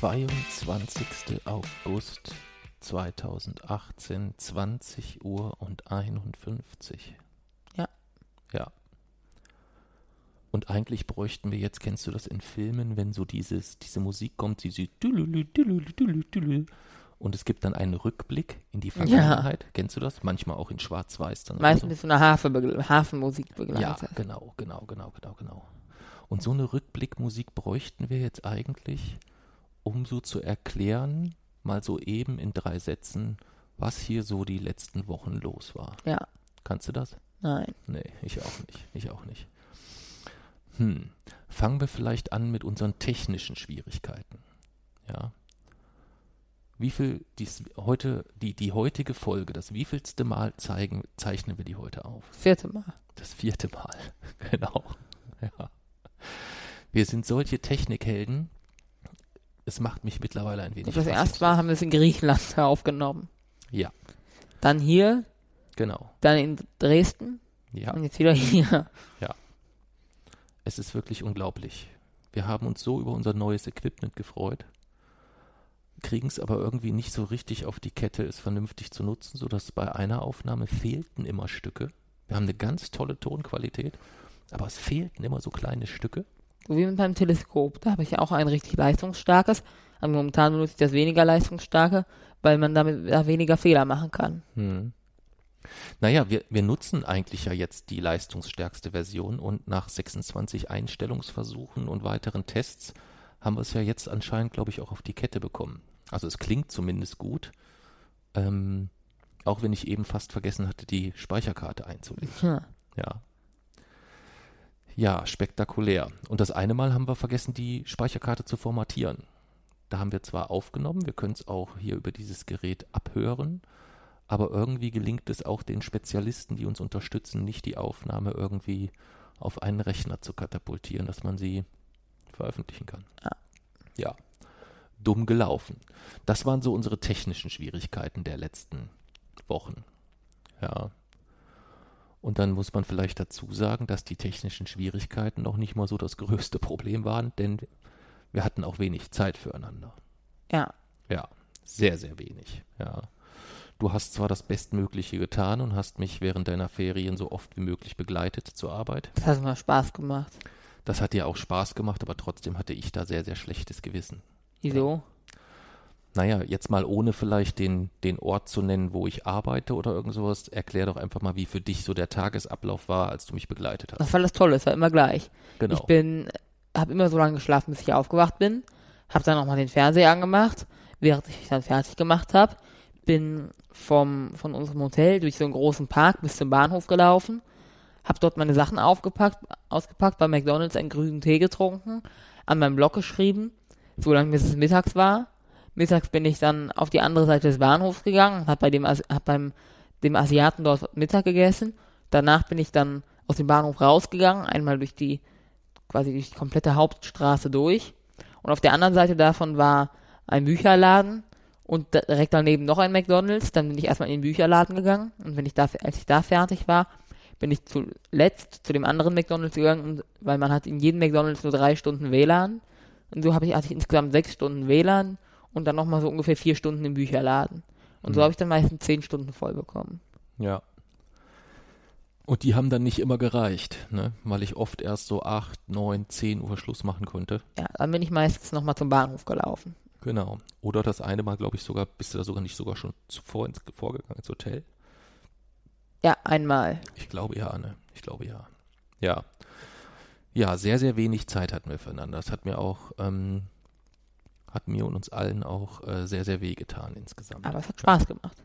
22. August 2018, 20 Uhr und 51. Ja. Ja. Und eigentlich bräuchten wir jetzt, kennst du das in Filmen, wenn so dieses, diese Musik kommt, diese und es gibt dann einen Rückblick in die Vergangenheit. Ja. Kennst du das? Manchmal auch in Schwarz-Weiß dann. Meistens so. mit so einer Hafen Hafenmusik begleitet. Ja, genau, genau, genau, genau, genau. Und so eine Rückblickmusik bräuchten wir jetzt eigentlich, um so zu erklären, mal so eben in drei Sätzen, was hier so die letzten Wochen los war. Ja. Kannst du das? Nein. Nee, ich auch nicht. Ich auch nicht. Hm. Fangen wir vielleicht an mit unseren technischen Schwierigkeiten. Ja. Wie viel dies heute, die, die heutige Folge, das wievielste Mal zeigen, zeichnen wir die heute auf? Vierte Mal. Das vierte Mal, genau. Ja. Wir sind solche Technikhelden, es macht mich mittlerweile ein wenig. Das erste Mal haben wir es in Griechenland aufgenommen. Ja. Dann hier. Genau. Dann in Dresden. Ja. Und jetzt wieder hier. Ja. Es ist wirklich unglaublich. Wir haben uns so über unser neues Equipment gefreut, kriegen es aber irgendwie nicht so richtig auf die Kette, es vernünftig zu nutzen, sodass bei einer Aufnahme fehlten immer Stücke. Wir haben eine ganz tolle Tonqualität, aber es fehlten immer so kleine Stücke. So wie beim Teleskop. Da habe ich ja auch ein richtig leistungsstarkes. Aber momentan benutze ich das weniger leistungsstarke, weil man damit weniger Fehler machen kann. Hm. Naja, wir, wir nutzen eigentlich ja jetzt die leistungsstärkste Version und nach 26 Einstellungsversuchen und weiteren Tests haben wir es ja jetzt anscheinend, glaube ich, auch auf die Kette bekommen. Also es klingt zumindest gut. Ähm, auch wenn ich eben fast vergessen hatte, die Speicherkarte einzulegen. Ja. ja. Ja, spektakulär. Und das eine Mal haben wir vergessen, die Speicherkarte zu formatieren. Da haben wir zwar aufgenommen, wir können es auch hier über dieses Gerät abhören, aber irgendwie gelingt es auch den Spezialisten, die uns unterstützen, nicht die Aufnahme irgendwie auf einen Rechner zu katapultieren, dass man sie veröffentlichen kann. Ja. ja. Dumm gelaufen. Das waren so unsere technischen Schwierigkeiten der letzten Wochen. Ja. Und dann muss man vielleicht dazu sagen, dass die technischen Schwierigkeiten noch nicht mal so das größte Problem waren, denn wir hatten auch wenig Zeit füreinander. Ja. Ja, sehr, sehr wenig. Ja. Du hast zwar das Bestmögliche getan und hast mich während deiner Ferien so oft wie möglich begleitet zur Arbeit. Das hat mir Spaß gemacht. Das hat dir auch Spaß gemacht, aber trotzdem hatte ich da sehr, sehr schlechtes Gewissen. Wieso? Naja, jetzt mal ohne vielleicht den, den Ort zu nennen, wo ich arbeite oder irgend sowas, erklär doch einfach mal, wie für dich so der Tagesablauf war, als du mich begleitet hast. Das war das Tolle, es war immer gleich. Genau. Ich bin, habe immer so lange geschlafen, bis ich aufgewacht bin, habe dann nochmal den Fernseher angemacht, während ich mich dann fertig gemacht habe, bin vom, von unserem Hotel durch so einen großen Park bis zum Bahnhof gelaufen, habe dort meine Sachen aufgepackt, ausgepackt, bei McDonalds einen grünen Tee getrunken, an meinem Blog geschrieben, so lange bis es mittags war, Mittags bin ich dann auf die andere Seite des Bahnhofs gegangen, habe bei dem, hab beim dem Asiaten dort Mittag gegessen. Danach bin ich dann aus dem Bahnhof rausgegangen, einmal durch die, quasi durch die komplette Hauptstraße durch. Und auf der anderen Seite davon war ein Bücherladen und direkt daneben noch ein McDonalds. Dann bin ich erstmal in den Bücherladen gegangen und wenn ich da, als ich da fertig war, bin ich zuletzt zu dem anderen McDonalds gegangen, weil man hat in jedem McDonalds nur drei Stunden WLAN. Und so habe ich, hatte ich insgesamt sechs Stunden WLAN und dann nochmal so ungefähr vier Stunden im Bücherladen. Und mhm. so habe ich dann meistens zehn Stunden voll bekommen. Ja. Und die haben dann nicht immer gereicht, ne? Weil ich oft erst so acht, neun, zehn Uhr Schluss machen konnte. Ja, dann bin ich meistens nochmal zum Bahnhof gelaufen. Genau. Oder das eine Mal, glaube ich, sogar, bist du da sogar nicht sogar schon zuvor ins, vorgegangen ins Hotel? Ja, einmal. Ich glaube ja, ne? Ich glaube ja. Ja. Ja, sehr, sehr wenig Zeit hatten wir füreinander. Das hat mir auch ähm, hat mir und uns allen auch äh, sehr, sehr weh getan insgesamt. Aber es hat Spaß gemacht.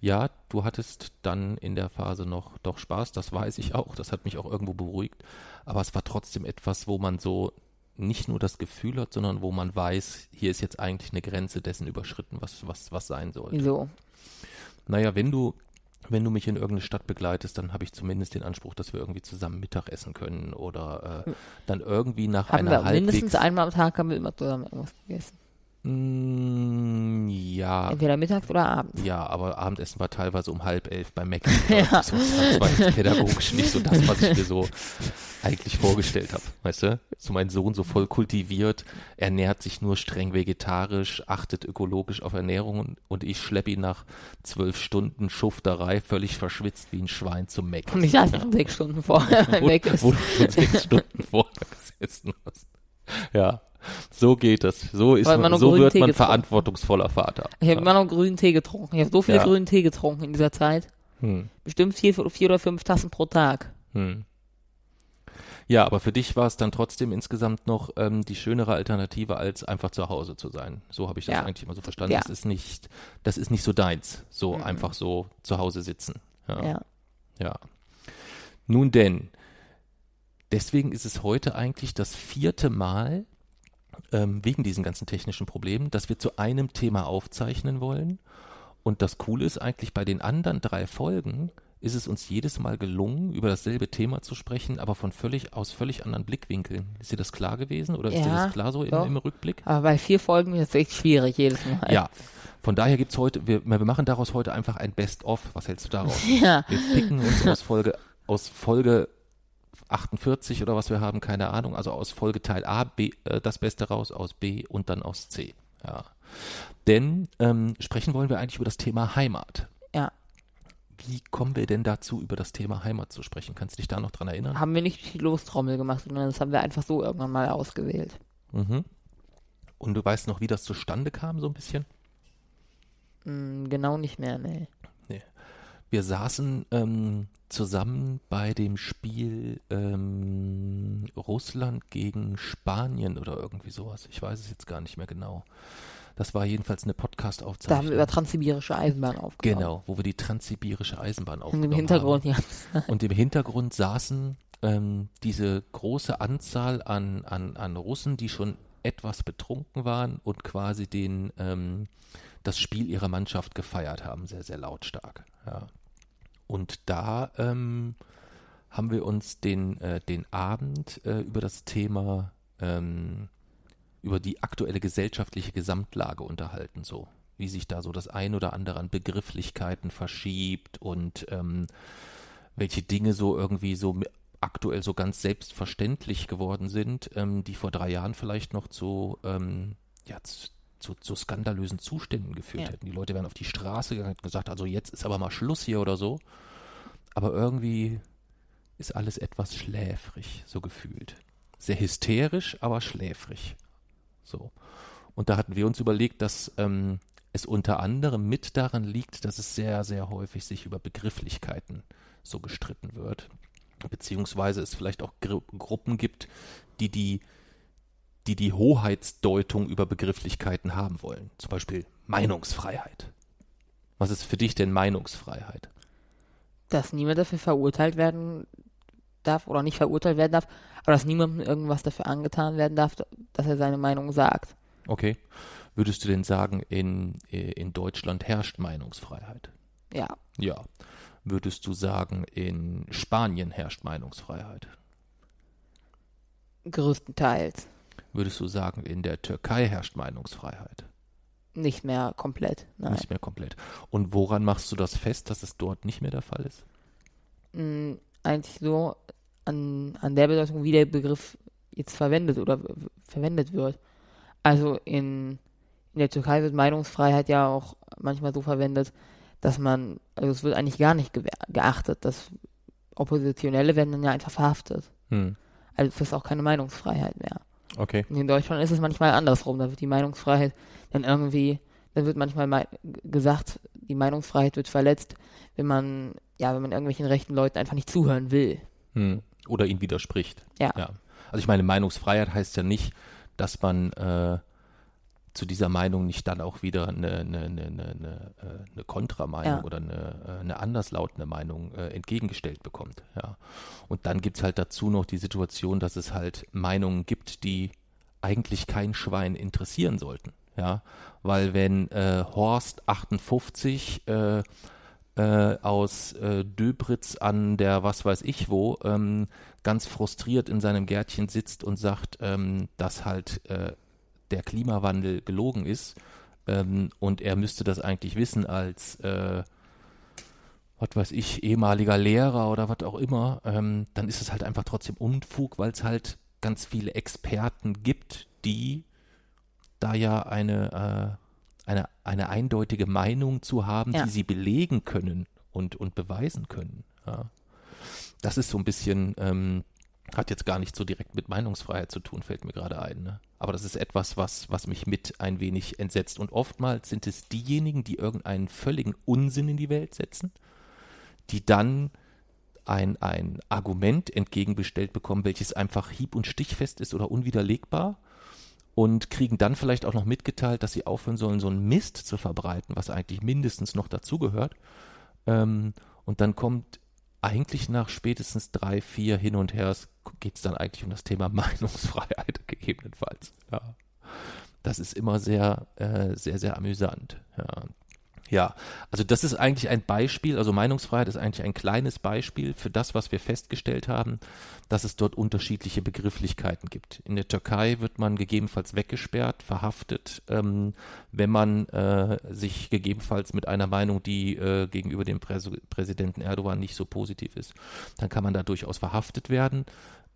Ja, du hattest dann in der Phase noch doch Spaß, das weiß ich auch, das hat mich auch irgendwo beruhigt, aber es war trotzdem etwas, wo man so nicht nur das Gefühl hat, sondern wo man weiß, hier ist jetzt eigentlich eine Grenze dessen überschritten, was, was, was sein sollte. Wieso? Naja, wenn du, wenn du mich in irgendeine Stadt begleitest, dann habe ich zumindest den Anspruch, dass wir irgendwie zusammen Mittag essen können oder äh, dann irgendwie nach Haben einer wir halbwegs... mindestens einmal am Tag haben wir immer zusammen irgendwas gegessen. Mm, ja, Entweder mittags oder abends. ja, aber Abendessen war teilweise um halb elf bei Mac. Ja. Das war jetzt pädagogisch nicht so das, was ich mir so eigentlich vorgestellt habe. Weißt du? So mein Sohn so voll kultiviert, ernährt sich nur streng vegetarisch, achtet ökologisch auf Ernährung und, ich schleppe ihn nach zwölf Stunden Schufterei völlig verschwitzt wie ein Schwein zum Mac. Und ich saß schon sechs Stunden vorher wo, wo du schon sechs Stunden vorher gesessen hast. Ja, so geht das. So ist man so wird Tee man getrunken. verantwortungsvoller Vater. Ich habe ja. immer noch grünen Tee getrunken. Ich habe so viel Ja. grünen Tee getrunken in dieser Zeit. Hm. Bestimmt vier, vier oder fünf Tassen pro Tag. Hm. Ja, aber für dich war es dann trotzdem insgesamt noch ähm, die schönere Alternative, als einfach zu Hause zu sein. So habe ich das Ja. eigentlich immer so verstanden. Das ist nicht, das ist nicht so deins, so Mhm. einfach so zu Hause sitzen. Ja. ja. Nun denn, deswegen ist es heute eigentlich das vierte Mal, ähm, wegen diesen ganzen technischen Problemen, dass wir zu einem Thema aufzeichnen wollen. Und das Coole ist eigentlich bei den anderen drei Folgen ist es uns jedes Mal gelungen, über dasselbe Thema zu sprechen, aber von völlig, aus völlig anderen Blickwinkeln. Ist dir das klar gewesen oder ist dir Ja, das klar so im, im Rückblick? Aber bei vier Folgen ist es echt schwierig jedes Mal. Ja. Von daher gibt's heute, wir, wir machen daraus heute einfach ein Best-of. Was hältst du daraus? Ja. Wir picken uns aus Folge, aus Folge 48 oder was wir haben, keine Ahnung, also aus Folge Teil A B, äh, das Beste raus, aus B und dann aus C. Ja. Denn ähm, sprechen wollen wir eigentlich über das Thema Heimat. Ja. Wie kommen wir denn dazu, über das Thema Heimat zu sprechen? Kannst du dich da noch dran erinnern? Haben wir nicht die Lostrommel gemacht, sondern das haben wir einfach so irgendwann mal ausgewählt. Mhm. Und du weißt noch, wie das zustande kam, so ein bisschen? Hm, genau nicht mehr, nee. Wir saßen ähm, zusammen bei dem Spiel ähm, Russland gegen Spanien oder irgendwie sowas. Ich weiß es jetzt gar nicht mehr genau. Das war jedenfalls eine Da haben Podcast-Aufzeichnung. wir über transsibirische Eisenbahn aufgenommen. Genau, wo wir die transsibirische Eisenbahn aufgenommen im Hintergrund, haben. ja. Und im Hintergrund saßen ähm, diese große Anzahl an, an, an Russen, die schon etwas betrunken waren und quasi den, ähm, das Spiel ihrer Mannschaft gefeiert haben, sehr, sehr lautstark. Ja. Und da ähm, haben wir uns den, äh, den Abend äh, über das Thema, ähm, über die aktuelle gesellschaftliche Gesamtlage unterhalten, so. Wie sich da so das ein oder andere an Begrifflichkeiten verschiebt und ähm, welche Dinge so irgendwie so aktuell so ganz selbstverständlich geworden sind, ähm, die vor drei Jahren vielleicht noch zu, ähm, ja, zu, zu, zu skandalösen Zuständen geführt Ja. hätten. Die Leute wären auf die Straße gegangen und gesagt, also jetzt ist aber mal Schluss hier oder so. Aber irgendwie ist alles etwas schläfrig, so gefühlt. Sehr hysterisch, aber schläfrig. So. Und da hatten wir uns überlegt, dass ähm, es unter anderem mit daran liegt, dass es sehr, sehr häufig sich über Begrifflichkeiten so gestritten wird. Beziehungsweise es vielleicht auch Gru Gruppen gibt, die die, die die Hoheitsdeutung über Begrifflichkeiten haben wollen. Zum Beispiel Meinungsfreiheit. Was ist für dich denn Meinungsfreiheit? Dass niemand dafür verurteilt werden darf oder nicht verurteilt werden darf, aber dass niemandem irgendwas dafür angetan werden darf, dass er seine Meinung sagt. Okay. Würdest du denn sagen, in, äh, in Deutschland herrscht Meinungsfreiheit? Ja. Ja. Würdest du sagen, in Spanien herrscht Meinungsfreiheit? Größtenteils. Würdest du sagen, in der Türkei herrscht Meinungsfreiheit? Nicht mehr komplett. Nein. Nicht mehr komplett. Und woran machst du das fest, dass es dort nicht mehr der Fall ist? mh, eigentlich so an, an der Bedeutung, wie der Begriff jetzt verwendet oder verwendet wird. Also in, in der Türkei wird Meinungsfreiheit ja auch manchmal so verwendet, dass man, also es wird eigentlich gar nicht gewer- geachtet, dass Oppositionelle werden dann ja einfach verhaftet. Hm. Also es ist auch keine Meinungsfreiheit mehr. Okay. In Deutschland ist es manchmal andersrum, da wird die Meinungsfreiheit dann irgendwie, da wird manchmal g- gesagt, die Meinungsfreiheit wird verletzt, wenn man, ja, wenn man irgendwelchen rechten Leuten einfach nicht zuhören will. Hm. Oder ihn widerspricht. Ja. ja. Also ich meine, Meinungsfreiheit heißt ja nicht, dass man äh, zu dieser Meinung nicht dann auch wieder eine, eine, eine, eine, äh, eine Kontrameinung Ja. oder eine, äh, eine anderslautende Meinung äh, entgegengestellt bekommt. Ja. Und dann gibt's halt dazu noch die Situation, dass es halt Meinungen gibt, die eigentlich kein Schwein interessieren sollten. Ja, weil wenn äh, Horst 58 äh, äh, aus äh, Döbritz an der was weiß ich wo ähm, ganz frustriert in seinem Gärtchen sitzt und sagt, ähm, dass halt äh, der Klimawandel gelogen ist ähm, und er müsste das eigentlich wissen als äh, was weiß ich, ehemaliger Lehrer oder was auch immer, ähm, dann ist es halt einfach trotzdem Unfug, weil es halt ganz viele Experten gibt, die da ja eine, äh, eine, eine eindeutige Meinung zu haben, Ja. die sie belegen können und, und beweisen können. Ja. Das ist so ein bisschen, ähm, hat jetzt gar nicht so direkt mit Meinungsfreiheit zu tun, fällt mir gerade ein. Ne? Aber das ist etwas, was, was mich mit ein wenig entsetzt. Und oftmals sind es diejenigen, die irgendeinen völligen Unsinn in die Welt setzen, die dann ein, ein Argument entgegengestellt bekommen, welches einfach hieb- und stichfest ist oder unwiderlegbar und kriegen dann vielleicht auch noch mitgeteilt, dass sie aufhören sollen, so einen Mist zu verbreiten, was eigentlich mindestens noch dazugehört. Ähm, und dann kommt eigentlich nach spätestens drei, vier hin und her, geht es dann eigentlich um das Thema Meinungsfreiheit gegebenenfalls. Ja. Das ist immer sehr, äh, sehr, sehr amüsant. Ja. Ja, also das ist eigentlich ein Beispiel, also Meinungsfreiheit ist eigentlich ein kleines Beispiel für das, was wir festgestellt haben, dass es dort unterschiedliche Begrifflichkeiten gibt. In der Türkei wird man gegebenenfalls weggesperrt, verhaftet, ähm, wenn man äh, sich gegebenenfalls mit einer Meinung, die äh, gegenüber dem Präs Präsidenten Erdogan nicht so positiv ist, dann kann man da durchaus verhaftet werden.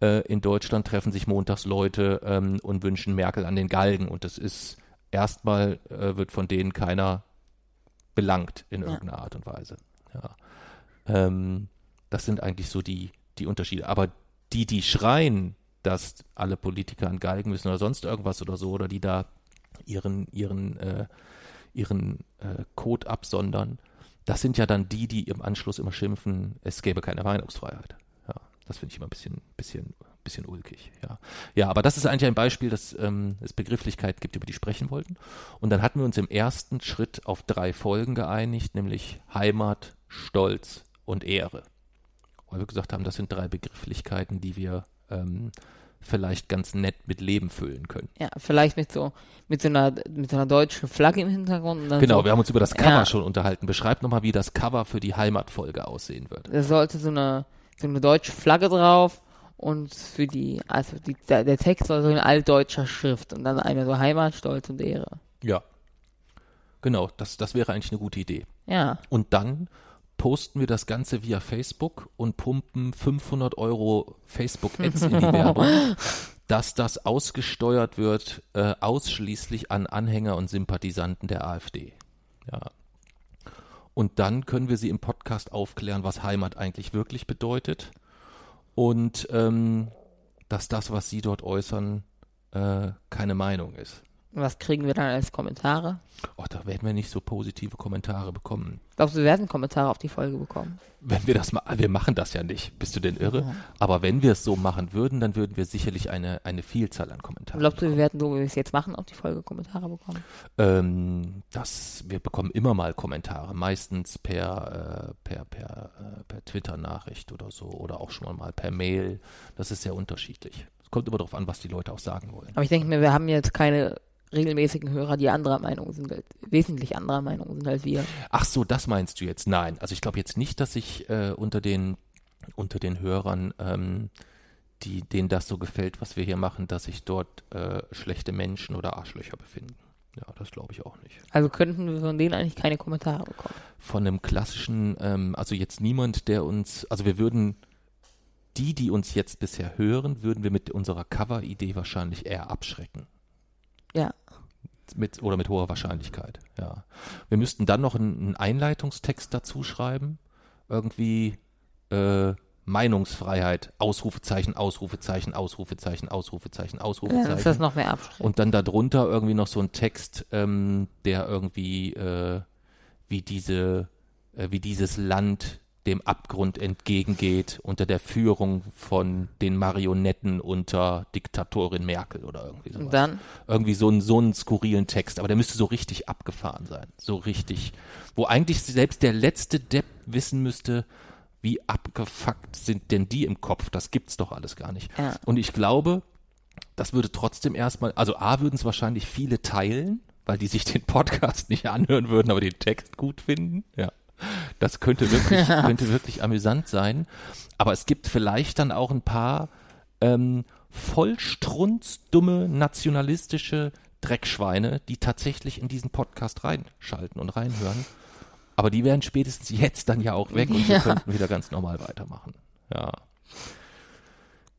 Äh, in Deutschland treffen sich montags Leute ähm, und wünschen Merkel an den Galgen und das ist erstmal äh, wird von denen keiner belangt in Ja. irgendeiner Art und Weise. Ja. Ähm, das sind eigentlich so die, die Unterschiede. Aber die, die schreien, dass alle Politiker an Galgen müssen oder sonst irgendwas oder so, oder die da ihren, ihren, äh, ihren äh, Code absondern, das sind ja dann die, die im Anschluss immer schimpfen, es gäbe keine Meinungsfreiheit. Ja, das finde ich immer ein bisschen, bisschen, bisschen ulkig. Ja. ja, aber das ist eigentlich ein Beispiel, dass ähm, es Begrifflichkeiten gibt, über die sprechen wollten. Und dann hatten wir uns im ersten Schritt auf drei Folgen geeinigt, nämlich Heimat, Stolz und Ehre. Weil wir gesagt haben, das sind drei Begrifflichkeiten, die wir ähm, vielleicht ganz nett mit Leben füllen können. Ja, vielleicht mit so, mit so einer, mit so einer deutschen Flagge im Hintergrund. Genau, so, wir haben uns über das Cover Ja. schon unterhalten. Beschreib nochmal, wie das Cover für die Heimatfolge aussehen wird. Da sollte so eine, so eine deutsche Flagge drauf und für die, also die, der, der Text soll so in altdeutscher Schrift und dann einmal so Heimat, Stolz und Ehre. Ja. Genau, das, das wäre eigentlich eine gute Idee. Ja, Und dann posten wir das Ganze via Facebook und pumpen 500 Euro Facebook-Ads in die Werbung, dass das ausgesteuert wird äh, ausschließlich an Anhänger und Sympathisanten der AfD. Ja. Und dann können wir sie im Podcast aufklären, was Heimat eigentlich wirklich bedeutet und ähm, dass das, was sie dort äußern, äh, keine Meinung ist. Was kriegen wir dann als Kommentare? Oh, da werden wir nicht so positive Kommentare bekommen. Glaubst du, wir werden Kommentare auf die Folge bekommen? Wenn wir das mal, wir machen das ja nicht, bist du denn irre? Aber wenn wir es so machen würden, dann würden wir sicherlich eine, eine Vielzahl an Kommentaren. Glaubst du, wir werden so, wie wir es jetzt machen, auf die Folge Kommentare bekommen? Ähm, das, wir bekommen immer mal Kommentare, meistens per, äh, per, per, äh, per Twitter-Nachricht oder so oder auch schon mal per Mail. Das ist sehr unterschiedlich. Es kommt immer darauf an, was die Leute auch sagen wollen. Aber ich denke mir, wir haben jetzt keine regelmäßigen Hörer, die anderer Meinung sind, wesentlich anderer Meinung sind als wir. Ach so, das meinst du jetzt? Nein, also ich glaube jetzt nicht, dass sich äh, unter den unter den Hörern, ähm, die denen das so gefällt, was wir hier machen, dass sich dort äh, schlechte Menschen oder Arschlöcher befinden. Ja, das glaube ich auch nicht. Also könnten wir von denen eigentlich keine Kommentare bekommen. Von einem klassischen, ähm, also jetzt niemand, der uns, also wir würden die, die uns jetzt bisher hören, würden wir mit unserer Cover-Idee wahrscheinlich eher abschrecken. Ja. Mit, oder mit hoher Wahrscheinlichkeit, ja. Wir müssten dann noch einen, Einleitungstext dazu schreiben. Irgendwie äh, Meinungsfreiheit, Ausrufezeichen, Ausrufezeichen, Ausrufezeichen, Ausrufezeichen, Dann ist das Ausrufezeichen. noch mehr abschreckend. Und dann darunter irgendwie noch so ein Text, ähm, der irgendwie äh, wie diese, äh, wie dieses Land dem Abgrund entgegengeht unter der Führung von den Marionetten unter Diktatorin Merkel oder irgendwie Und dann, irgendwie so einen, so einen skurrilen Text, aber der müsste so richtig abgefahren sein. So richtig, wo eigentlich selbst der letzte Depp wissen müsste, wie abgefuckt sind denn die im Kopf? Das gibt's doch alles gar nicht. Ja. Und ich glaube, Das würde trotzdem erstmal, also A würden es wahrscheinlich viele teilen, weil die sich den Podcast nicht anhören würden, aber den Text gut finden. Ja. Das könnte wirklich, könnte wirklich amüsant sein. Aber es gibt vielleicht dann auch ein paar ähm, vollstrunzdumme nationalistische Dreckschweine, die tatsächlich in diesen Podcast reinschalten und reinhören. Aber die wären spätestens jetzt dann ja auch weg und wir Ja. könnten wieder ganz normal weitermachen. Ja.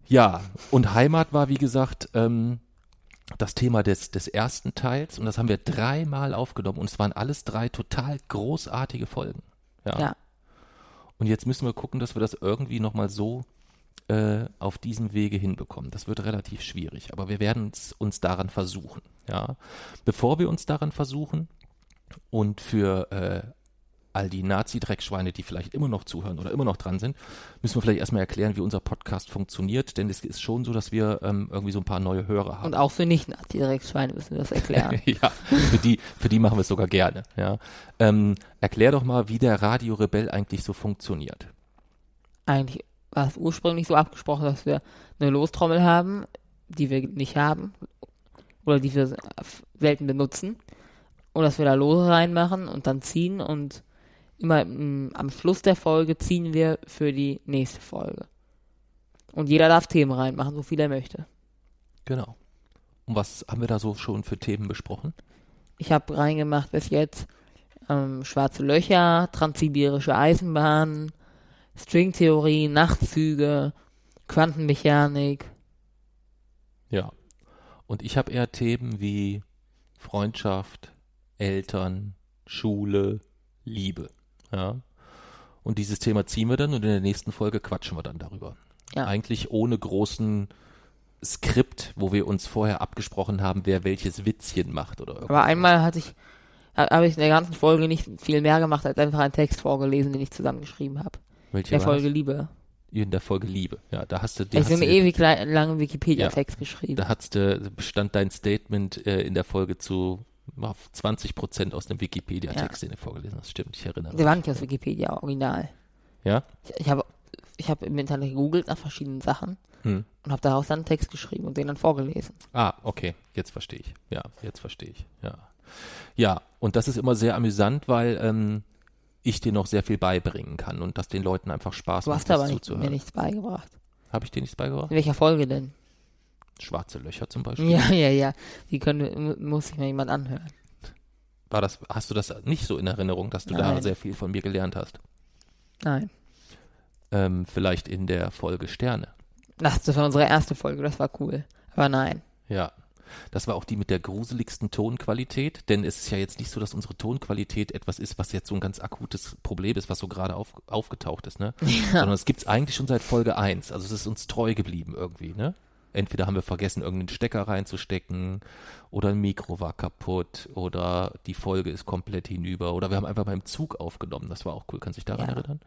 Ja, und Heimat war, wie gesagt, ähm, das Thema des, des ersten Teils und das haben wir dreimal aufgenommen und es waren alles drei total großartige Folgen. Ja. Ja. Und jetzt müssen wir gucken, dass wir das irgendwie nochmal so äh, auf diesem Wege hinbekommen. Das wird relativ schwierig, aber wir werden uns, uns daran versuchen. Ja. Bevor wir uns daran versuchen und für äh, all die Nazi-Dreckschweine, die vielleicht immer noch zuhören oder immer noch dran sind, müssen wir vielleicht erstmal erklären, wie unser Podcast funktioniert, denn es ist schon so, dass wir ähm, irgendwie so ein paar neue Hörer haben. Und auch für Nicht-Nazi-Drecksschweine müssen wir das erklären. ja, für die, für die machen wir es sogar gerne. Ja. Ähm, erklär doch mal, wie der Radio Rebell eigentlich so funktioniert. Eigentlich war es ursprünglich so abgesprochen, dass wir eine Lostrommel haben, die wir nicht haben oder die wir selten benutzen und dass wir da Lose reinmachen und dann ziehen und immer mm, am Schluss der Folge ziehen wir für die nächste Folge. Und jeder darf Themen reinmachen, so viel er möchte. Genau. Und was haben wir da so schon für Themen besprochen? Ich habe reingemacht bis jetzt ähm, schwarze Löcher, transsibirische Eisenbahn, Stringtheorie, Nachtzüge, Quantenmechanik. Ja. Und ich habe eher Themen wie Freundschaft, Eltern, Schule, Liebe. Ja. Und dieses Thema ziehen wir dann und in der nächsten Folge quatschen wir dann darüber. Ja. Eigentlich ohne großen Skript, wo wir uns vorher abgesprochen haben, wer welches Witzchen macht oder irgendwas. Aber einmal hatte ich, ha- habe ich in der ganzen Folge nicht viel mehr gemacht, als einfach einen Text vorgelesen, den ich zusammengeschrieben habe. Welche Der war Folge das? Liebe. In der Folge Liebe. Ja, da hast du, Ich die habe einen ewig langen Wikipedia-Text geschrieben. da hast du, bestand dein Statement äh, in der Folge zu auf 20 Prozent aus dem Wikipedia-Text, den du vorgelesen hast. Stimmt, ich erinnere mich. war nicht aus Wikipedia, original. Ja? Ich, ich habe ich hab im Internet gegoogelt nach verschiedenen Sachen Hm. und habe daraus dann einen Text geschrieben und den dann vorgelesen. Ah, okay, jetzt verstehe ich. Ja, jetzt verstehe ich. Ja. Ja, und das ist immer sehr amüsant, weil ähm, ich dir noch sehr viel beibringen kann und das den Leuten einfach Spaß Du macht, hast aber nicht, mir nichts beigebracht. Habe ich dir nichts beigebracht? In welcher Folge denn? Schwarze Löcher zum Beispiel. Ja, ja, ja. Die können, mu- muss sich mal jemand anhören. War das, hast du das nicht so in Erinnerung, dass du da Nein. sehr viel von mir gelernt hast? Nein. Ähm, vielleicht in der Folge Sterne. Das, das war unsere erste Folge, das war cool. Aber nein. Ja. Das war auch die mit der gruseligsten Tonqualität, denn es ist ja jetzt nicht so, dass unsere Tonqualität etwas ist, was jetzt so ein ganz akutes Problem ist, was so gerade auf, aufgetaucht ist, ne? Sondern es gibt's eigentlich schon seit Folge 1. Also es ist uns treu geblieben irgendwie, ne? Entweder haben wir vergessen, irgendeinen Stecker reinzustecken oder ein Mikro war kaputt oder die Folge ist komplett hinüber oder wir haben einfach beim Zug aufgenommen. Das war auch cool. Kannst du dich daran Ja. erinnern?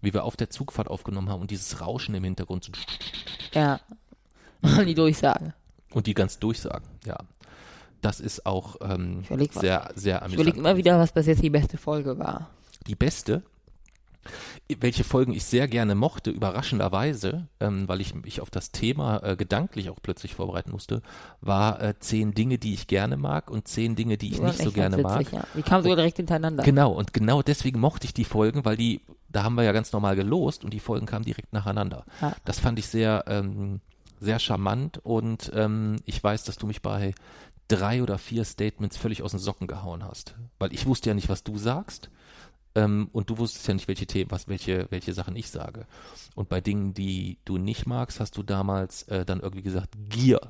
Wie wir auf der Zugfahrt aufgenommen haben und dieses Rauschen im Hintergrund so Ja. Die Durchsage. und die ganz durchsagen. Ja, das ist auch ähm, Ich sehr, sehr Ich amüsant. überlege immer wieder, was bis jetzt die beste Folge war. Die beste, welche Folgen ich sehr gerne mochte, überraschenderweise, ähm, weil ich mich auf das Thema äh, gedanklich auch plötzlich vorbereiten musste, war äh, zehn Dinge, die ich gerne mag und zehn Dinge, die ich nicht so gerne mag. witzig, Ja. Die kamen sogar direkt hintereinander. Genau, und genau deswegen mochte ich die Folgen, weil die, da haben wir ja ganz normal gelost und die Folgen kamen direkt nacheinander. Ja. Das fand ich sehr, ähm, sehr charmant und ähm, ich weiß, dass du mich bei drei oder vier Statements völlig aus den Socken gehauen hast. Weil ich wusste ja nicht, was du sagst. Ähm, und du wusstest ja nicht, welche Themen, was, welche, welche Sachen ich sage. Und bei Dingen, die du nicht magst, hast du damals äh, dann irgendwie gesagt, Gier.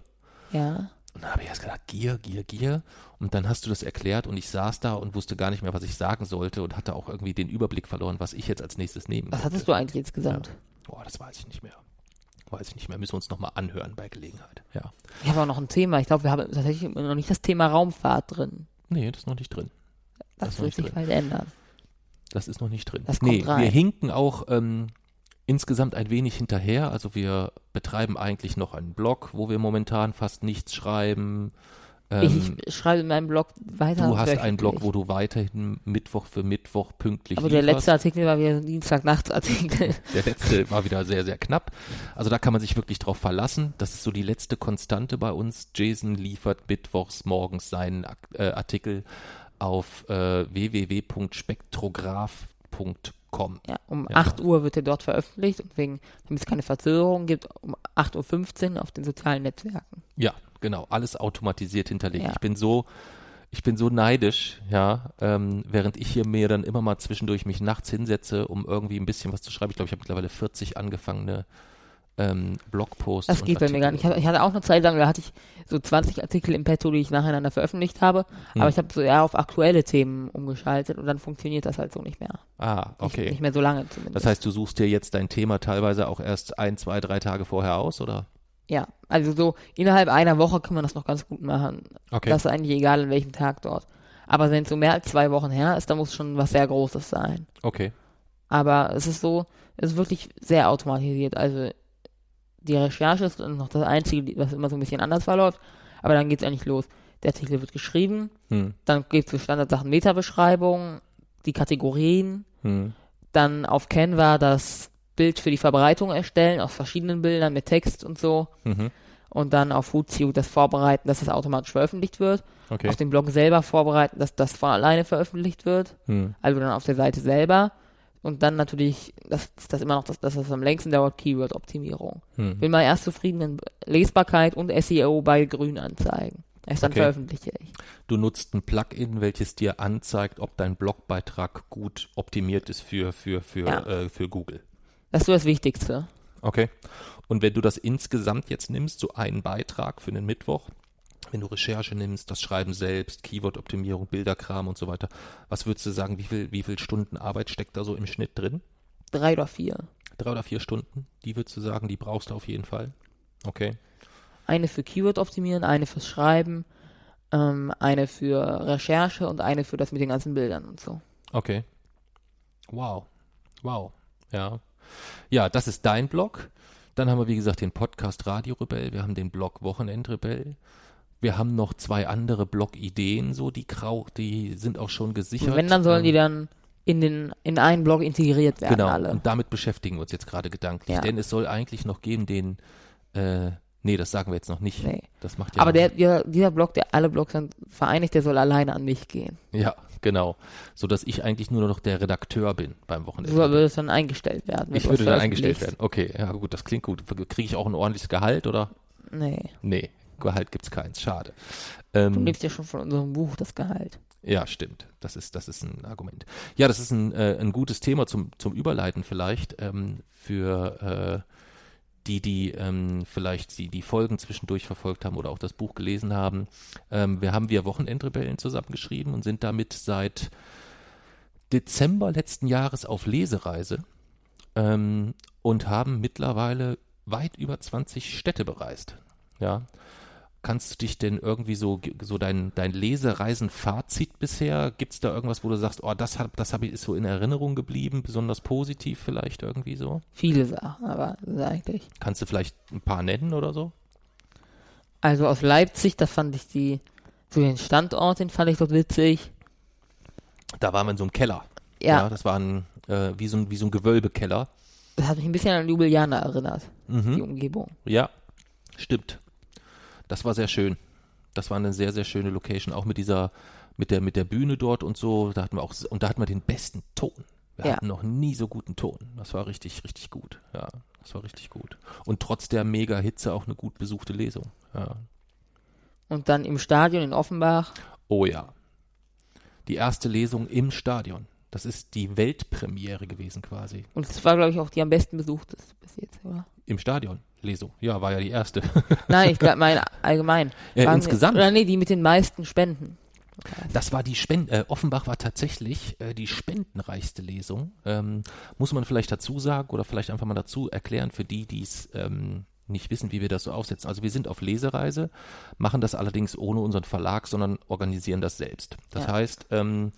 Ja. Und dann habe ich erst gedacht, Gier, Gier, Gier. Und dann hast du das erklärt und ich saß da und wusste gar nicht mehr, was ich sagen sollte und hatte auch irgendwie den Überblick verloren, was ich jetzt als nächstes nehmen Was hattest du eigentlich insgesamt? Boah, das weiß ich nicht mehr. Weiß ich nicht mehr. Müssen wir uns nochmal anhören bei Gelegenheit. Ja. Ich habe auch noch ein Thema. Ich glaube, wir haben tatsächlich noch nicht das Thema Raumfahrt drin. Nee, das ist noch nicht drin. Das Das, wird sich bald ändern. Das ist noch nicht drin. Das nee, wir hinken auch ähm, insgesamt ein wenig hinterher. Also wir betreiben eigentlich noch einen Blog, wo wir momentan fast nichts schreiben. Ähm, ich schreibe in meinem Blog weiter. du hast einen Blog, wo du weiterhin Mittwoch für Mittwoch pünktlich Aber der lieferst. letzte Artikel war wieder ein Dienstagnachtsartikel. Der letzte war wieder sehr, sehr knapp. Also da kann man sich wirklich drauf verlassen. Das ist so die letzte Konstante bei uns. Jason liefert mittwochs morgens seinen äh, Artikel auf äh, www.spektrograph.com. Ja, um Ja. 8 Uhr wird er dort veröffentlicht und wegen, damit es keine Verzögerung gibt, um 8.15 Uhr auf den sozialen Netzwerken. Ja, genau. Alles automatisiert hinterlegt. Ja. Ich bin so, ich bin so neidisch, ja, ähm, während ich hier mir dann immer mal zwischendurch mich nachts hinsetze, um irgendwie ein bisschen was zu schreiben. Ich glaube, ich habe mittlerweile 40 angefangene ähm, Blogposts. Das geht bei mir gar nicht. Ich hatte- auch eine Zeit lang, da hatte ich so 20 Artikel im Petto, die ich nacheinander veröffentlicht habe, Hm. aber ich habe so eher auf aktuelle Themen umgeschaltet und dann funktioniert das halt so nicht mehr. Ah, Nicht, okay. nicht mehr so lange zumindest. Das heißt, du suchst dir jetzt dein Thema teilweise auch erst ein, zwei, drei Tage vorher aus, oder? ja, also so innerhalb einer Woche kann man das noch ganz gut machen. Okay. Das ist eigentlich egal, an welchem Tag dort. Aber wenn es so mehr als zwei Wochen her ist, dann muss schon was sehr Großes sein. okay. Aber es ist so, es ist wirklich sehr automatisiert. Also die Recherche ist noch das Einzige, was immer so ein bisschen anders verläuft. Aber dann geht es eigentlich los. Der Artikel wird geschrieben, Hm. dann gibt es so Standardsachen Metabeschreibung, die Kategorien, Hm. dann auf Canva das Bild für die Verbreitung erstellen, aus verschiedenen Bildern mit Text und so. Mhm. Und dann auf Hootsuite das vorbereiten, dass es automatisch veröffentlicht wird. Okay. Auf dem Blog selber vorbereiten, dass das von alleine veröffentlicht wird. Hm. Also dann auf der Seite selber. Und dann natürlich, das ist das immer noch das, das am längsten dauert, Keyword-Optimierung. Hm. Bin mal erst zufrieden, wenn Lesbarkeit und SEO bei grün anzeigen. Erst dann Okay. veröffentliche ich. Du nutzt ein Plugin, welches dir anzeigt, ob dein Blogbeitrag gut optimiert ist für, für, für, Ja. äh, für Google. Das ist so das Wichtigste. Okay. Und wenn du das insgesamt jetzt nimmst, so einen Beitrag für den Mittwoch, wenn du Recherche nimmst, das Schreiben selbst, Keyword-Optimierung, Bilderkram und so weiter, was würdest du sagen, wie viel, wie viel Stunden Arbeit steckt da so im Schnitt drin? Drei oder vier. Drei oder vier Stunden? Die würdest du sagen, die brauchst du auf jeden Fall. Okay. Eine für Keyword optimieren, eine fürs Schreiben, ähm, eine für Recherche und eine für das mit den ganzen Bildern und so. Okay. Wow. Wow. Ja. Ja, das ist dein Blog. Dann haben wir, wie gesagt, den Podcast Radio Rebell. Wir haben den Blog Wochenend Rebell. Wir haben noch zwei andere Blog-Ideen, so die Grau, die sind auch schon gesichert. Und wenn, dann sollen Ähm, die dann in den, in einen Blog integriert werden Genau, alle. und damit beschäftigen wir uns jetzt gerade gedanklich. Ja. Denn es soll eigentlich noch geben, den, äh, nee, das sagen wir jetzt noch nicht. Nee. Das macht ja Aber der, der, dieser Blog, der alle Blogs sind vereinigt, der soll alleine an mich gehen. Ja, genau. So dass ich eigentlich nur noch der Redakteur bin beim Wochenende. So würde es dann eingestellt werden. ich würde dann eingestellt werden. Okay, ja gut, das klingt gut. Kriege ich auch ein ordentliches Gehalt oder? Nee. Nee, Gehalt gibt's keins. Schade. Du Ähm, lebst ja schon von unserem Buch das Gehalt. ja, stimmt. Das ist, das ist ein Argument. Ja, das ist ein, äh, ein gutes Thema zum, zum Überleiten vielleicht ähm, für äh, die, die ähm, vielleicht die, die Folgen zwischendurch verfolgt haben oder auch das Buch gelesen haben. Ähm, wir haben wir Wochenendrebellen zusammengeschrieben und sind damit seit Dezember letzten Jahres auf Lesereise ähm, und haben mittlerweile weit über 20 Städte bereist. Ja. Kannst du dich denn irgendwie so, so dein, dein Lesereisen-Fazit bisher, gibt's da irgendwas, wo du sagst, oh, das, hab, das hab ich, ist so in Erinnerung geblieben, besonders positiv vielleicht irgendwie so? Viele Sachen, aber eigentlich. Kannst du vielleicht ein paar nennen oder so? Also aus Leipzig, da fand ich die, so den Standort, den fand ich dort witzig. Da waren wir in so einem Keller. Ja, das war ein, äh, wie, so ein, wie so ein Gewölbekeller. das hat mich ein bisschen an Ljubljana erinnert, die Mhm. Umgebung. Ja, stimmt. Das war sehr schön. Das war eine sehr, sehr schöne Location, auch mit dieser, mit der, mit der Bühne dort und so. Da hatten wir auch, und da hatten wir den besten Ton. Wir Ja. hatten noch nie so guten Ton. Das war richtig, richtig gut. Ja, das war richtig gut. Und trotz der mega Hitze auch eine gut besuchte Lesung. Ja. Und dann im Stadion in Offenbach. Oh ja. Die erste Lesung im Stadion. Das ist die Weltpremiere gewesen quasi. Und es war, glaube ich, auch die am besten besuchteste bis jetzt, oder? Im Stadion. Lesung. Ja, war ja die erste. Nein, ich glaube, meine allgemein. Ja, Waren- insgesamt. Oder nee, die mit den meisten Spenden. Das war die Spenden. Äh, Offenbach war tatsächlich äh, die spendenreichste Lesung. Ähm, muss man vielleicht dazu sagen oder vielleicht einfach mal dazu erklären für die, die es ähm, nicht wissen, wie wir das so aufsetzen. Also wir sind auf Lesereise, machen das allerdings ohne unseren Verlag, sondern organisieren das selbst. Das Ja. heißt, ähm,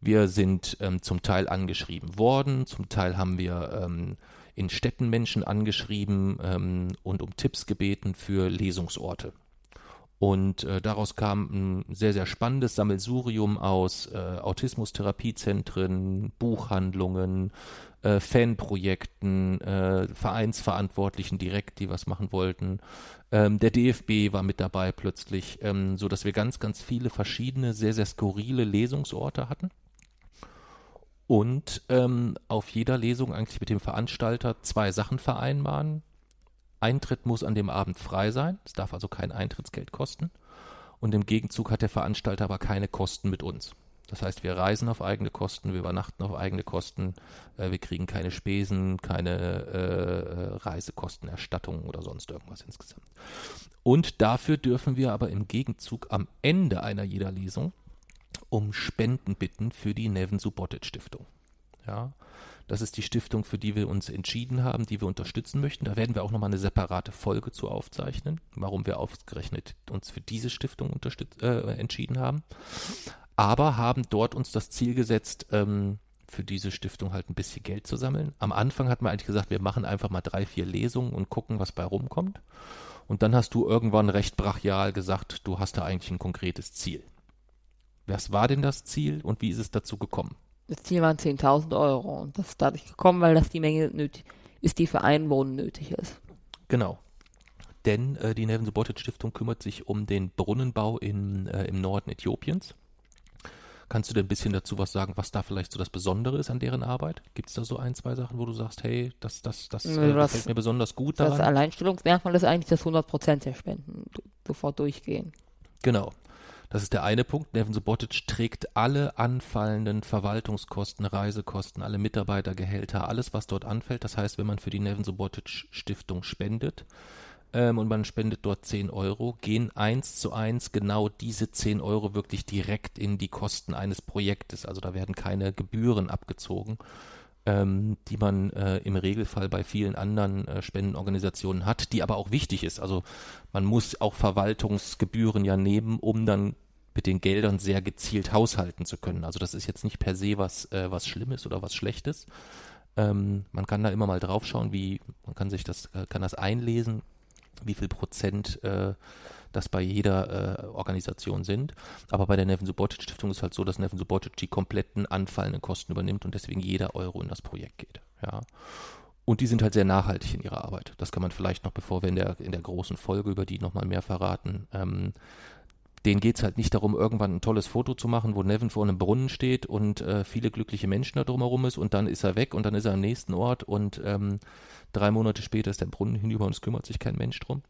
wir sind ähm, zum Teil angeschrieben worden, zum Teil haben wir ähm, in Städten Menschen angeschrieben ähm, und um Tipps gebeten für Lesungsorte. Und äh, daraus kam ein sehr, sehr spannendes Sammelsurium aus äh, Autismus-Therapiezentren, Buchhandlungen, äh, Fanprojekten, äh, Vereinsverantwortlichen direkt, die was machen wollten. Ähm, der DFB war mit dabei plötzlich, ähm, so wir ganz, ganz viele verschiedene, sehr, sehr skurrile Lesungsorte hatten. Und ähm, auf jeder Lesung eigentlich mit dem Veranstalter zwei Sachen vereinbaren. Eintritt muss an dem Abend frei sein. Es darf also kein Eintrittsgeld kosten. Und im Gegenzug hat der Veranstalter aber keine Kosten mit uns. Das heißt, wir reisen auf eigene Kosten, wir übernachten auf eigene Kosten, äh, wir kriegen keine Spesen, keine äh, Reisekostenerstattung oder sonst irgendwas insgesamt. Und dafür dürfen wir aber im Gegenzug am Ende einer jeder Lesung um Spenden bitten für die Nevin Subotic Stiftung. Ja, das ist die Stiftung, für die wir uns entschieden haben, die wir unterstützen möchten. Da werden wir auch nochmal eine separate Folge zu aufzeichnen, warum wir ausgerechnet uns für diese Stiftung äh, entschieden haben. Aber haben dort uns das Ziel gesetzt, ähm, für diese Stiftung halt ein bisschen Geld zu sammeln. Am Anfang hat man eigentlich gesagt, wir machen einfach mal drei, vier Lesungen und gucken, was bei rumkommt. Und dann hast du irgendwann recht brachial gesagt, du hast da eigentlich ein konkretes Ziel. Was war denn das Ziel und wie ist es dazu gekommen? Das Ziel waren 10.000 Euro und das ist dadurch gekommen, weil das die Menge nötig ist, die für Einwohnen nötig ist. Genau. Denn äh, die Nevin Subotic Stiftung kümmert sich um den Brunnenbau in, äh, im Norden Äthiopiens. Kannst du denn ein bisschen dazu was sagen, was da vielleicht so das Besondere ist an deren Arbeit? Gibt es da so ein, zwei Sachen, wo du sagst, hey, das, das, das äh, das, gefällt mir besonders gut daran? Das Alleinstellungsmerkmal ist eigentlich, dass 100% der Spenden sofort durchgehen. Genau. Das ist der eine Punkt. Nevin Subotic trägt alle anfallenden Verwaltungskosten, Reisekosten, alle Mitarbeitergehälter, alles, was dort anfällt. Das heißt, wenn man für die Nevin Subotic Stiftung spendet, ähm, und man spendet dort 10 Euro, gehen eins zu eins genau diese 10 Euro wirklich direkt in die Kosten eines Projektes. Also da werden keine Gebühren abgezogen, ähm, die man äh, im Regelfall bei vielen anderen äh, Spendenorganisationen hat, die aber auch wichtig ist. Also man muss auch Verwaltungsgebühren ja nehmen, um dann mit den Geldern sehr gezielt haushalten zu können. Also das ist jetzt nicht per se was, äh, was Schlimmes oder was Schlechtes. Ähm, man kann da immer mal draufschauen, wie, man kann sich das, äh, kann das einlesen, wie viel Prozent äh, das bei jeder äh, Organisation sind. Aber bei der Nevin Subotic Stiftung ist halt so, dass Nevin Subotic die kompletten anfallenden Kosten übernimmt und deswegen jeder Euro in das Projekt geht. Ja. Und die sind halt sehr nachhaltig in ihrer Arbeit. Das kann man vielleicht noch, bevor wir in der, in der großen Folge über die nochmal mehr verraten, ähm, denen geht es halt nicht darum, irgendwann ein tolles Foto zu machen, wo Nevin vor einem Brunnen steht und äh, viele glückliche Menschen da drumherum ist und dann ist er weg und dann ist er am nächsten Ort und ähm, drei Monate später ist der Brunnen hinüber und es kümmert sich kein Mensch drum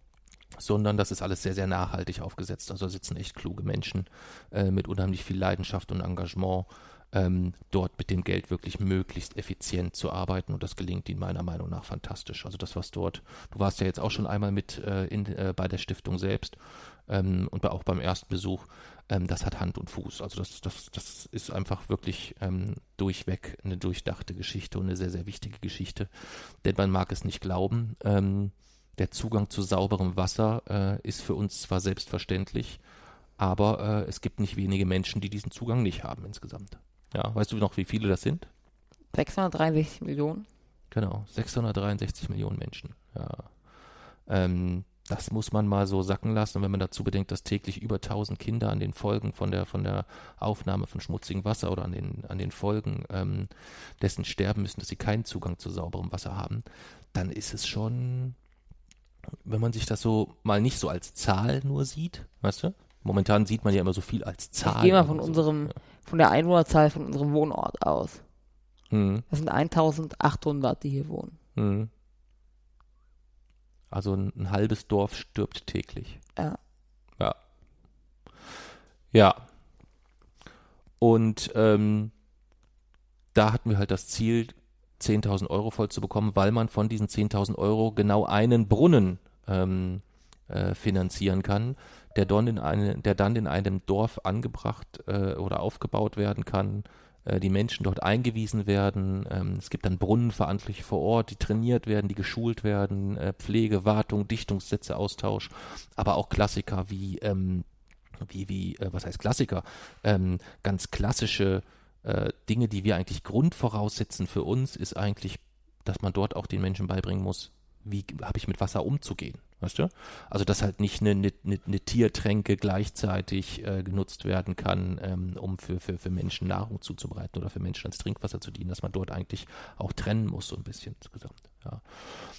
sondern das ist alles sehr, sehr nachhaltig aufgesetzt. Also sitzen echt kluge Menschen äh, mit unheimlich viel Leidenschaft und Engagement, ähm, dort mit dem Geld wirklich möglichst effizient zu arbeiten und das gelingt ihnen meiner Meinung nach fantastisch. Also das, was dort, du warst ja jetzt auch schon einmal mit äh, in, äh, bei der Stiftung selbst ähm, und auch beim ersten Besuch, ähm, das hat Hand und Fuß. Also das, das, das ist einfach wirklich ähm, durchweg eine durchdachte Geschichte und eine sehr, sehr wichtige Geschichte, denn man mag es nicht glauben, ähm, der Zugang zu sauberem Wasser äh, ist für uns zwar selbstverständlich, aber äh, es gibt nicht wenige Menschen, die diesen Zugang nicht haben insgesamt. Ja, weißt du noch, wie viele das sind? 663 Millionen. Genau, 663 Millionen Menschen. Ja. Ähm, das muss man mal so sacken lassen. Und wenn man dazu bedenkt, dass täglich über 1000 Kinder an den Folgen von der, von der Aufnahme von schmutzigem Wasser oder an den, an den Folgen ähm, dessen sterben müssen, dass sie keinen Zugang zu sauberem Wasser haben, dann ist es schon, wenn man sich das so mal nicht so als Zahl nur sieht, weißt du? Momentan sieht man ja immer so viel als Zahl. Ich gehe mal von so. unserem, ja. von der Einwohnerzahl von unserem Wohnort aus. Hm. Das sind 1800, die hier wohnen. Hm. Also ein, ein, halbes Dorf stirbt täglich. Ja. Ja. Ja. Und ähm, da hatten wir halt das Ziel, 10.000 Euro voll zu bekommen, weil man von diesen 10.000 Euro genau einen Brunnen ähm, äh, finanzieren kann, der dann, in eine, der dann in einem Dorf angebracht äh, oder aufgebaut werden kann, äh, die Menschen dort eingewiesen werden. Ähm, es gibt dann Brunnenverantwortliche vor Ort, die trainiert werden, die geschult werden, äh, Pflege, Wartung, Dichtungssätze, Austausch, aber auch Klassiker wie, ähm, wie, wie, äh, was heißt Klassiker? Ähm, ganz klassische äh, Dinge, die wir eigentlich Grundvoraussetzen für uns, ist eigentlich, dass man dort auch den Menschen beibringen muss, wie habe ich mit Wasser umzugehen. Weißt du? Also, dass halt nicht eine, eine, eine Tiertränke gleichzeitig äh, genutzt werden kann, ähm, um für, für, für Menschen Nahrung zuzubereiten oder für Menschen als Trinkwasser zu dienen, dass man dort eigentlich auch trennen muss, so ein bisschen insgesamt. Ja.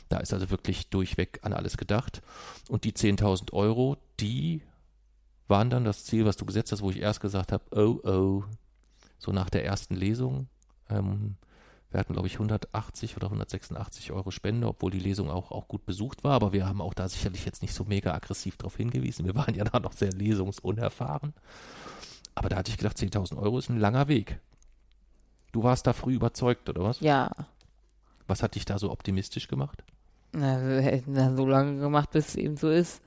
Da ist also wirklich durchweg an alles gedacht. Und die 10.000 Euro, die waren dann das Ziel, was du gesetzt hast, wo ich erst gesagt habe, oh, oh, so nach der ersten Lesung. Ähm, wir hatten, glaube ich, 180 oder 186 Euro Spende, obwohl die Lesung auch, auch gut besucht war. Aber wir haben auch da sicherlich jetzt nicht so mega aggressiv darauf hingewiesen. Wir waren ja da noch sehr lesungsunerfahren. Aber da hatte ich gedacht, 10.000 Euro ist ein langer Weg. Du warst da früh überzeugt, oder was? Ja. Was hat dich da so optimistisch gemacht? Na, wir hätten das so lange gemacht, bis es eben so ist.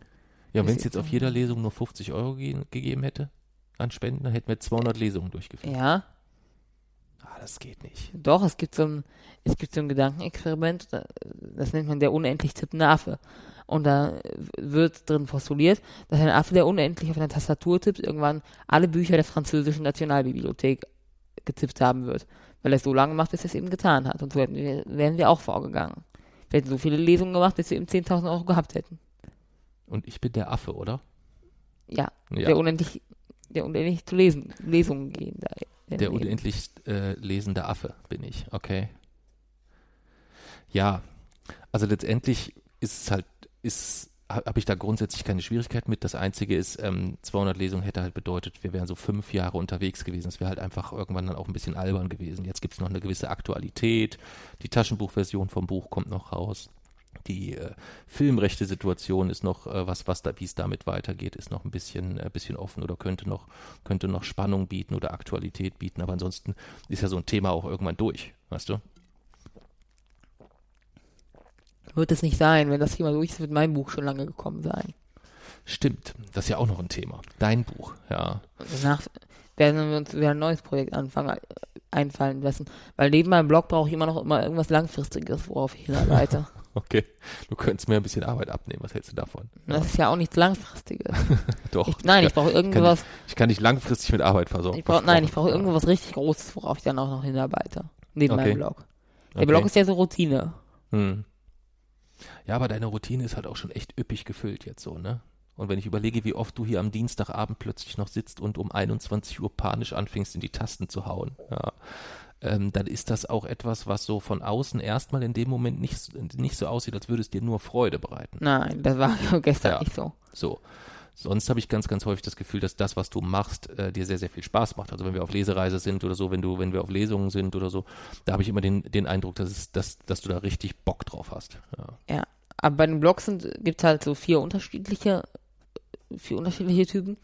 Ja, wenn es jetzt auf jeder Lesung nur 50 Euro ge gegeben hätte an Spenden, dann hätten wir 200 Lesungen durchgeführt. Ja. Ah, das geht nicht. Doch, es gibt so ein, es gibt so ein Gedankenexperiment, da- das nennt man der unendlich tippende Affe. Und da wird drin postuliert, dass ein Affe, der unendlich auf einer Tastatur tippt, irgendwann alle Bücher der französischen Nationalbibliothek getippt haben wird. Weil er es so lange macht, bis er es eben getan hat. Und so hätten wir, wären wir auch vorgegangen. Wir hätten so viele Lesungen gemacht, bis wir eben 10.000 Euro gehabt hätten. Und ich bin der Affe, oder? Ja, Ja. der unendlich, der unendlich zu lesen, Lesungen gehen. Da, Der unendlich äh, lesende Affe bin ich, okay. Ja, also letztendlich ist es halt, ist, habe ich da grundsätzlich keine Schwierigkeit mit. Das Einzige ist, ähm, 200 Lesungen hätte halt bedeutet, wir wären so fünf Jahre unterwegs gewesen. Das wäre halt einfach irgendwann dann auch ein bisschen albern gewesen. Jetzt gibt es noch eine gewisse Aktualität. Die Taschenbuchversion vom Buch kommt noch raus. Die äh, Filmrechte-Situation ist noch, äh, was, was da, wie es damit weitergeht, ist noch ein bisschen, äh, bisschen offen oder könnte noch, könnte noch Spannung bieten oder Aktualität bieten. Aber ansonsten ist ja so ein Thema auch irgendwann durch, weißt du? Wird es nicht sein, wenn das Thema durch ist, wird mein Buch schon lange gekommen sein. Stimmt, das ist ja auch noch ein Thema. Dein Buch, ja. Danach werden wir uns wieder ein neues Projekt anfangen, einfallen lassen. Weil neben meinem Blog brauche ich immer noch immer irgendwas Langfristiges, worauf ich hinarbeite. Okay. Du könntest mir ein bisschen Arbeit abnehmen. Was hältst du davon? Das ist ja auch nichts Langfristiges. Doch. Ich, nein, ich brauche irgendwas, Ich kann dich langfristig mit Arbeit versorgen. ich brauch, nein, ich brauche irgendwas richtig Großes, worauf ich dann auch noch hinarbeite. Neben Okay. meinem Blog. Der Okay. Blog ist ja so Routine. Hm. Ja, aber deine Routine ist halt auch schon echt üppig gefüllt jetzt so, ne? Und wenn ich überlege, wie oft du hier am Dienstagabend plötzlich noch sitzt und um 21 Uhr panisch anfängst, in die Tasten zu hauen, ja, ähm, dann ist das auch etwas, was so von außen erstmal in dem Moment nicht, nicht so aussieht, als würde es dir nur Freude bereiten. Nein, das war gestern Ja. nicht so. So. Sonst habe ich ganz, ganz häufig das Gefühl, dass das, was du machst, äh, dir sehr, sehr viel Spaß macht. Also wenn wir auf Lesereise sind oder so, wenn du, wenn wir auf Lesungen sind oder so, da habe ich immer den, den Eindruck, dass, es, dass, dass du da richtig Bock drauf hast. Ja. Ja, aber bei den Blogs gibt es halt so vier unterschiedliche, vier unterschiedliche Typen.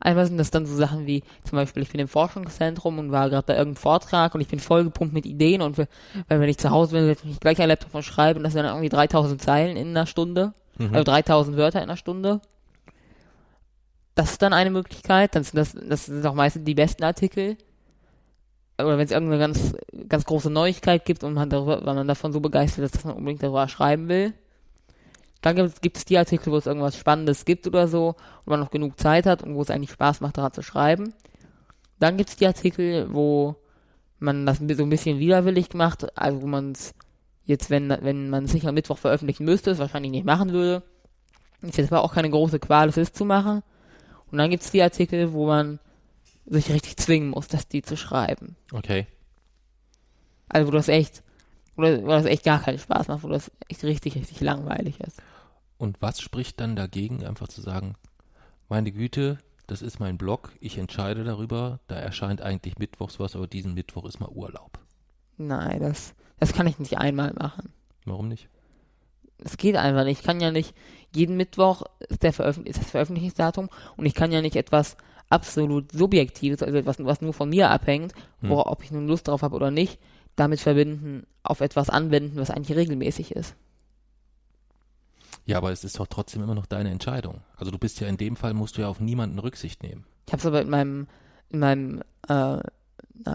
Einmal sind das dann so Sachen wie, zum Beispiel, ich bin im Forschungszentrum und war gerade bei irgendeinem Vortrag und ich bin vollgepumpt mit Ideen und we- weil wenn ich zu Hause bin, werde ich gleich ein Laptop und schreibe und das sind dann irgendwie 3000 Zeilen in einer Stunde, Mhm. also 3000 Wörter in einer Stunde. Das ist dann eine Möglichkeit, dann sind das, das sind auch meistens die besten Artikel. Oder wenn es irgendeine ganz, ganz große Neuigkeit gibt und man darüber, weil man davon so begeistert ist, dass man unbedingt darüber schreiben will. Dann gibt es, die Artikel, wo es irgendwas Spannendes gibt oder so, wo man noch genug Zeit hat und wo es eigentlich Spaß macht, daran zu schreiben. Dann gibt es die Artikel, wo man das so ein bisschen widerwillig macht, also wo man es jetzt, wenn, wenn man es nicht am Mittwoch veröffentlichen müsste, es wahrscheinlich nicht machen würde. Ist jetzt aber auch keine große Qual, es ist zu machen. Und dann gibt es die Artikel, wo man sich richtig zwingen muss, das die zu schreiben. Okay. Also wo das echt, wo das, wo das echt gar keinen Spaß macht, wo das echt richtig, richtig langweilig ist. Und was spricht dann dagegen, einfach zu sagen, meine Güte, das ist mein Blog, ich entscheide darüber, da erscheint eigentlich mittwochs was, aber diesen Mittwoch ist mal Urlaub. Nein, das, das kann ich nicht einmal machen. Warum nicht? Es geht einfach nicht. Ich kann ja nicht, jeden Mittwoch ist, der Veröffentlich ist das Veröffentlichungsdatum und ich kann ja nicht etwas absolut Subjektives, also etwas, was nur von mir abhängt, Hm. worauf ob ich nun Lust drauf habe oder nicht, damit verbinden, auf etwas anwenden, was eigentlich regelmäßig ist. Ja, aber es ist doch trotzdem immer noch deine Entscheidung. Also du bist ja in dem Fall, musst du ja auf niemanden Rücksicht nehmen. Ich habe es aber in meinem, in meinem, äh,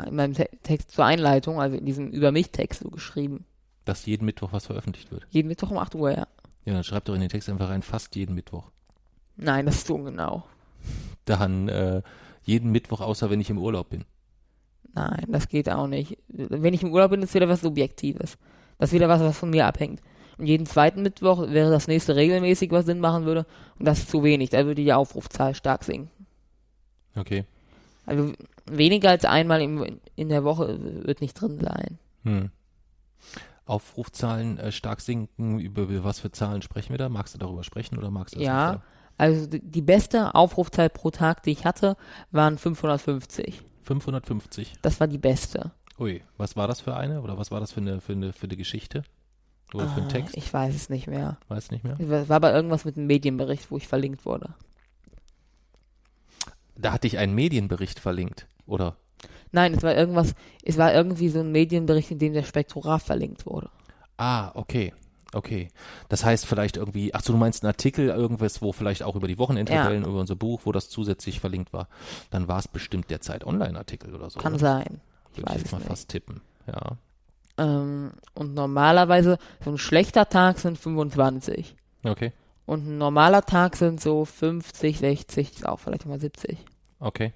in meinem Te Text zur Einleitung, also in diesem Über mich-Text so geschrieben. Dass jeden Mittwoch was veröffentlicht wird. Jeden Mittwoch um 8 Uhr, ja. Ja, dann schreib doch in den Text einfach rein, fast jeden Mittwoch. Nein, das ist so ungenau. Dann äh, jeden Mittwoch, außer wenn ich im Urlaub bin. Nein, das geht auch nicht. Wenn ich im Urlaub bin, ist wieder was Subjektives. Das ist wieder was, was von mir abhängt. Und jeden zweiten Mittwoch wäre das nächste regelmäßig, was Sinn machen würde. Und das ist zu wenig. Da würde die Aufrufzahl stark sinken. Okay. Also weniger als einmal im, in der Woche wird nicht drin sein. Hm. Aufrufzahlen äh, stark sinken, über, über was für Zahlen sprechen wir da? Magst du darüber sprechen oder magst du das Ja. nicht? Also die- die beste Aufrufzahl pro Tag, die ich hatte, waren 550. 550. Das war die beste. Ui, was war das für eine? Oder was war das für eine, für eine, für eine Geschichte? Oder für einen Ah, Text? Ich weiß es nicht mehr. Weiß nicht mehr. Es war aber irgendwas mit einem Medienbericht, wo ich verlinkt wurde. Da hatte ich einen Medienbericht verlinkt. Oder? Nein, es war irgendwas, es war irgendwie so ein Medienbericht, in dem der Spektrograph verlinkt wurde. Ah, okay. Okay. Das heißt vielleicht irgendwie, ach so, du meinst einen Artikel, irgendwas, wo vielleicht auch über die Wochenendtabellen, über unser Buch, wo das zusätzlich verlinkt war. Dann war es bestimmt der Zeit Online-Artikel oder so. Kann oder? sein. Ich Würde ich jetzt es mal nicht. fast tippen. Ja. Ähm, und normalerweise, so ein schlechter Tag sind 25. Okay. Und ein normaler Tag sind so 50, 60, auch vielleicht mal 70. Okay.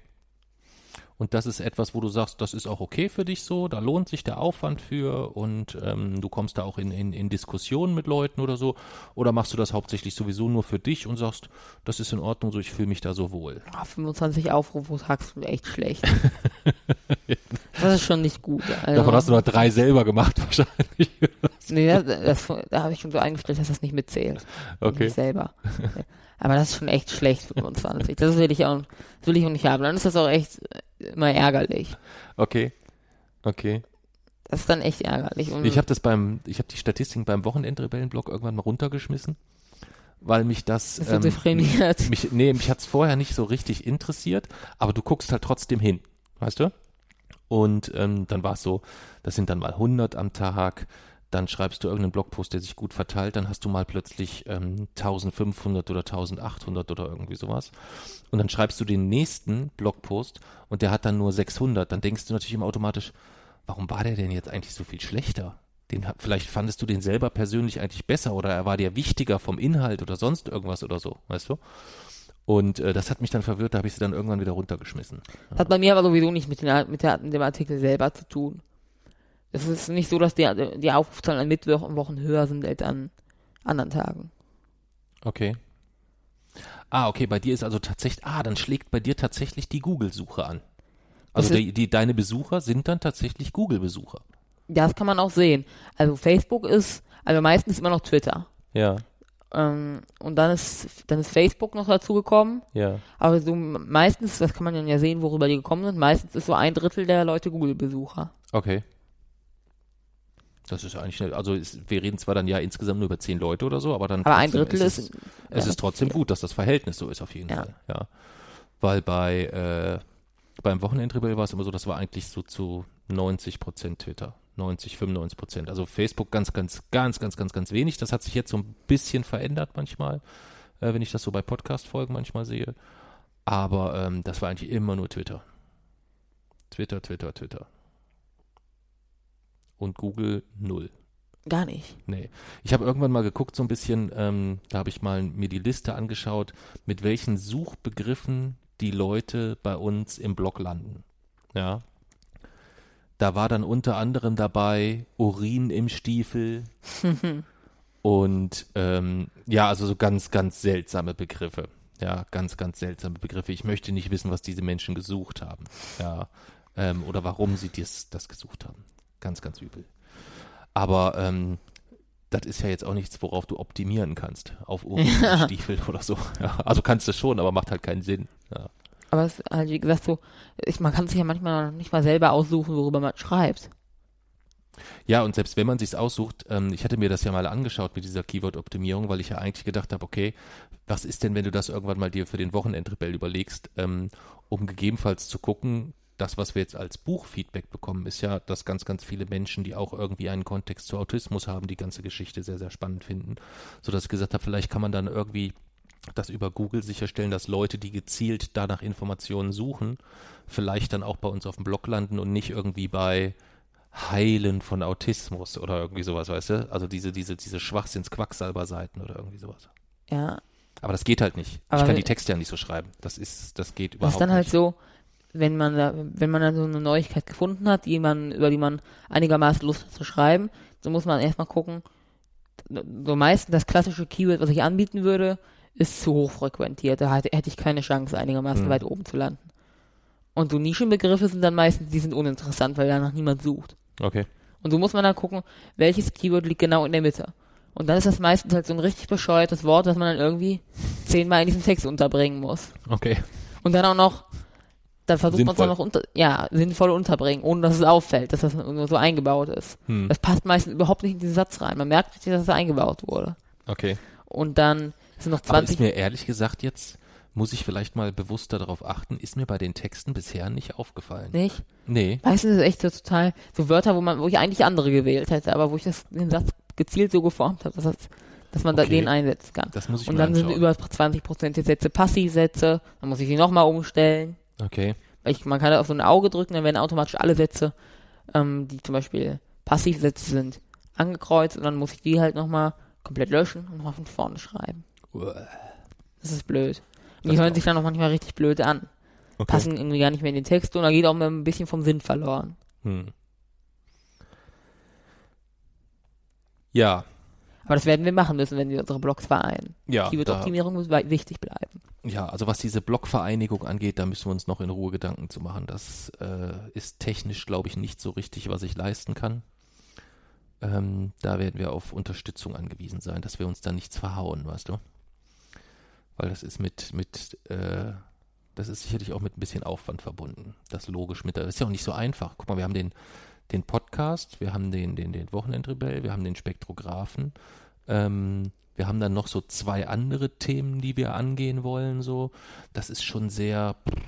Und das ist etwas, wo du sagst, das ist auch okay für dich so, da lohnt sich der Aufwand für und ähm, du kommst da auch in, in, in Diskussionen mit Leuten oder so. Oder machst du das hauptsächlich sowieso nur für dich und sagst, das ist in Ordnung, so ich fühle mich da so wohl. Ah, 25 Aufrufe Tag sind echt schlecht. das ist schon nicht gut. Also, Davon hast du noch drei selber gemacht wahrscheinlich. Nee, das, das, da habe ich schon so eingestellt, dass das nicht mitzählt. Okay. Ich selber. Aber das ist schon echt schlecht, 25. Das will ich auch, will ich auch nicht haben. Dann ist das auch echt immer ärgerlich. Okay. Okay. Das ist dann echt ärgerlich. Und Ich habe das beim, ich habe die Statistiken beim Wochenendrebellenblog irgendwann mal runtergeschmissen, weil mich das, das so deprimiert. mich, nee, mich hat's vorher nicht so richtig interessiert, aber du guckst halt trotzdem hin, weißt du? Und ähm, dann war es so, das sind dann mal 100 am Tag, dann schreibst du irgendeinen Blogpost, der sich gut verteilt, dann hast du mal plötzlich ähm, 1500 oder 1800 oder irgendwie sowas. Und dann schreibst du den nächsten Blogpost und der hat dann nur 600. Dann denkst du natürlich immer automatisch, warum war der denn jetzt eigentlich so viel schlechter? Den, vielleicht fandest du den selber persönlich eigentlich besser oder er war dir wichtiger vom Inhalt oder sonst irgendwas oder so, weißt du? Und äh, das hat mich dann verwirrt, da habe ich sie dann irgendwann wieder runtergeschmissen. Hat bei mir aber sowieso nicht mit, den, mit, der, mit dem Artikel selber zu tun. Es ist nicht so, dass die, die Aufrufzahlen an Mittwoch und Wochen höher sind als an anderen Tagen. Okay. Ah, okay, bei dir ist also tatsächlich, ah, dann schlägt bei dir tatsächlich die Google-Suche an. Also die, die, deine Besucher sind dann tatsächlich Google-Besucher. Ja, das kann man auch sehen. Also Facebook ist, also meistens immer noch Twitter. Ja, Ähm, und dann ist, dann ist Facebook noch dazugekommen. ja. Aber so meistens, das kann man dann ja sehen, worüber die gekommen sind, meistens ist so ein Drittel der Leute Google-Besucher. Okay. Das ist eigentlich, eine- also ist, wir reden zwar dann ja insgesamt nur über zehn Leute oder so, aber dann Aber ein Drittel ist ist, es, es ja, ist trotzdem gut, dass das Verhältnis so ist auf jeden Ja. Fall. Ja. Weil bei äh, beim Wochenendrebell war es immer so, das war eigentlich so zu 90 Prozent Twitter. 90, 95 Prozent. Also Facebook ganz, ganz, ganz, ganz, ganz, ganz wenig. Das hat sich jetzt so ein bisschen verändert manchmal, äh, wenn ich das so bei Podcast-Folgen manchmal sehe. Aber ähm, das war eigentlich immer nur Twitter. Twitter, Twitter, Twitter. Und Google null. gar nicht. Nee. Ich habe irgendwann mal geguckt, so ein bisschen, ähm, da habe ich mal mir die Liste angeschaut, mit welchen Suchbegriffen die Leute bei uns im Blog landen. Ja. Da war dann unter anderem dabei Urin im Stiefel und ähm, ja, also so ganz, ganz seltsame Begriffe. Ja, ganz, ganz seltsame Begriffe. Ich möchte nicht wissen, was diese Menschen gesucht haben. Ja. Ähm, oder warum sie dies, das gesucht haben. Ganz, ganz übel. Aber ähm, das ist ja jetzt auch nichts, worauf du optimieren kannst. Auf Urinstiefel oder so. Ja, also kannst du schon, aber macht halt keinen Sinn. Ja. Aber es ist halt, wie gesagt, so, ich, man kann sich ja manchmal nicht mal selber aussuchen, worüber man schreibt. Ja, und selbst wenn man sich's aussucht, ähm, ich hatte mir das ja mal angeschaut mit dieser Keyword-Optimierung, weil ich ja eigentlich gedacht habe, okay, was ist denn, wenn du das irgendwann mal dir für den Wochenendrebell überlegst, ähm, um gegebenenfalls zu gucken, das, was wir jetzt als Buchfeedback bekommen, ist ja, dass ganz, ganz viele Menschen, die auch irgendwie einen Kontext zu Autismus haben, die ganze Geschichte sehr, sehr spannend finden, sodass ich gesagt habe, vielleicht kann man dann irgendwie das über Google sicherstellen, dass Leute, die gezielt danach Informationen suchen, vielleicht dann auch bei uns auf dem Blog landen und nicht irgendwie bei Heilen von Autismus oder irgendwie sowas, weißt du? Also diese, diese, diese Schwachsinns-Quacksalber-Seiten oder irgendwie sowas. Ja. Aber das geht halt nicht. Aber ich kann die Texte ja nicht so schreiben. Das ist, das geht Das überhaupt ist dann halt nicht. so, wenn man da, wenn man dann so eine Neuigkeit gefunden hat, die man, über die man einigermaßen Lust hat zu schreiben, so muss man erstmal gucken, so meistens das klassische Keyword, was ich anbieten würde, ist zu hoch frequentiert. Da hätte ich keine Chance, einigermaßen Hm. weit oben zu landen. Und so Nischenbegriffe sind dann meistens, die sind uninteressant, weil danach niemand sucht. Okay. Und so muss man dann gucken, welches Keyword liegt genau in der Mitte. Und dann ist das meistens halt so ein richtig bescheuertes Wort, das man dann irgendwie zehnmal in diesem Text unterbringen muss. Okay. Und dann auch noch, dann versucht man es dann noch unter, ja, sinnvoll unterbringen, ohne dass es auffällt, dass das nur so eingebaut ist. Hm. Das passt meistens überhaupt nicht in diesen Satz rein. Man merkt nicht, dass es eingebaut wurde. Okay. Und dann sind noch Aber ist 20, mir ehrlich gesagt jetzt, muss ich vielleicht mal bewusster darauf achten, ist mir bei den Texten bisher nicht aufgefallen. nicht? Nee. Meistens ist es echt so total, so Wörter, wo man, wo ich eigentlich andere gewählt hätte, aber wo ich das, den Satz gezielt so geformt habe, dass, das, dass man da Okay. den einsetzen kann. Das muss ich Und dann sind anschauen. über 20% der Sätze Passivsätze, dann muss ich die nochmal umstellen. Okay. Weil ich, man kann da auf so ein Auge drücken, dann werden automatisch alle Sätze, ähm, die zum Beispiel Passivsätze sind, angekreuzt und dann muss ich die halt nochmal komplett löschen und nochmal von vorne schreiben. Das ist blöd. Und Das die hören sich dann auch manchmal richtig blöd an. okay. Passen irgendwie gar nicht mehr in den Text und da geht auch ein bisschen vom Sinn verloren. Hm. Ja, Aber das werden wir machen müssen, wenn wir unsere Blogs vereinen. ja, Keyword-Optimierung muss wichtig bleiben. ja, also was diese Blockvereinigung angeht, da müssen wir uns noch in Ruhe Gedanken zu machen. Das äh, ist technisch, glaube ich, nicht so richtig, was ich leisten kann. Ähm, da werden wir auf Unterstützung angewiesen sein, dass wir uns da nichts verhauen, weißt du? Weil das ist mit, mit, äh, das ist sicherlich auch mit ein bisschen Aufwand verbunden. Das logisch mit, das ist ja auch nicht so einfach. Guck mal, wir haben den, den Podcast, wir haben den, den, den Wochenendrebell, wir haben den Spektrographen, ähm, wir haben dann noch so zwei andere Themen, die wir angehen wollen, so. Das ist schon sehr pff,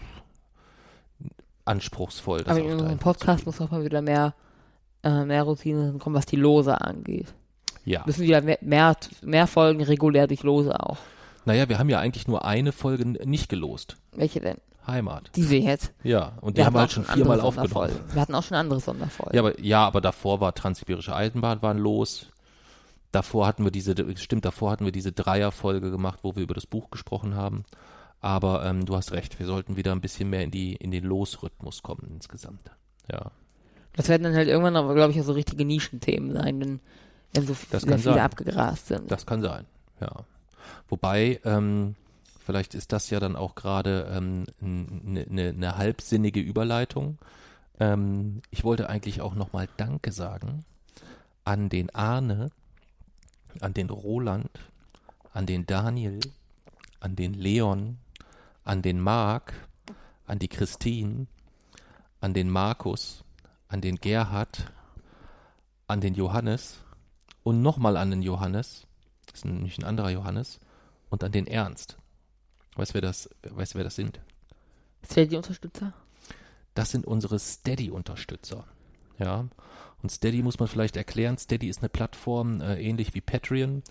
anspruchsvoll. das Aber in unserem Podcast muss auch mal wieder mehr, äh, mehr Routine kommen, was die Lose angeht. Ja. Müssen wieder mehr, mehr, mehr Folgen regulär durch Lose auch. Naja, wir haben ja eigentlich nur eine Folge nicht gelost. Welche denn? Heimat. Diese jetzt. Ja, und die Wir haben wir halt schon viermal aufgenommen. Wir hatten auch schon andere Sonderfolgen. Ja, aber, ja, aber davor war Transsibirische Eisenbahn waren los. Davor hatten wir diese, stimmt, davor hatten wir diese Dreierfolge gemacht, wo wir über das Buch gesprochen haben. Aber ähm, du hast recht, wir sollten wieder ein bisschen mehr in die in den Losrhythmus kommen insgesamt. Ja, Das werden dann halt irgendwann aber, glaube ich, auch so richtige Nischenthemen sein, wenn, wenn so Das viele sein. abgegrast sind. das kann sein. Ja, wobei ähm, vielleicht ist das ja dann auch gerade ähm, eine ne, ne halbsinnige Überleitung. Ähm, ich wollte eigentlich auch nochmal Danke sagen an den Arne, an den Roland, an den Daniel, an den Leon, an den Marc, an die Christine, an den Markus, an den Gerhard, an den Johannes und nochmal an den Johannes, das ist nämlich ein anderer Johannes, und an den Ernst. Weißt du, wer das, weißt wer das sind? Zählt die Unterstützer? Das sind unsere Steady-Unterstützer. Ja. Und Steady muss man vielleicht erklären. Steady ist eine Plattform, äh, ähnlich wie Patreon,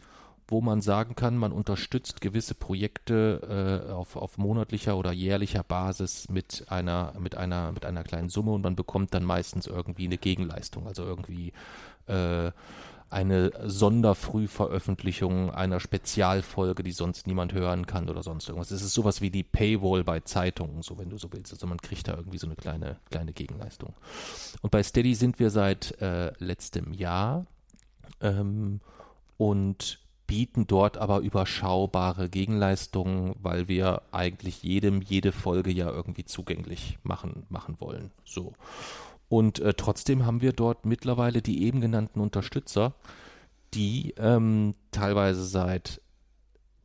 wo man sagen kann, man unterstützt gewisse Projekte äh, auf, auf monatlicher oder jährlicher Basis mit einer, mit einer, mit einer kleinen Summe und man bekommt dann meistens irgendwie eine Gegenleistung, also irgendwie äh, eine Sonderfrühveröffentlichung einer Spezialfolge, die sonst niemand hören kann oder sonst irgendwas. Es ist sowas wie die Paywall bei Zeitungen, so wenn du so willst. Also man kriegt da irgendwie so eine kleine, kleine Gegenleistung. Und bei Steady sind wir seit äh, letztem Jahr ähm, und bieten dort aber überschaubare Gegenleistungen, weil wir eigentlich jedem jede Folge ja irgendwie zugänglich machen, machen wollen. So. Und äh, trotzdem haben wir dort mittlerweile die eben genannten Unterstützer, die ähm, teilweise seit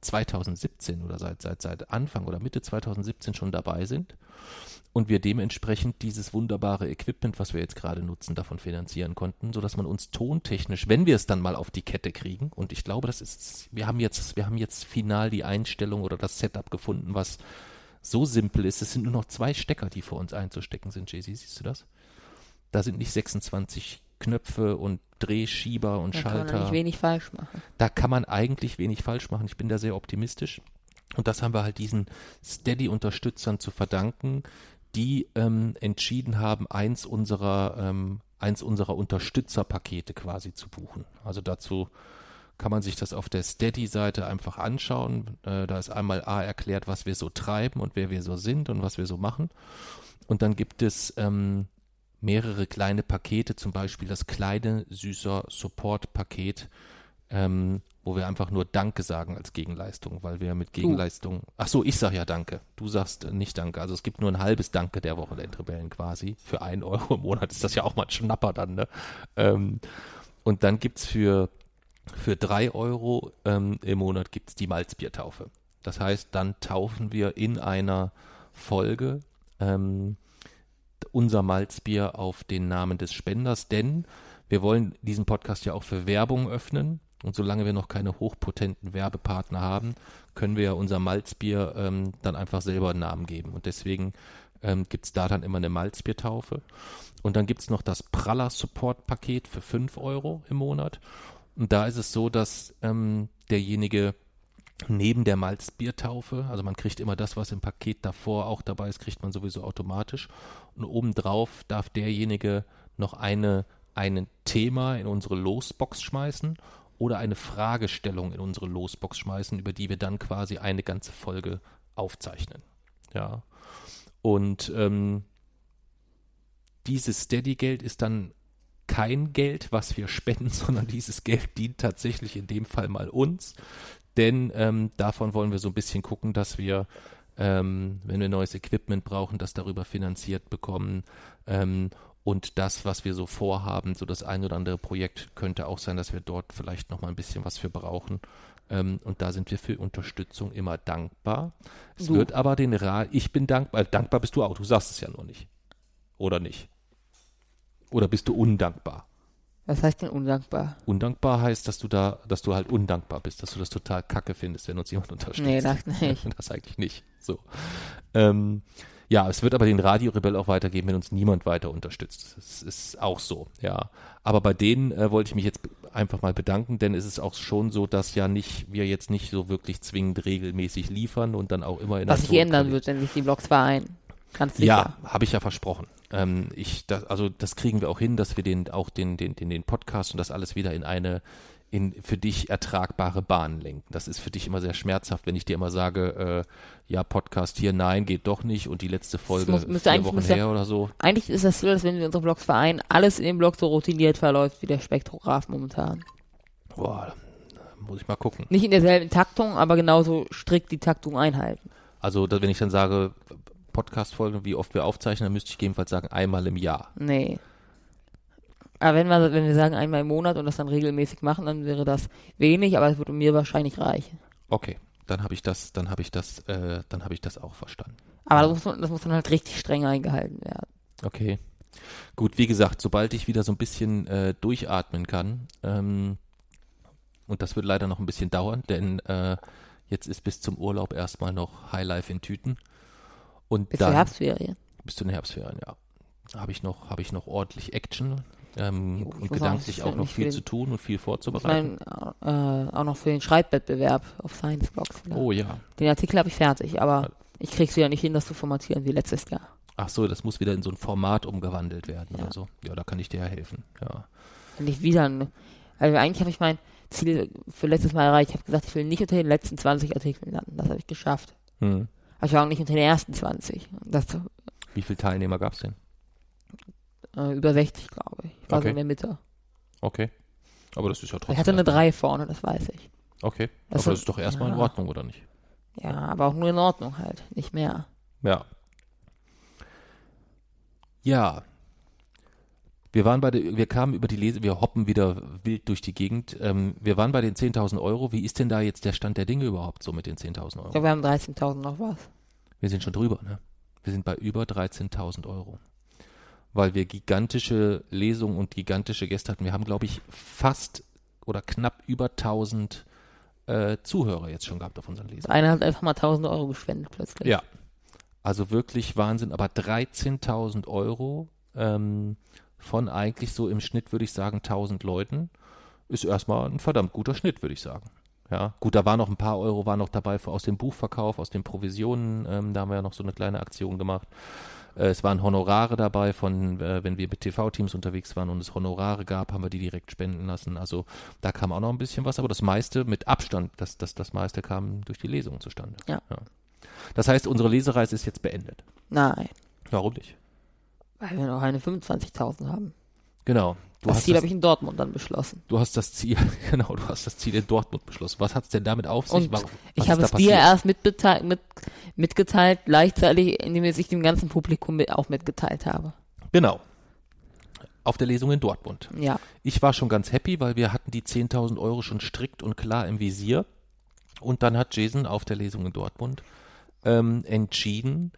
2017 oder seit, seit, seit Anfang oder Mitte 2017 schon dabei sind und wir dementsprechend dieses wunderbare Equipment, was wir jetzt gerade nutzen, davon finanzieren konnten, sodass man uns tontechnisch, wenn wir es dann mal auf die Kette kriegen, und ich glaube, das ist, wir haben jetzt, wir haben jetzt final die Einstellung oder das Setup gefunden, was so simpel ist. Es sind nur noch zwei Stecker, die vor uns einzustecken sind, Jay-Z, siehst du das? Da sind nicht 26 Knöpfe und Drehschieber und Da kann man Schalter nicht wenig falsch machen. da kann man eigentlich wenig falsch machen. Ich bin da sehr optimistisch. Und das haben wir halt diesen Steady-Unterstützern zu verdanken, die ähm, entschieden haben, eins unserer, ähm, eins unserer Unterstützerpakete quasi zu buchen. Also dazu kann man sich das auf der Steady-Seite einfach anschauen. Äh, da ist einmal A erklärt, was wir so treiben und wer wir so sind und was wir so machen. Und dann gibt es ähm, mehrere kleine Pakete, zum Beispiel das kleine, süßer Support-Paket, ähm, wo wir einfach nur Danke sagen als Gegenleistung, weil wir mit Gegenleistung. Ach so, ich sag ja Danke. Du sagst nicht Danke. Also es gibt nur ein halbes Danke der Wochenendrebellen quasi. Für ein Euro im Monat ist das ja auch mal ein Schnapper dann, ne? Ähm, und dann gibt's für für drei Euro ähm, im Monat gibt's die Malzbiertaufe. Das heißt, dann taufen wir in einer Folge ähm, unser Malzbier auf den Namen des Spenders, denn wir wollen diesen Podcast ja auch für Werbung öffnen. Und solange wir noch keine hochpotenten Werbepartner haben, können wir ja unser Malzbier ähm, dann einfach selber einen Namen geben. Und deswegen ähm, gibt es da dann immer eine Malzbiertaufe. Und dann gibt es noch das Praller Support Paket für 5 Euro im Monat. Und da ist es so, dass ähm, derjenige neben der Malzbiertaufe, also man kriegt immer das, was im Paket davor auch dabei ist, kriegt man sowieso automatisch. Und obendrauf darf derjenige noch eine, ein Thema in unsere Losbox schmeißen oder eine Fragestellung in unsere Losbox schmeißen, über die wir dann quasi eine ganze Folge aufzeichnen. Ja. Und ähm, dieses Steady-Geld ist dann kein Geld, was wir spenden, sondern dieses Geld dient tatsächlich in dem Fall mal uns denn ähm, davon wollen wir so ein bisschen gucken, dass wir, ähm, wenn wir neues Equipment brauchen, das darüber finanziert bekommen. Ähm, und das, was wir so vorhaben, so das ein oder andere Projekt, könnte auch sein, dass wir dort vielleicht noch mal ein bisschen was für brauchen. Ähm, und da sind wir für Unterstützung immer dankbar. Es Du. wird aber den Rat, ich bin dankbar, dankbar bist du auch, du sagst es ja nur nicht. Oder nicht? Oder bist du undankbar? Was heißt denn undankbar? Undankbar heißt, dass du da, dass du halt undankbar bist, dass du das total kacke findest, wenn uns jemand unterstützt. Nee, das nicht. Das eigentlich nicht. So. Ähm, ja, es wird aber den Radio Rebell auch weitergeben, wenn uns niemand weiter unterstützt. Das ist auch so, ja. Aber bei denen äh, wollte ich mich jetzt einfach mal bedanken, denn es ist auch schon so, dass ja nicht, wir jetzt nicht so wirklich zwingend regelmäßig liefern und dann auch immer in Was sich ändern wird, wenn sich die Blogs vereinen. Ganz sicher. ja, habe ich ja versprochen. Ähm, ich, das, also das kriegen wir auch hin, dass wir den auch den, den, den, den Podcast und das alles wieder in eine in für dich ertragbare Bahn lenken. Das ist für dich immer sehr schmerzhaft, wenn ich dir immer sage, äh, ja, Podcast hier, nein, geht doch nicht und die letzte Folge muss- vier eigentlich- Wochen her oder so. Eigentlich ist das so, dass wenn wir unsere Blogs vereinen, alles in dem Blog so routiniert verläuft wie der Spektrograph momentan. Boah, muss ich mal gucken. Nicht in derselben Taktung, aber genauso strikt die Taktung einhalten. Also, da, wenn ich dann sage, Podcast-Folgen, wie oft wir aufzeichnen, dann müsste ich gegebenenfalls sagen, einmal im Jahr. Nee. Aber wenn wir, wenn wir sagen einmal im Monat und das dann regelmäßig machen, dann wäre das wenig, aber es würde mir wahrscheinlich reichen. Okay, dann habe ich das, dann habe ich das, äh, dann habe ich das auch verstanden. Aber das muss, man, das muss dann halt richtig streng eingehalten werden. Okay. Gut, wie gesagt, sobald ich wieder so ein bisschen äh, durchatmen kann, ähm, und das wird leider noch ein bisschen dauern, denn äh, jetzt ist bis zum Urlaub erstmal noch Highlife in Tüten. Und Bis dann zur Herbstferien. bis zu den Herbstferien, ja. Habe ich noch, habe ich noch ordentlich Action ähm, Jo, ich und gedanklich auch noch ich viel will- zu tun und viel Ich vorzubereiten. meine, äh, auch noch für den Schreibwettbewerb auf Science Blogs. vielleicht. Oh ja. Den Artikel habe ich fertig, aber ich krieg's wieder nicht hin, das zu formatieren wie letztes Jahr. Ach so, das muss wieder in so ein Format umgewandelt werden Ja. oder so. Ja, da kann ich dir ja helfen. Ja. Nicht wieder also eigentlich habe ich mein Ziel für letztes Mal erreicht. Ich habe gesagt, ich will nicht unter den letzten 20 Artikeln landen. Das habe ich geschafft. Hm. War auch nicht unter den ersten 20. Das Wie viele Teilnehmer gab's denn? äh, über 60, glaube ich. Ich war so Okay. in der Mitte. Okay. Aber das ist ja trotzdem. Ich hatte eine erstmal- 3 vorne, das weiß ich. Okay. Das aber sind- das ist doch erstmal in ja. Ordnung, oder nicht? Ja, aber auch nur in Ordnung halt. Nicht mehr. Ja. Ja. Wir waren bei der, wir kamen über die Lese, wir hoppen wieder wild durch die Gegend. Ähm, wir waren bei den 10.000 Euro. Wie ist denn da jetzt der Stand der Dinge überhaupt so mit den 10.000 Ich Euro? glaube, wir haben 13.000 noch was. Wir sind schon drüber, ne? Wir sind bei über 13.000 Euro. Weil wir gigantische Lesungen und gigantische Gäste hatten. Wir haben, glaube ich, fast oder knapp über 1000 äh, Zuhörer jetzt schon gehabt auf unseren Lesungen. Einer hat einfach mal 1000 Euro gespendet plötzlich. Ja. Also wirklich Wahnsinn, aber 13.000 Euro ähm, von eigentlich so im Schnitt, würde ich sagen, 1000 Leuten ist erstmal ein verdammt guter Schnitt, würde ich sagen. Ja, gut, da waren noch ein paar Euro, waren noch dabei für, aus dem Buchverkauf, aus den Provisionen, ähm, da haben wir ja noch so eine kleine Aktion gemacht. Äh, es waren Honorare dabei von, äh, wenn wir mit TV-Teams unterwegs waren und es Honorare gab, haben wir die direkt spenden lassen. Also da kam auch noch ein bisschen was, aber das meiste mit Abstand, das, das, das meiste kam durch die Lesung zustande. Ja. Das heißt, unsere Lesereise ist jetzt beendet. Nein, Warum nicht? Weil wir noch eine 25.000 haben. Genau. Du das hast Ziel habe ich in Dortmund dann beschlossen. du hast das Ziel, genau, du hast das Ziel in Dortmund beschlossen. Was hat es denn damit auf sich? Warum- ich habe es dir erst mitbeteiligt, mit, mitgeteilt, gleichzeitig, indem ich dem ganzen Publikum mit, auch mitgeteilt habe. Genau. Auf der Lesung in Dortmund. Ja. Ich war schon ganz happy, weil wir hatten die 10.000 Euro schon strikt und klar im Visier. Und dann hat Jason auf der Lesung in Dortmund ähm, entschieden,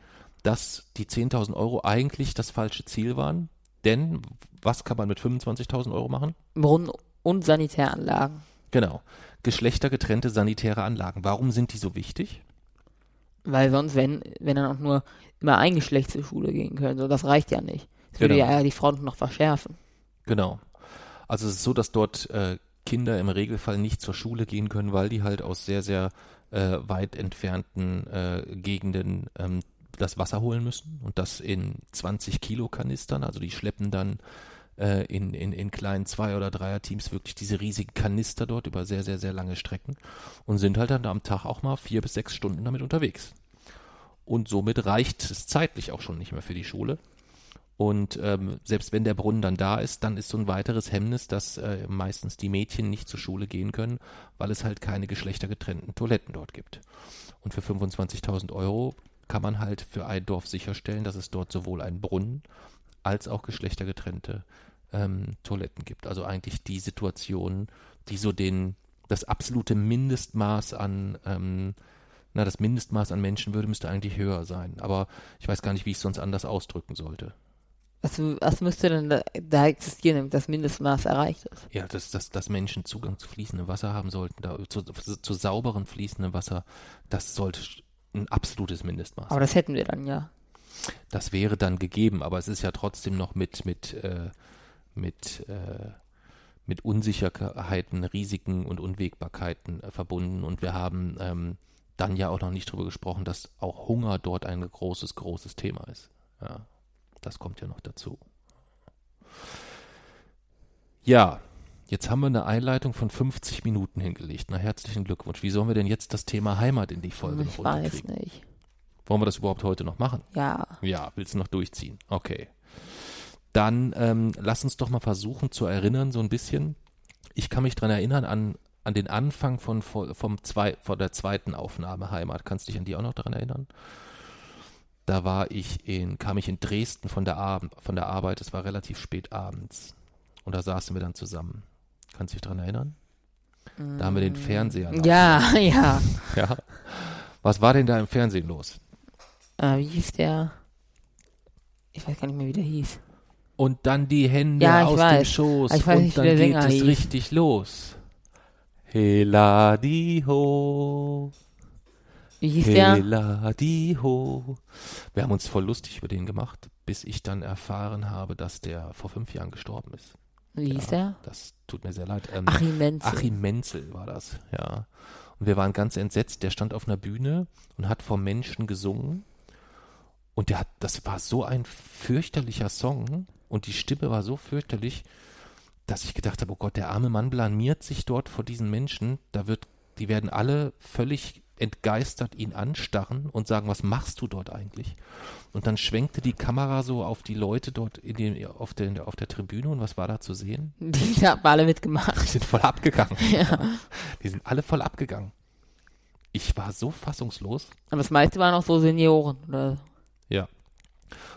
dass die 10.000 Euro eigentlich das falsche Ziel waren. Denn was kann man mit 25.000 Euro machen? Brunnen und Sanitäranlagen. Genau. Geschlechtergetrennte sanitäre Anlagen. Warum sind die so wichtig? Weil sonst, wenn, wenn dann auch nur immer ein Geschlecht zur Schule gehen können, so, das reicht ja nicht. Das würde Genau. ja die Front noch verschärfen. Genau. Also es ist so, dass dort äh, Kinder im Regelfall nicht zur Schule gehen können, weil die halt aus sehr, sehr äh, weit entfernten äh, Gegenden ähm, das Wasser holen müssen und das in 20 Kilo Kanistern. Also die schleppen dann äh, in, in, in kleinen Zwei- oder Dreier-Teams wirklich diese riesigen Kanister dort über sehr, sehr, sehr lange Strecken und sind halt dann am Tag auch mal vier bis sechs Stunden damit unterwegs. Und somit reicht es zeitlich auch schon nicht mehr für die Schule. Und ähm, selbst wenn der Brunnen dann da ist, dann ist so ein weiteres Hemmnis, dass äh, meistens die Mädchen nicht zur Schule gehen können, weil es halt keine geschlechtergetrennten Toiletten dort gibt. Und für 25.000 Euro kann man halt für ein Dorf sicherstellen, dass es dort sowohl einen Brunnen als auch geschlechtergetrennte ähm, Toiletten gibt. Also eigentlich die Situation, die so den das absolute Mindestmaß an ähm, na, das Mindestmaß an Menschenwürde müsste eigentlich höher sein. Aber ich weiß gar nicht, wie ich es sonst anders ausdrücken sollte. Was, was müsste denn da, da existieren, damit das Mindestmaß erreicht ist? Ja, dass, dass, dass Menschen Zugang zu fließendem Wasser haben sollten, da, zu, zu, zu sauberen fließendem Wasser, das sollte ein absolutes Mindestmaß Aber das hätten wir dann ja. das wäre dann gegeben, aber es ist ja trotzdem noch mit, mit, äh, mit, äh, mit Unsicherheiten, Risiken und Unwägbarkeiten äh, verbunden. Und wir haben ähm, dann ja auch noch nicht drüber gesprochen, dass auch Hunger dort ein großes, großes Thema ist. Ja, das kommt ja noch dazu. Ja, jetzt haben wir eine Einleitung von 50 Minuten hingelegt. Na, herzlichen Glückwunsch. Wie sollen wir denn jetzt das Thema Heimat in die Folge noch Ich weiß unterkriegen? nicht. Wollen wir das überhaupt heute noch machen? Ja. Ja, willst du noch durchziehen? Okay. Dann ähm, lass uns doch mal versuchen zu erinnern, so ein bisschen. Ich kann mich dran erinnern an, an den Anfang von, vom zwei, von der zweiten Aufnahme Heimat. Kannst du dich an die auch noch dran erinnern? Da war ich in, kam ich in Dresden von der, Abend, von der Arbeit, es war relativ spät abends. Und da saßen wir dann zusammen. Kannst du dich dran erinnern? Da haben wir den Fernseher. laufen. Ja, ja. ja. Was war denn da im Fernsehen los? Äh, wie hieß der? Ich weiß gar nicht mehr, wie der hieß. Und dann die Hände Ja, aus dem weiß. Schoß Ich weiß und nicht, wie dann geht Sänger es hieß. richtig los. Heladiho, Wie hieß der? Heladiho. Wir haben uns voll lustig über den gemacht, bis ich dann erfahren habe, dass der vor fünf Jahren gestorben ist. Wie hieß Ja, der? Das tut mir sehr leid. Ähm, Achim Menzel. Achim Menzel war das, ja. Und wir waren ganz entsetzt. Der stand auf einer Bühne und hat vor Menschen gesungen. Und der hat, das war so ein fürchterlicher Song und die Stimme war so fürchterlich, dass ich gedacht habe, oh Gott, der arme Mann blamiert sich dort vor diesen Menschen. Da wird, die werden alle völlig entgeistert ihn anstarren und sagen, was machst du dort eigentlich? Und dann schwenkte die Kamera so auf die Leute dort in den, auf, der, auf der Tribüne und was war da zu sehen? Die haben alle mitgemacht. Die sind voll abgegangen. Ja. Die sind alle voll abgegangen. Ich war so fassungslos. Aber das meiste waren auch so Senioren. Oder? Ja.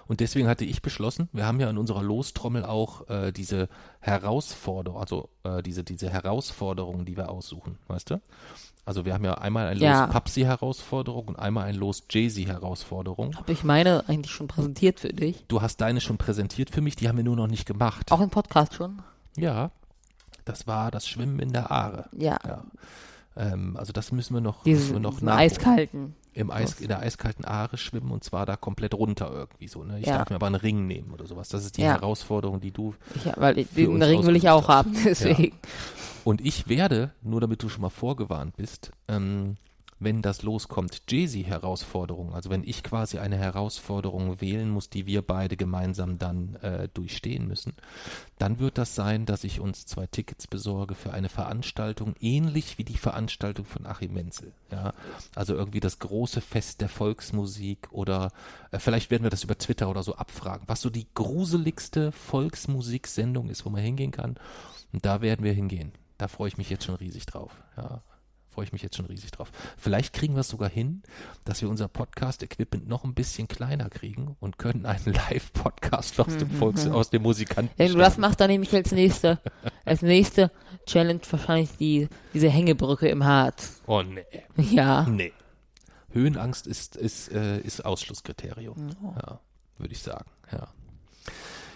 Und deswegen hatte ich beschlossen, wir haben ja in unserer Lostrommel auch äh, diese Herausforderung, also äh, diese, diese Herausforderungen, die wir aussuchen, weißt du? Also wir haben ja einmal ein Ja. Los Papsi-Herausforderung und einmal ein Los Jay-Z-Herausforderung. Habe ich meine eigentlich schon präsentiert für dich? Du hast deine schon präsentiert für mich, die haben wir nur noch nicht gemacht. Auch im Podcast schon? Ja. Das war das Schwimmen in der Aare. Ja. Ja. Ähm, also das müssen wir noch, Diese, müssen wir noch nachholen. eiskalten. Im Eis, in der eiskalten Aare schwimmen und zwar da komplett runter irgendwie so. Ne? Ich Ja. darf mir aber einen Ring nehmen oder sowas. Das ist die Ja. Herausforderung, die du. Ich, weil den Ring will ich auch ausgesucht haben, deswegen. Und ich werde, nur damit du schon mal vorgewarnt bist, ähm, wenn das loskommt, Jay-Z-Herausforderung, also wenn ich quasi eine Herausforderung wählen muss, die wir beide gemeinsam dann äh, durchstehen müssen, dann wird das sein, dass ich uns zwei Tickets besorge für eine Veranstaltung, ähnlich wie die Veranstaltung von Achim Menzel. Ja? Also irgendwie das große Fest der Volksmusik oder äh, vielleicht werden wir das über Twitter oder so abfragen, was so die gruseligste Volksmusiksendung ist, wo man hingehen kann. Und da werden wir hingehen. Da freue ich mich jetzt schon riesig drauf. Ja, freue ich mich jetzt schon riesig drauf. Vielleicht kriegen wir es sogar hin, dass wir unser Podcast-Equipment noch ein bisschen kleiner kriegen und können einen Live-Podcast aus dem Volks, aus dem Musikanten. Wenn du das machst, dann nehme ich als nächste, als nächste Challenge wahrscheinlich die, diese Hängebrücke im Harz. Oh nee. Ja. Nee. Höhenangst ist, ist, äh, ist Ausschlusskriterium. Ja, würde ich sagen. Ja.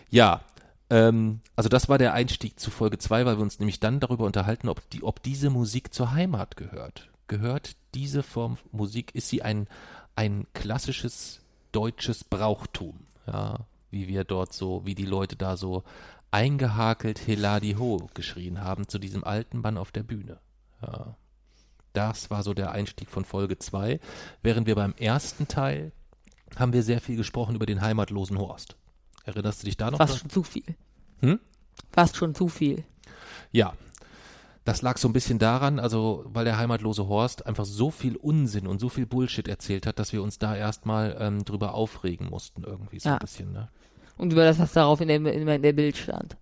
Ja, ähm, also das war der Einstieg zu Folge 2, weil wir uns nämlich dann darüber unterhalten, ob, die, ob diese Musik zur Heimat gehört. Gehört diese Form Musik, ist sie ein, ein klassisches deutsches Brauchtum, ja, wie wir dort so, wie die Leute da so eingehakelt Heladi Ho geschrien haben zu diesem alten Mann auf der Bühne. Ja. Das war so der Einstieg von Folge 2, während wir beim ersten Teil haben wir sehr viel gesprochen über den heimatlosen Horst. Erinnerst du dich da noch? Fast dran? schon zu viel. Hm? Fast schon zu viel. Ja. Das lag so ein bisschen daran, also weil der heimatlose Horst einfach so viel Unsinn und so viel Bullshit erzählt hat, dass wir uns da erstmal ähm, drüber aufregen mussten, irgendwie so Ja. ein bisschen, ne? Und über das, was darauf in der, in der Bild stand.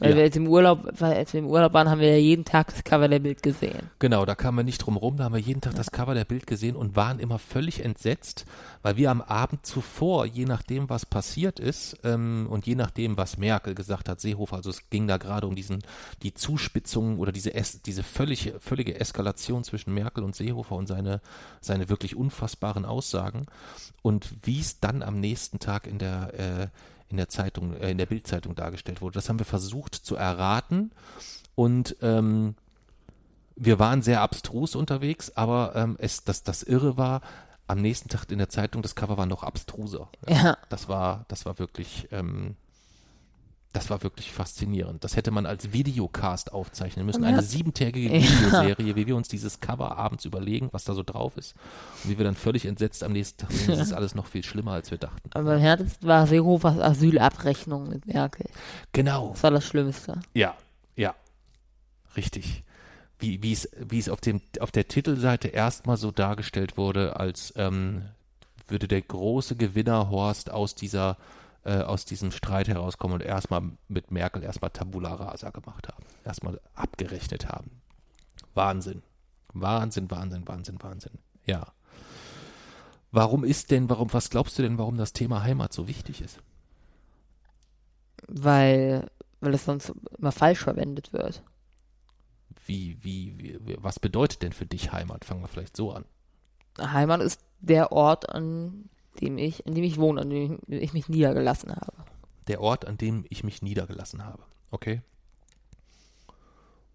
Weil Ja. wir jetzt im Urlaub, weil als wir im Urlaub waren, haben wir ja jeden Tag das Cover der Bild gesehen. Genau, da kamen wir nicht drum rum, da haben wir jeden Tag das Cover der Bild gesehen und waren immer völlig entsetzt, weil wir am Abend zuvor, je nachdem, was passiert ist ähm, und je nachdem, was Merkel gesagt hat, Seehofer, also es ging da gerade um diesen, die Zuspitzung oder diese, es, diese völlig, völlige Eskalation zwischen Merkel und Seehofer und seine, seine wirklich unfassbaren Aussagen und wie es dann am nächsten Tag in der, äh, in der Zeitung, äh, in der Bildzeitung dargestellt wurde. Das haben wir versucht zu erraten und ähm, wir waren sehr abstrus unterwegs, aber ähm, es, das, das Irre war, am nächsten Tag in der Zeitung, das Cover war noch abstruser. Ja. Das war, das war wirklich, ähm, das war wirklich faszinierend. Das hätte man als Videocast aufzeichnen müssen. Eine siebentägige Ja. Videoserie, wie wir uns dieses Cover abends überlegen, was da so drauf ist. Und wie wir dann völlig entsetzt am nächsten Tag sehen, das ist alles noch viel schlimmer, als wir dachten. Aber beim härtesten war Seehofers Asylabrechnung mit Merkel. Genau. Das war das Schlimmste. Ja, ja. Richtig. Wie, wie es, wie es auf dem, auf der Titelseite erstmal so dargestellt wurde, als ähm, würde der große Gewinner Horst aus dieser, äh, aus diesem Streit herauskommen und erstmal mit Merkel erstmal Tabula Rasa gemacht haben. Erstmal abgerechnet haben. Wahnsinn. Wahnsinn, Wahnsinn, Wahnsinn, Wahnsinn. Ja. Warum ist denn, warum, was glaubst du denn, warum das Thema Heimat so wichtig ist? Weil, weil es sonst immer falsch verwendet wird. Wie, wie, wie, was bedeutet denn für dich Heimat? Fangen wir vielleicht so an. Heimat ist der Ort, an dem ich, an dem ich wohne, an dem ich, ich mich niedergelassen habe. Der Ort, an dem ich mich niedergelassen habe. Okay?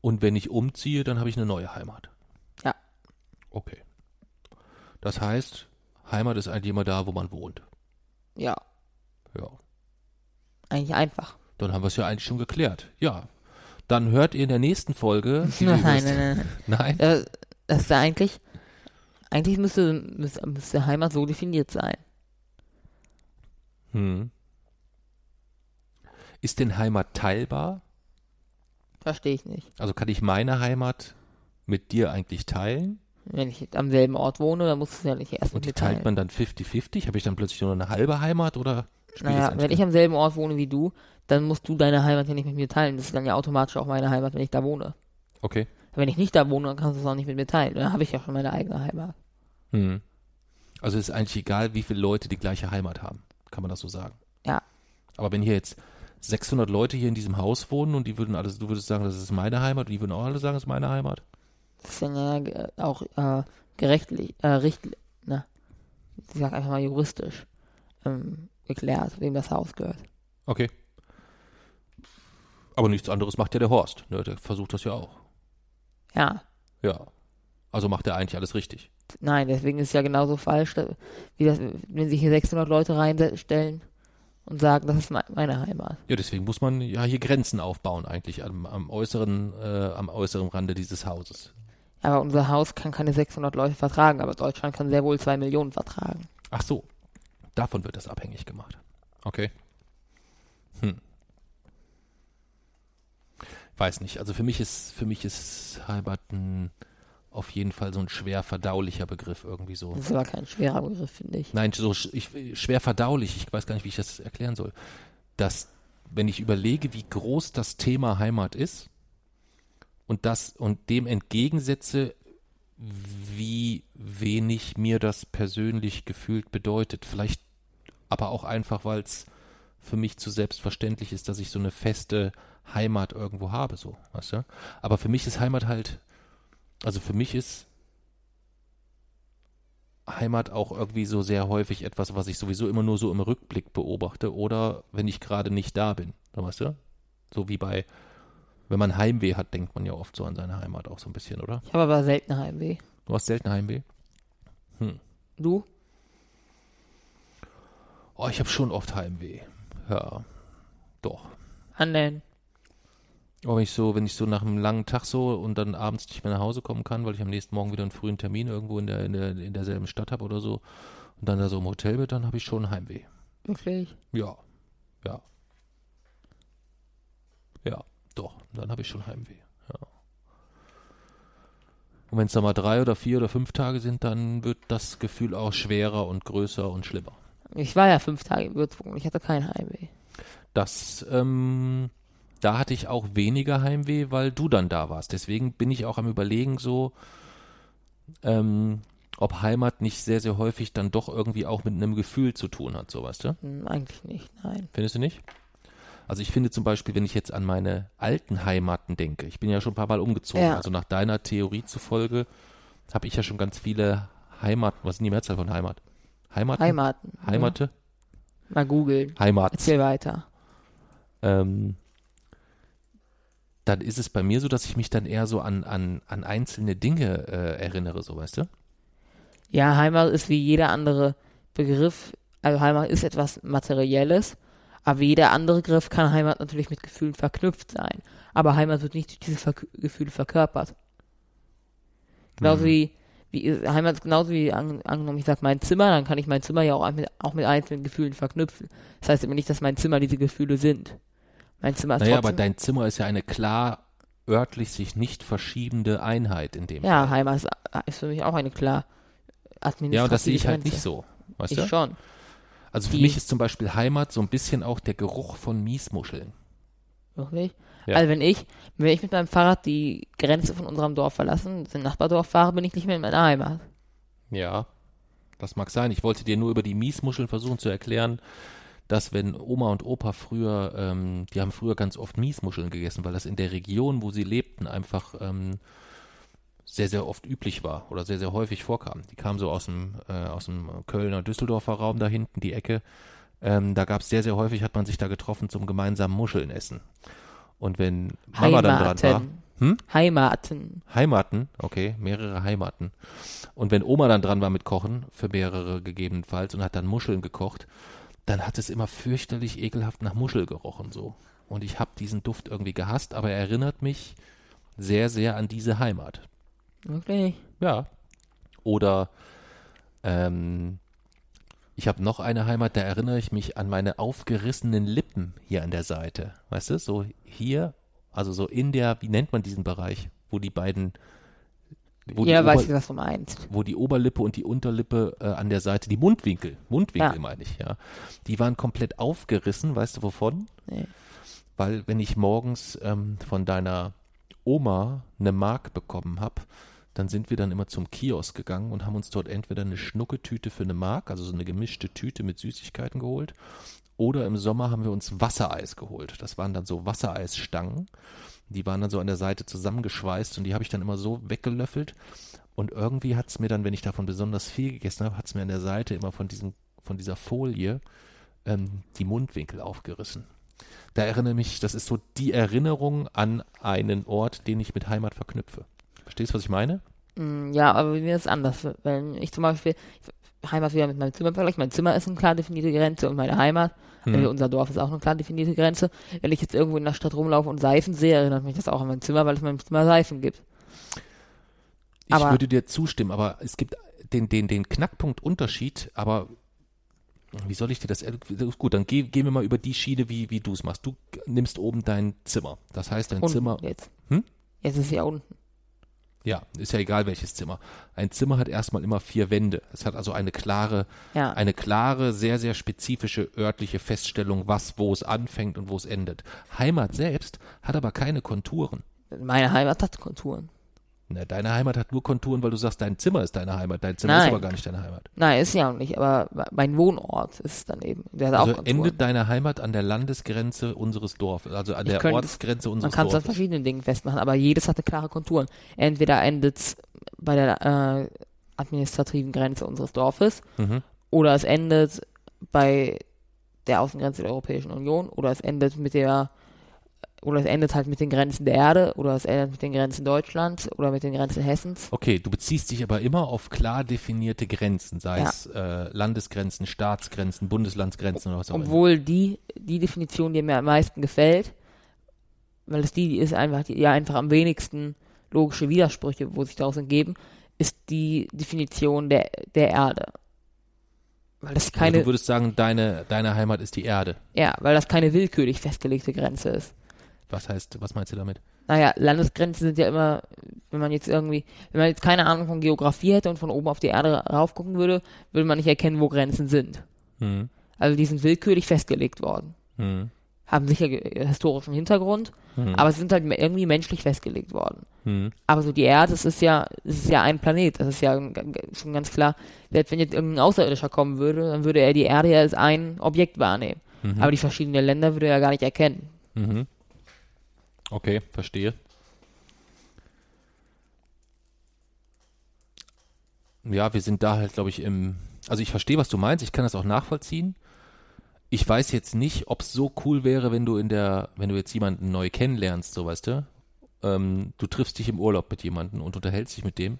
Und wenn ich umziehe, dann habe ich eine neue Heimat. Ja. Okay. Das heißt, Heimat ist eigentlich immer da, wo man wohnt. Ja, Ja. eigentlich einfach. Dann haben wir es ja eigentlich schon geklärt. Ja. Dann hört ihr in der nächsten Folge. Nein, nein, nein. Nein? Das, das ist ja eigentlich, eigentlich müsste, müsste, müsste Heimat so definiert sein. Hm. Ist denn Heimat teilbar? Verstehe ich nicht. Also kann ich meine Heimat mit dir eigentlich teilen? Wenn ich am selben Ort wohne, dann muss es ja nicht erst Und die teilt man dann 50-50? Habe ich dann plötzlich nur eine halbe Heimat oder Naja, wenn ich am selben Ort wohne wie du, dann musst du deine Heimat ja nicht mit mir teilen. Das ist dann ja automatisch auch meine Heimat, wenn ich da wohne. Okay. Wenn ich nicht da wohne, dann kannst du es auch nicht mit mir teilen. Dann habe ich ja schon meine eigene Heimat. Hm. Also ist eigentlich egal, wie viele Leute die gleiche Heimat haben. Kann man das so sagen? Ja. Aber wenn hier jetzt 600 Leute hier in diesem Haus wohnen und die würden alles, du würdest sagen, das ist meine Heimat und die würden auch alle sagen, das ist meine Heimat? Das ist ja ge- auch äh, gerechtlich, äh, richtlich, na, ich sag einfach mal juristisch ähm, geklärt, wem das Haus gehört. Okay. Aber nichts anderes macht ja der Horst. Ne? Der versucht das ja auch. Ja, Ja. Also macht er eigentlich alles richtig. Nein, deswegen ist es ja genauso falsch, wie das, wenn sich hier 600 Leute reinstellen und sagen, das ist me- meine Heimat. Ja, deswegen muss man ja hier Grenzen aufbauen eigentlich am, am äußeren, äh, am äußeren Rande dieses Hauses. Aber unser Haus kann keine 600 Leute vertragen, aber Deutschland kann sehr wohl zwei Millionen vertragen. Ach so, davon wird das abhängig gemacht. Okay. Hm. Weiß nicht. Also für mich ist für mich ist Heimat ein, auf jeden Fall so ein schwer verdaulicher Begriff irgendwie so. Das ist aber kein schwerer Begriff, finde ich. Nein, so ich, schwer verdaulich. Ich weiß gar nicht, wie ich das erklären soll. Dass, wenn ich überlege, wie groß das Thema Heimat ist und das und dem entgegensetze, wie wenig mir das persönlich gefühlt bedeutet. Vielleicht aber auch einfach, weil es für mich zu selbstverständlich ist, dass ich so eine feste Heimat irgendwo habe, so, weißt du? Aber für mich ist Heimat halt, also für mich ist Heimat auch irgendwie so sehr häufig etwas, was ich sowieso immer nur so im Rückblick beobachte oder wenn ich gerade nicht da bin, so, weißt du? So wie bei, wenn man Heimweh hat, denkt man ja oft so an seine Heimat auch so ein bisschen, oder? Ich habe aber selten Heimweh. Du hast selten Heimweh? Du? Oh, ich habe schon oft Heimweh. Ja, doch. An den. Aber wenn ich so, wenn ich so nach einem langen Tag so und dann abends nicht mehr nach Hause kommen kann, weil ich am nächsten Morgen wieder einen frühen Termin irgendwo in der, in der, in derselben Stadt habe oder so und dann da so im Hotel bin, dann habe ich schon Heimweh. Wirklich? Ja. Ja. Ja, doch. Dann habe ich schon Heimweh. Ja. Und wenn es dann mal drei oder vier oder fünf Tage sind, dann wird das Gefühl auch schwerer und größer und schlimmer. Ich war ja fünf Tage in Würzburg und ich hatte kein Heimweh. Das, ähm, da hatte ich auch weniger Heimweh, weil du dann da warst. Deswegen bin ich auch am überlegen so, ähm, ob Heimat nicht sehr, sehr häufig dann doch irgendwie auch mit einem Gefühl zu tun hat, so weißt du? Hm, eigentlich nicht, nein. Findest du nicht? Also ich finde zum Beispiel, wenn ich jetzt an meine alten Heimaten denke, ich bin ja schon ein paar Mal umgezogen, Ja. also nach deiner Theorie zufolge habe ich ja schon ganz viele Heimaten, was ist denn die Mehrzahl von Heimat? Heimaten? Heimaten. Heimate? Mal googeln. Heimat. Erzähl weiter. ähm, dann ist es bei mir so, dass ich mich dann eher so an, an, an einzelne Dinge äh, erinnere, so weißt du? Ja, Heimat ist wie jeder andere Begriff. Also Heimat ist etwas Materielles. Aber wie jeder andere Begriff kann Heimat natürlich mit Gefühlen verknüpft sein. Aber Heimat wird nicht durch diese Verk Gefühle verkörpert. Genauso Mhm. wie, wie Heimat ist genauso wie an, angenommen, ich sag mein Zimmer, dann kann ich mein Zimmer ja auch mit, auch mit einzelnen Gefühlen verknüpfen. Das heißt immer nicht, dass mein Zimmer diese Gefühle sind. Mein Zimmer ist Naja, aber trotzdem, dein Zimmer ist ja eine klar örtlich sich nicht verschiebende Einheit in dem ja, Fall. Heimat ist, ist für mich auch eine klar administrative Ja, und das sehe ich halt Grenze. nicht so. Weißt Ich du? schon. Also für Die- mich ist zum Beispiel Heimat so ein bisschen auch der Geruch von Miesmuscheln. Wirklich? Ja. Also wenn ich, wenn ich mit meinem Fahrrad die Grenze von unserem Dorf verlassen, zum Nachbardorf fahre, bin ich nicht mehr in meiner Heimat. Ja, das mag sein. Ich wollte dir nur über die Miesmuscheln versuchen zu erklären, dass wenn Oma und Opa früher, ähm, die haben früher ganz oft Miesmuscheln gegessen, weil das in der Region, wo sie lebten, einfach ähm, sehr, sehr oft üblich war oder sehr, sehr häufig vorkam. Die kamen so aus dem, äh, aus dem Kölner Düsseldorfer Raum da hinten, die Ecke. Ähm, da gab es sehr, sehr häufig, hat man sich da getroffen zum gemeinsamen Muscheln essen. Und wenn Mama dann dran war, Heimaten. Hm? Heimaten. Heimaten, okay, mehrere Heimaten. Und wenn Oma dann dran war mit Kochen, für mehrere gegebenenfalls, und hat dann Muscheln gekocht, dann hat es immer fürchterlich ekelhaft nach Muschel gerochen so. Und ich habe diesen Duft irgendwie gehasst, aber er erinnert mich sehr, sehr an diese Heimat. Wirklich? Ja. Oder ähm, ich habe noch eine Heimat, da erinnere ich mich an meine aufgerissenen Lippen hier an der Seite. Weißt du, so hier, also so in der, wie nennt man diesen Bereich, wo die beiden, wo, ja, die, weiß Ober, ich, was du meinst. wo die Oberlippe und die Unterlippe äh, an der Seite, die Mundwinkel, Mundwinkel Ja. meine ich, ja, die waren komplett aufgerissen, weißt du wovon? Nee. weil wenn ich morgens ähm, von deiner Oma eine Mark bekommen habe, dann sind wir dann immer zum Kiosk gegangen und haben uns dort entweder eine Schnucketüte für eine Mark, also so eine gemischte Tüte mit Süßigkeiten geholt, oder im Sommer haben wir uns Wassereis geholt. Das waren dann so Wassereisstangen. Die waren dann so an der Seite zusammengeschweißt und die habe ich dann immer so weggelöffelt. Und irgendwie hat es mir dann, wenn ich davon besonders viel gegessen habe, hat es mir an der Seite immer von, diesem, von dieser Folie ähm, die Mundwinkel aufgerissen. Da erinnere mich, das ist so die Erinnerung an einen Ort, den ich mit Heimat verknüpfe. Verstehst du, was ich meine? Mm, Ja, aber mir ist es anders. Wenn ich zum Beispiel Heimat wieder mit meinem Zimmer vergleiche, mein Zimmer ist eine klar definierte Grenze und meine Heimat, Hm. also unser Dorf ist auch eine klar definierte Grenze. Wenn ich jetzt irgendwo in der Stadt rumlaufe und Seifen sehe, erinnert mich das auch an mein Zimmer, weil es in meinem Zimmer Seifen gibt. Ich Aber- würde dir zustimmen, aber es gibt den, den, den Knackpunkt-Unterschied, aber wie soll ich dir das, gut, dann geh, gehen wir mal über die Schiene, wie, wie du es machst. Du nimmst oben dein Zimmer. Das heißt, dein Unten Zimmer, jetzt. Hm? Jetzt ist es ja unten. Ja, ist ja egal welches Zimmer. Ein Zimmer hat erstmal immer vier Wände. Es hat also eine klare, Ja. eine klare, sehr, sehr spezifische örtliche Feststellung, was, wo es anfängt und wo es endet. Heimat selbst hat aber keine Konturen. Meine Heimat hat Konturen. Na, deine Heimat hat nur Konturen, weil du sagst, dein Zimmer ist deine Heimat. Dein Zimmer ist Nein. aber gar nicht deine Heimat. Nein, ist ja auch nicht, aber mein Wohnort ist dann eben. Der hat Also auch Konturen. endet deine Heimat an der Landesgrenze unseres Dorfes, also an Ich der Ortsgrenze Man unseres kann es an Dorfes. verschiedenen Dingen festmachen, aber jedes hatte klare Konturen. Entweder endet es bei der äh, administrativen Grenze unseres Dorfes Mhm. oder es endet bei der Außengrenze der Europäischen Union oder es endet mit der oder es endet halt mit den Grenzen der Erde oder es endet mit den Grenzen Deutschlands oder mit den Grenzen Hessens. Okay, du beziehst dich aber immer auf klar definierte Grenzen, sei Ja. es äh, Landesgrenzen, Staatsgrenzen, Bundeslandsgrenzen oder was auch immer. Obwohl die, die Definition, die mir am meisten gefällt, weil es die ist einfach, die ja einfach am wenigsten logische Widersprüche, wo sich daraus entgeben, ist die Definition der, der Erde. Weil das Also keine, du würdest sagen, deine, deine Heimat ist die Erde. ja, weil das keine willkürlich festgelegte Grenze ist. Was heißt, was meinst du damit? Naja, Landesgrenzen sind ja immer, wenn man jetzt irgendwie, wenn man jetzt keine Ahnung von Geografie hätte und von oben auf die Erde raufgucken würde, würde man nicht erkennen, wo Grenzen sind. Hm. Also die sind willkürlich festgelegt worden. Hm. Haben sicher ge- historischen Hintergrund, Hm. aber sie sind halt irgendwie menschlich festgelegt worden. Hm. Aber so die Erde, das ist ja, das ist ja ein Planet, das ist ja schon ganz klar. Selbst wenn jetzt irgendein Außerirdischer kommen würde, dann würde er die Erde ja als ein Objekt wahrnehmen. Mhm. Aber die verschiedenen Länder würde er ja gar nicht erkennen. Mhm. Okay, verstehe. Ja, wir sind da halt, glaube ich, im. Also ich verstehe, was du meinst, ich kann das auch nachvollziehen. Ich weiß jetzt nicht, ob es so cool wäre, wenn du in der, wenn du jetzt jemanden neu kennenlernst, so weißt du. Ähm, du triffst dich im Urlaub mit jemandem und unterhältst dich mit dem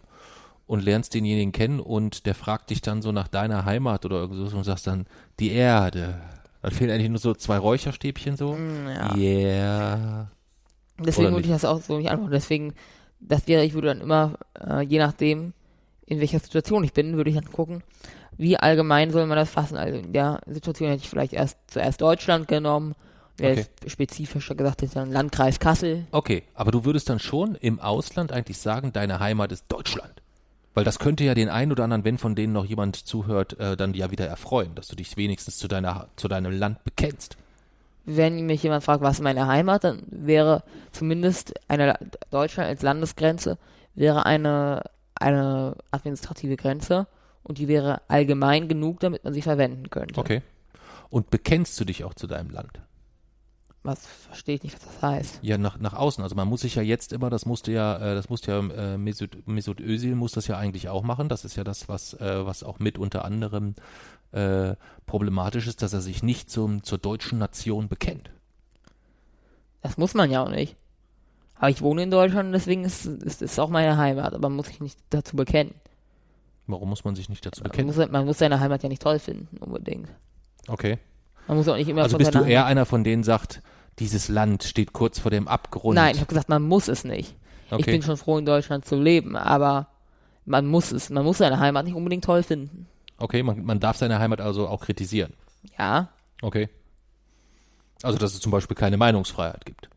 und lernst denjenigen kennen und der fragt dich dann so nach deiner Heimat oder irgendwas und sagst dann, die Erde. Dann fehlen eigentlich nur so zwei Räucherstäbchen so. Ja. Yeah. Deswegen würde ich das auch so nicht antworten. Deswegen, das wäre, ich würde dann immer, äh, je nachdem, in welcher Situation ich bin, würde ich dann gucken, wie allgemein soll man das fassen. Also in der Situation hätte ich vielleicht erst zuerst Deutschland genommen, wäre Okay. spezifischer gesagt, ich dann Landkreis Kassel. Okay, aber du würdest dann schon im Ausland eigentlich sagen, deine Heimat ist Deutschland. Weil das könnte ja den einen oder anderen, wenn von denen noch jemand zuhört, äh, dann ja wieder erfreuen, dass du dich wenigstens zu deiner zu deinem Land bekennst. Wenn mich jemand fragt, was ist meine Heimat, dann wäre zumindest eine La- Deutschland als Landesgrenze wäre eine eine administrative Grenze und die wäre allgemein genug, damit man sie verwenden könnte. Okay. Und bekennst du dich auch zu deinem Land? Was verstehe ich nicht, was das heißt. Ja, nach, nach außen. Also man muss sich ja jetzt immer, das musste ja, äh, das musste ja äh, Mesut, Mesut Özil muss das ja eigentlich auch machen. Das ist ja das, was, äh, was auch mit unter anderem äh, problematisch ist, dass er sich nicht zum, zur deutschen Nation bekennt. Das muss man ja auch nicht. Aber ich wohne in Deutschland, deswegen ist es ist, auch meine Heimat, aber man muss sich nicht dazu bekennen. Warum muss man sich nicht dazu Man bekennen? muss, man muss seine Heimat ja nicht toll finden, unbedingt. Okay. Man muss auch nicht immer Also bist du eher einer von denen sagt, dieses Land steht kurz vor dem Abgrund. Nein, ich habe gesagt, man muss es nicht. Ich Okay. bin schon froh, in Deutschland zu leben, aber man muss es. Man muss seine Heimat nicht unbedingt toll finden. Okay, man, man darf seine Heimat also auch kritisieren. Ja, Okay. Also, dass es zum Beispiel keine Meinungsfreiheit gibt.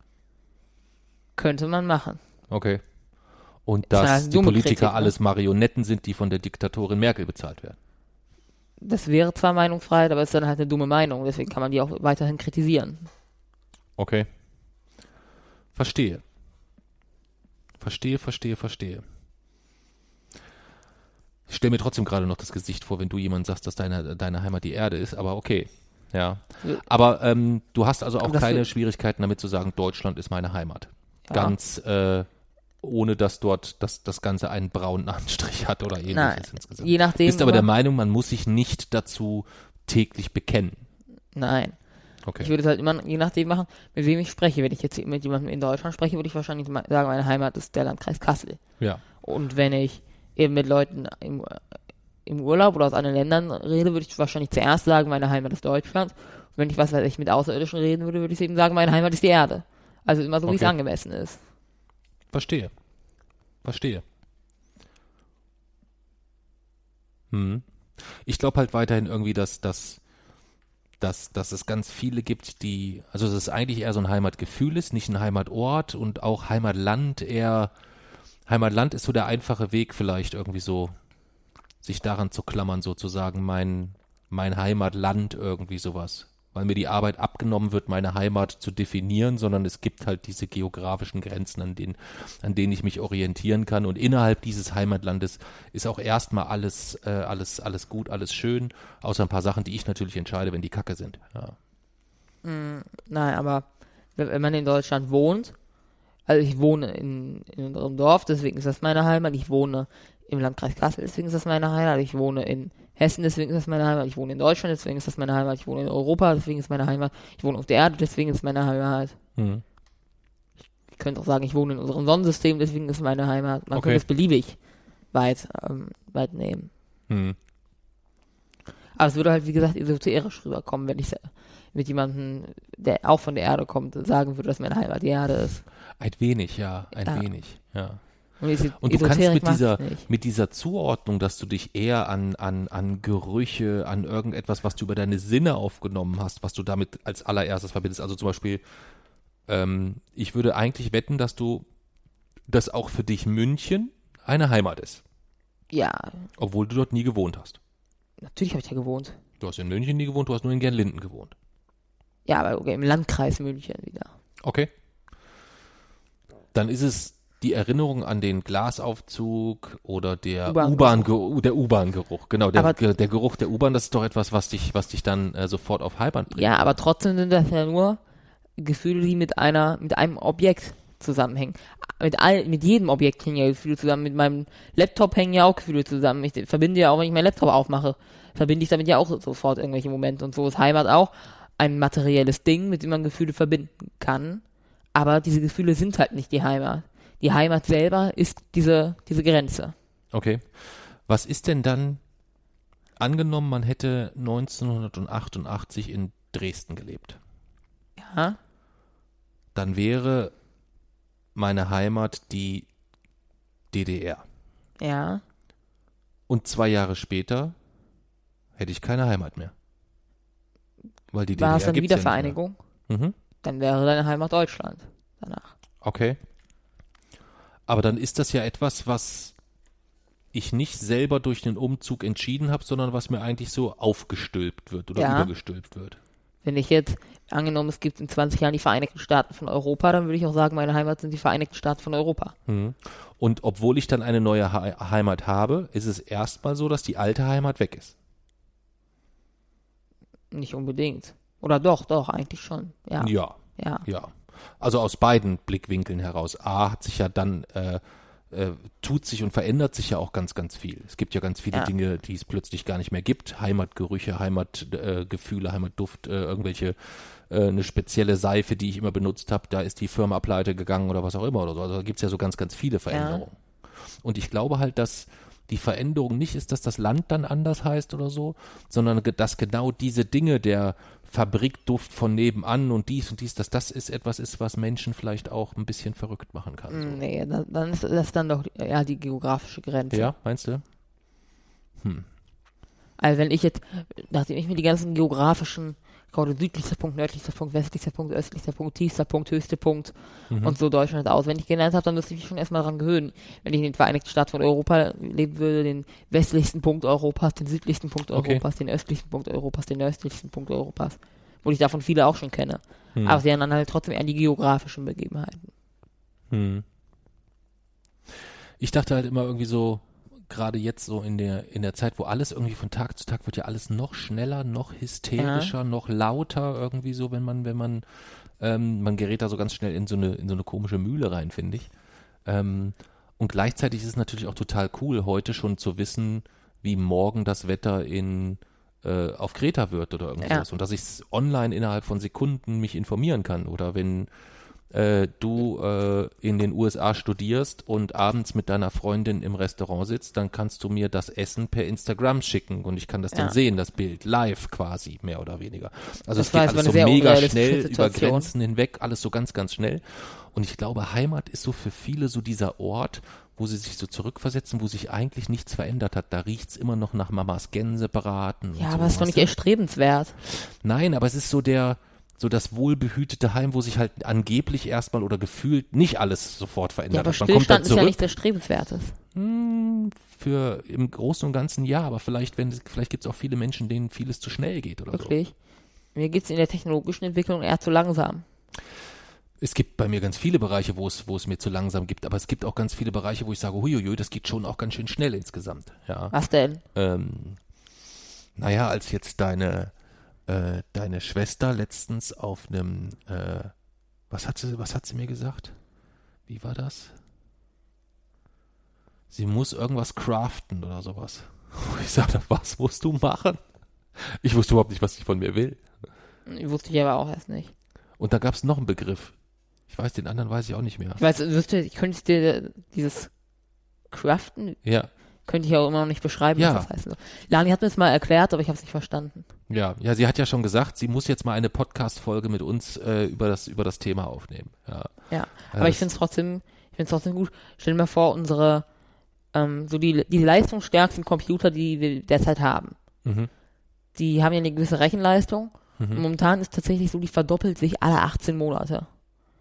könnte man machen. Okay. Und Ist dass die Politiker Kritik, ne? alles Marionetten sind, die von der Diktatorin Merkel bezahlt werden. Das wäre zwar Meinungsfreiheit, aber es ist dann halt eine dumme Meinung, deswegen kann man die auch weiterhin kritisieren. Okay. Verstehe. Verstehe, verstehe, verstehe. Ich stelle mir trotzdem gerade noch das Gesicht vor, wenn du jemand sagst, dass deine, deine Heimat die Erde ist, aber okay. Ja. Aber ähm, du hast also auch keine Schwierigkeiten damit zu sagen, Deutschland ist meine Heimat. Ganz äh, ohne dass dort das, das Ganze einen braunen Anstrich hat oder ähnliches Nein, insgesamt. je nachdem. Bist aber der aber- Meinung, man muss sich nicht dazu täglich bekennen. Nein. Okay. Ich würde es halt immer je nachdem machen, mit wem ich spreche. Wenn ich jetzt mit jemandem in Deutschland spreche, würde ich wahrscheinlich sagen, meine Heimat ist der Landkreis Kassel. ja. Und wenn ich eben mit Leuten im, im Urlaub oder aus anderen Ländern rede, würde ich wahrscheinlich zuerst sagen, meine Heimat ist Deutschland. Und wenn ich was weiß ich mit Außerirdischen reden würde, würde ich eben sagen, meine Heimat ist die Erde. Also immer so, wie es Okay. angemessen ist. Verstehe. Verstehe. Hm. Ich glaube halt weiterhin irgendwie, dass, dass, dass, dass es ganz viele gibt, die, also dass es eigentlich eher so ein Heimatgefühl ist, nicht ein Heimatort und auch Heimatland eher, Heimatland ist so der einfache Weg vielleicht irgendwie so, sich daran zu klammern sozusagen, mein, mein Heimatland irgendwie sowas weil mir die Arbeit abgenommen wird, meine Heimat zu definieren, sondern es gibt halt diese geografischen Grenzen, an denen, an denen ich mich orientieren kann. Und innerhalb dieses Heimatlandes ist auch erstmal alles, äh, alles, alles gut, alles schön, außer ein paar Sachen, die ich natürlich entscheide, wenn die Kacke sind. Ja. Mm, nein, aber wenn man in Deutschland wohnt, also ich wohne in, in unserem Dorf, deswegen ist das meine Heimat. Ich wohne im Landkreis Kassel, deswegen ist das meine Heimat. Ich wohne in Hessen, deswegen ist das meine Heimat. Ich wohne in Deutschland, deswegen ist das meine Heimat. Ich wohne in Europa, deswegen ist meine Heimat. Ich wohne auf der Erde, deswegen ist meine Heimat. Mhm. Ich könnte auch sagen, ich wohne in unserem Sonnensystem, deswegen ist meine Heimat. Man Okay. könnte es beliebig weit, ähm, weit nehmen. Hm. Aber es würde halt, wie gesagt, esoterisch rüberkommen, wenn ich mit jemandem, der auch von der Erde kommt, sagen würde, dass meine Heimat die Erde ist. Ein wenig, ja, ein Ja. wenig, ja. Und, du kannst mit dieser, mit dieser Zuordnung, dass du dich eher an, an, an Gerüche, an irgendetwas, was du über deine Sinne aufgenommen hast, was du damit als allererstes verbindest. Also zum Beispiel, ähm, ich würde eigentlich wetten, dass du, dass auch für dich München eine Heimat ist, Ja, obwohl du dort nie gewohnt hast. natürlich habe ich da gewohnt. Du hast in München nie gewohnt, du hast nur in Gernlinden gewohnt. Ja, aber okay, im Landkreis München wieder. Okay. Dann ist es die Erinnerung an den Glasaufzug oder der U-Bahn-Geruch. U-Bahn, -Geruch. der U-Bahn-Geruch. Genau, der, Aber- der Geruch der U-Bahn, das ist doch etwas, was dich, was dich dann äh, sofort auf Heimat bringt. Ja, aber trotzdem sind das ja nur Gefühle, die mit einer, mit einem Objekt zusammenhängen. Mit all, mit jedem Objekt hängen ja Gefühle zusammen. Mit meinem Laptop hängen ja auch Gefühle zusammen. Ich verbinde ja auch, wenn ich meinen Laptop aufmache, verbinde ich damit ja auch sofort irgendwelche Momente. Und so ist Heimat auch ein materielles Ding, mit dem man Gefühle verbinden kann. Aber diese Gefühle sind halt nicht die Heimat. Die Heimat selber ist diese, diese Grenze. Okay. Was ist denn dann, angenommen, man hätte 1988 in Dresden gelebt, Ja? dann wäre meine Heimat die DDR. Ja. Und zwei Jahre später hätte ich keine Heimat mehr. Weil die War es DDR dann gibt's ja. Wiedervereinigung? Mhm. Dann wäre deine Heimat Deutschland danach. Okay. Aber dann ist das ja etwas, was ich nicht selber durch den Umzug entschieden habe, sondern was mir eigentlich so aufgestülpt wird oder Ja. übergestülpt wird. Wenn ich jetzt, angenommen, es gibt in 20 Jahren die Vereinigten Staaten von Europa, dann würde ich auch sagen, meine Heimat sind die Vereinigten Staaten von Europa. Mhm. Und obwohl ich dann eine neue He Heimat habe, ist es erstmal so, dass die alte Heimat weg ist. Nicht unbedingt. Oder doch, doch, eigentlich schon. Ja. Ja, Ja. ja. Also aus beiden Blickwinkeln heraus. A hat sich ja dann, äh, äh, tut sich und verändert sich ja auch ganz, ganz viel. Es gibt ja ganz viele Ja. Dinge, die es plötzlich gar nicht mehr gibt. Heimatgerüche, Heimatgefühle, äh, Heimatduft, äh, irgendwelche, äh, eine spezielle Seife, die ich immer benutzt habe, da ist die Firma pleite gegangen oder was auch immer oder so. Also da gibt's ja so ganz, ganz viele Veränderungen. Und ich glaube halt, dass die Veränderung nicht ist, dass das Land dann anders heißt oder so, sondern dass genau diese Dinge, der Fabrikduft von nebenan und dies und dies, dass das ist etwas ist, was Menschen vielleicht auch ein bisschen verrückt machen kann. So. Nee, dann, dann ist das dann doch ja die geografische Grenze. Ja, meinst du? Also wenn ich jetzt, nachdem ich mir die ganzen geografischen, gerade südlichster Punkt, nördlichster Punkt, westlichster Punkt, östlichster Punkt, tiefster Punkt, höchster Punkt Mhm. und so Deutschland auswendig gelernt habe, dann müsste ich mich schon erstmal dran gewöhnen. Wenn ich in den Vereinigten Staaten von Europa leben würde, den westlichsten Punkt Europas, den südlichsten Punkt Okay. Europas, den östlichsten Punkt Europas, den nördlichsten Punkt Europas. Wo ich davon viele auch schon kenne. Hm. Aber sie dann halt trotzdem eher die geografischen Begebenheiten. Hm. Ich dachte halt immer irgendwie so, gerade jetzt so in der, in der Zeit, wo alles irgendwie von Tag zu Tag wird ja alles noch schneller, noch hysterischer, noch lauter irgendwie so, wenn man, wenn man, ähm, man gerät da so ganz schnell in so eine, in so eine komische Mühle rein, finde ich. Ähm, und gleichzeitig ist es natürlich auch total cool, heute schon zu wissen, wie morgen das Wetter in äh, auf Kreta wird oder irgendwas. Ja. Und dass ich online innerhalb von Sekunden mich informieren kann. Oder wenn äh, du äh, in den USA studierst und abends mit deiner Freundin im Restaurant sitzt, dann kannst du mir das Essen per Instagram schicken und ich kann das dann Ja. sehen, das Bild, live quasi, mehr oder weniger. Also Das es geht alles so mega schnell über. Grenzen hinweg, alles so ganz, ganz schnell. Und ich glaube, Heimat ist so für viele so dieser Ort, wo sie sich so zurückversetzen, wo sich eigentlich nichts verändert hat. Da riecht's immer noch nach Mamas Gänsebraten. Ja, aber so, ist doch nicht erstrebenswert. Nein, aber es ist so der, so das wohlbehütete Heim, wo sich halt angeblich erstmal oder gefühlt nicht alles sofort verändert Ja, aber. Man Stillstand ist ja zurück. nichts Erstrebenswertes. Hm, für im Großen und Ganzen ja, aber vielleicht, wenn vielleicht gibt es auch viele Menschen, denen vieles zu schnell geht oder so. Wirklich. Mir geht's in der technologischen Entwicklung eher zu langsam. Es gibt bei mir ganz viele Bereiche, wo es, wo es mir zu langsam gibt, aber es gibt auch ganz viele Bereiche, wo ich sage, huiuiui, das geht schon auch ganz schön schnell insgesamt. Ja. Was denn? Ähm, naja, als jetzt deine, äh, deine Schwester letztens auf einem, äh, was hat sie, was hat sie mir gesagt? Wie war das? Sie muss irgendwas craften oder sowas. Ich sagte, was musst du machen? Ich wusste überhaupt nicht, was sie von mir will. Wusste ich aber auch erst nicht. Und da gab es noch einen Begriff. Ich weiß, den anderen weiß ich auch nicht mehr. Ich weiß, wüsste, ich könnte ich dir dieses Craften, Ja, könnte ich auch immer noch nicht beschreiben, Ja. was das heißt. Lani hat mir das mal erklärt, aber ich habe es nicht verstanden. ja, ja, sie hat ja schon gesagt, sie muss jetzt mal eine Podcast-Folge mit uns äh, über, das, über das Thema aufnehmen. Ja. Ja, aber ich das- finde es trotzdem, ich finde es trotzdem gut. Stell dir mal vor, unsere, ähm, so die, die leistungsstärksten Computer, die wir derzeit haben, Mhm. die haben ja eine gewisse Rechenleistung. Und Mhm. momentan ist tatsächlich so, die verdoppelt sich alle 18 Monate.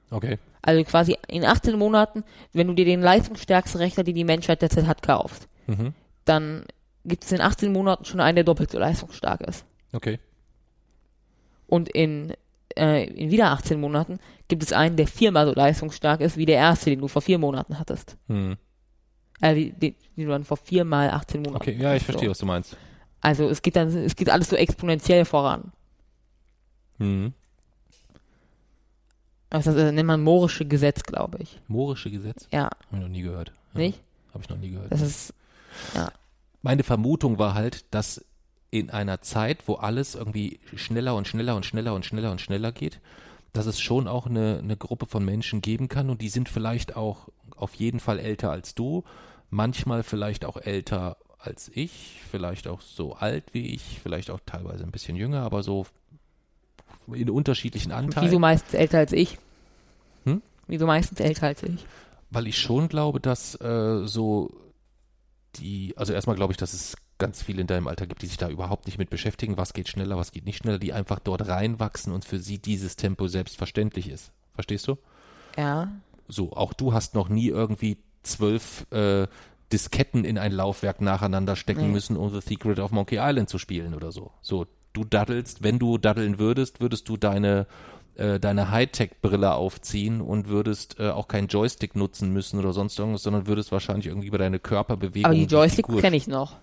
Okay. Also quasi in 18 Monaten, wenn du dir den leistungsstärksten Rechner, den die Menschheit derzeit hat, kaufst, Mhm. dann gibt es in 18 Monaten schon einen, der doppelt so leistungsstark ist. Okay. Und in, äh, in wieder 18 Monaten gibt es einen, der viermal so leistungsstark ist wie der erste, den du vor vier Monaten hattest. Mhm. Äh, die, die, die du dann vor viermal 18 Monaten Okay, ja, ich verstehe, so. was du meinst. Also es geht dann, es geht alles so exponentiell voran. Mhm. Das äh, nennt man Moorische Gesetz, glaube ich. Moorische Gesetz? Ja, Habe ich noch nie gehört. Ja, nicht? Habe ich noch nie gehört. Das ist, Meine Vermutung war halt, dass in einer Zeit, wo alles irgendwie schneller und schneller und schneller und schneller und schneller geht, dass es schon auch eine, eine Gruppe von Menschen geben kann und die sind vielleicht auch auf jeden Fall älter als du, manchmal vielleicht auch älter als ich, vielleicht auch so alt wie ich, vielleicht auch teilweise ein bisschen jünger, aber so in unterschiedlichen Anteilen. wieso meistens älter als ich? Hm? Wieso meistens älter als ich? Weil ich schon glaube, dass äh, so die, also erstmal glaube ich, dass es ganz viele in deinem Alter gibt, die sich da überhaupt nicht mit beschäftigen, was geht schneller, was geht nicht schneller, die einfach dort reinwachsen und für sie dieses Tempo selbstverständlich ist. Verstehst du? Ja. So, auch du hast noch nie irgendwie zwölf äh, Disketten in ein Laufwerk nacheinander stecken Nee. müssen, um The Secret of Monkey Island zu spielen oder so. So, du daddelst, wenn du daddeln würdest, würdest du deine äh, deine Hightech-Brille aufziehen und würdest äh, auch keinen Joystick nutzen müssen oder sonst irgendwas, sondern würdest wahrscheinlich irgendwie über deine Körperbewegung Aber die Joystick kenne ich noch.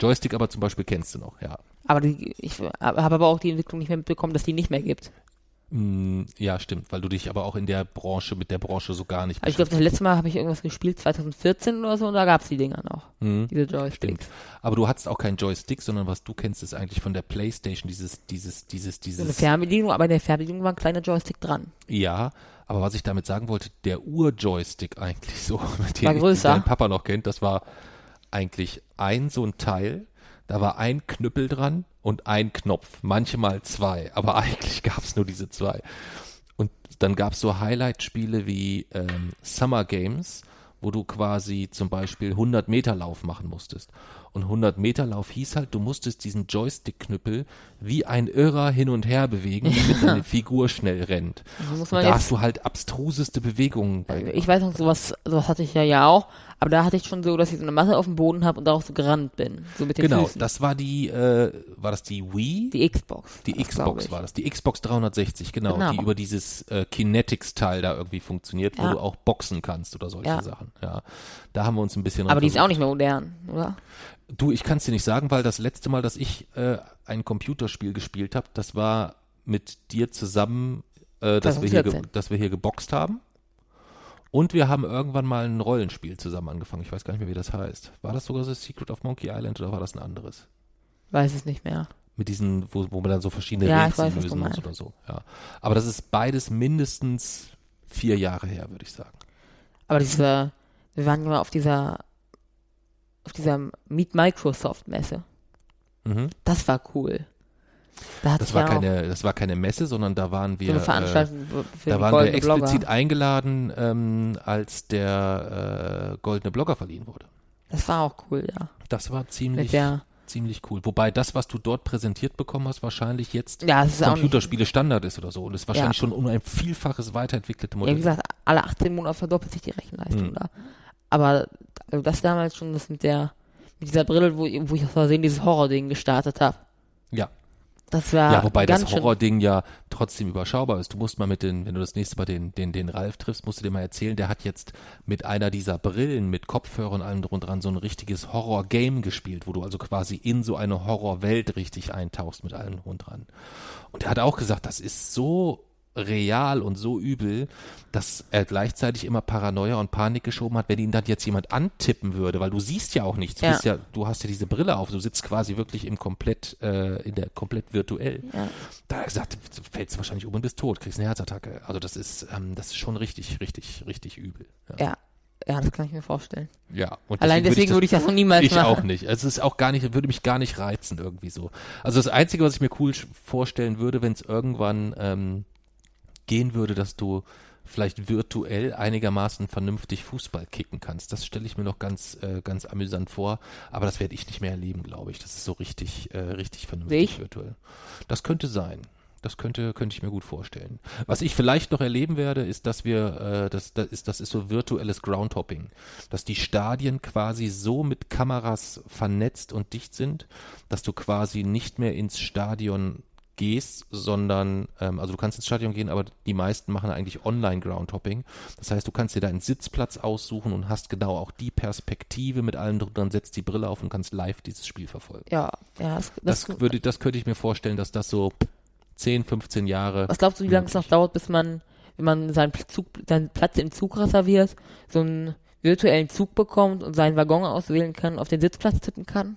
Joystick aber zum Beispiel kennst du noch, ja. Aber die, ich habe aber auch die Entwicklung nicht mehr mitbekommen, dass die nicht mehr gibt. Mm, ja, stimmt, weil du dich aber auch in der Branche, mit der Branche so gar nicht Also ich glaube, das letzte Mal habe ich irgendwas gespielt, 2014 oder so, und da gab es die Dinger noch. Mhm. Diese Joysticks. Stimmt. Aber du hattest auch keinen Joystick, sondern was du kennst, ist eigentlich von der Playstation dieses, dieses, dieses, So eine dieses. Fernbedienung, aber in der Fernbedienung war ein kleiner Joystick dran. Ja, aber was ich damit sagen wollte, der Ur-Joystick eigentlich so, mit dem dein Papa noch kennt, das war eigentlich ein so ein Teil, da war ein Knüppel dran und ein Knopf, manchmal zwei, aber eigentlich gab es nur diese zwei. Und dann gab es so Highlight-Spiele wie ähm, Summer Games, wo du quasi zum Beispiel 100 Meter Lauf machen musstest. Und 100 Meter Lauf hieß halt, du musstest diesen Joystick-Knüppel wie ein Irrer hin und her bewegen, damit deine Figur schnell rennt. Also muss man da hast du halt abstruseste Bewegungen bei. ich weiß noch, sowas, sowas hatte ich ja ja auch, aber da hatte ich schon so, dass ich so eine Masse auf dem Boden habe und darauf so gerannt bin. So mit den genau, Füßen. das war die, äh, war das die Wii? die Xbox. Die Xbox war das, die Xbox 360, genau, Genau. die über dieses äh, Kinetics-Teil da irgendwie funktioniert, wo Ja. du auch boxen kannst oder solche Ja. Sachen. Ja, da haben wir uns ein bisschen. Aber die ist auch nicht mehr modern, oder? Du, ich kann es dir nicht sagen, weil das letzte Mal, dass ich äh, ein Computerspiel gespielt habe, das war mit dir zusammen, äh, dass, wir hier ge- 2014. dass wir hier geboxt haben. Und wir haben irgendwann mal ein Rollenspiel zusammen angefangen. Ich weiß gar nicht mehr, wie das heißt. War das sogar so Secret of Monkey Island oder war das ein anderes? Weiß es nicht mehr. Mit diesen, wo, wo man dann so verschiedene Ja, Rätsel weiß, lösen muss oder so. Ja. Aber das ist beides mindestens vier Jahre her, würde ich sagen. Aber diese, wir waren mal auf dieser, auf dieser Meet Microsoft Messe. Mhm. Das war cool. Da Das war ja keine, das war keine Messe, sondern da waren so wir, eine äh, da waren wir goldene Blogger. explizit eingeladen, ähm, als der äh, goldene Blogger verliehen wurde. Das war auch cool, ja. Das war ziemlich, ziemlich cool. Wobei das, was du dort präsentiert bekommen hast, wahrscheinlich jetzt ja, ist Computerspiele Standard ist oder so. Und es wahrscheinlich Ja. schon um ein Vielfaches weiterentwickelte ja, Modell. wie gesagt, alle 18 Monate verdoppelt sich die Rechenleistung Hm. da. Aber also das damals schon, das mit der, mit dieser Brille, wo, wo ich aus Versehen dieses Horror-Ding gestartet habe. ja. Das war Ja, wobei ganz das Horror-Ding ja trotzdem überschaubar ist. Du musst mal mit den, wenn du das nächste Mal den, den, den Ralf triffst, musst du dir mal erzählen, der hat jetzt mit einer dieser Brillen, mit Kopfhörern und allem drum und dran so ein richtiges Horror-Game gespielt, wo du also quasi in so eine Horrorwelt richtig eintauchst mit allem drum und dran. Und er hat auch gesagt, das ist so real und so übel, dass er gleichzeitig immer Paranoia und Panik geschoben hat, wenn ihn dann jetzt jemand antippen würde, weil du siehst ja auch nichts. Du, Ja. bist ja, du hast ja diese Brille auf, du sitzt quasi wirklich im komplett, äh, in der komplett virtuell. Ja. Da hat er gesagt, du fällst wahrscheinlich um und bist tot, kriegst eine Herzattacke. Also das ist, ähm, das ist schon richtig, richtig, richtig übel. Ja. ja, das kann ich mir vorstellen. ja. Und Allein deswegen würde ich das noch niemals ich machen. auch nicht. Also es ist auch gar nicht, würde mich gar nicht reizen irgendwie so. Also das Einzige, was ich mir cool vorstellen würde, wenn es irgendwann ähm, gehen würde, dass du vielleicht virtuell einigermaßen vernünftig Fußball kicken kannst. Das stelle ich mir noch ganz, äh, ganz amüsant vor. Aber das werde ich nicht mehr erleben, glaube ich. Das ist so richtig, äh, richtig vernünftig Ich? virtuell. Das könnte sein. Das könnte, könnte ich mir gut vorstellen. Was ich vielleicht noch erleben werde, ist, dass wir, äh, das, das ist, das ist so virtuelles Groundhopping, dass die Stadien quasi so mit Kameras vernetzt und dicht sind, dass du quasi nicht mehr ins Stadion gehst, sondern, ähm, also du kannst ins Stadion gehen, aber die meisten machen eigentlich online Groundhopping. Das heißt, du kannst dir da einen Sitzplatz aussuchen und hast genau auch die Perspektive mit allem drum, dann setzt die Brille auf und kannst live dieses Spiel verfolgen. Ja, ja, das, das, Das, würde, das könnte ich mir vorstellen, dass das so 10, 15 Jahre. was glaubst du, wie lange es noch dauert, bis man, wenn man seinen, Zug, seinen Platz im Zug reserviert, so einen virtuellen Zug bekommt und seinen Waggon auswählen kann, auf den Sitzplatz tippen kann?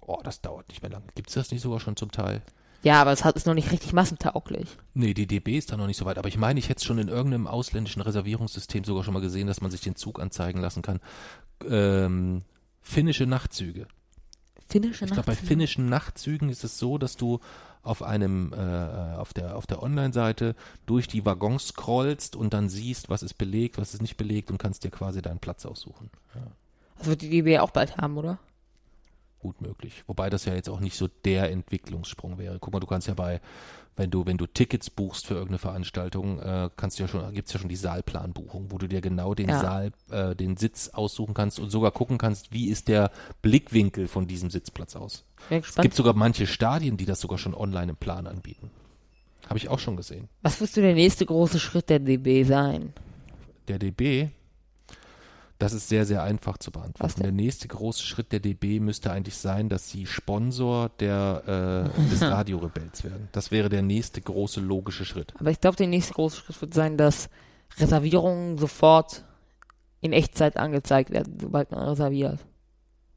Oh, das dauert nicht mehr lange. Gibt es das nicht sogar schon zum Teil? Ja, aber es hat, ist noch nicht richtig massentauglich. Nee, die DB ist da noch nicht so weit. Aber ich meine, ich hätte es schon in irgendeinem ausländischen Reservierungssystem sogar schon mal gesehen, dass man sich den Zug anzeigen lassen kann. Ähm, finnische Nachtzüge. Finnische Ich glaube, bei finnischen Nachtzügen ist es so, dass du auf einem, äh, auf der, auf der Online-Seite durch die Waggons scrollst und dann siehst, was ist belegt, was ist nicht belegt und kannst dir quasi deinen Platz aussuchen. Ja, Das wird die DB auch bald haben, oder? Gut möglich. Wobei das ja jetzt auch nicht so der Entwicklungssprung wäre. Guck mal, du kannst ja bei, wenn du, wenn du Tickets buchst für irgendeine Veranstaltung, äh, kannst du ja schon, gibt's ja schon die Saalplanbuchung, wo du dir genau den Ja. Saal, äh, den Sitz aussuchen kannst und sogar gucken kannst, wie ist der Blickwinkel von diesem Sitzplatz aus. Es gibt sogar manche Stadien, die das sogar schon online im Plan anbieten. Habe ich auch schon gesehen. Was wirst du der nächste große Schritt der DB sein? Der DB, das ist sehr, sehr einfach zu beantworten. Der nächste große Schritt der DB müsste eigentlich sein, dass sie Sponsor der, äh, des Radiorebells werden. Das wäre der nächste große logische Schritt. Aber ich glaube, der nächste große Schritt wird sein, dass Reservierungen sofort in Echtzeit angezeigt werden, sobald man reserviert.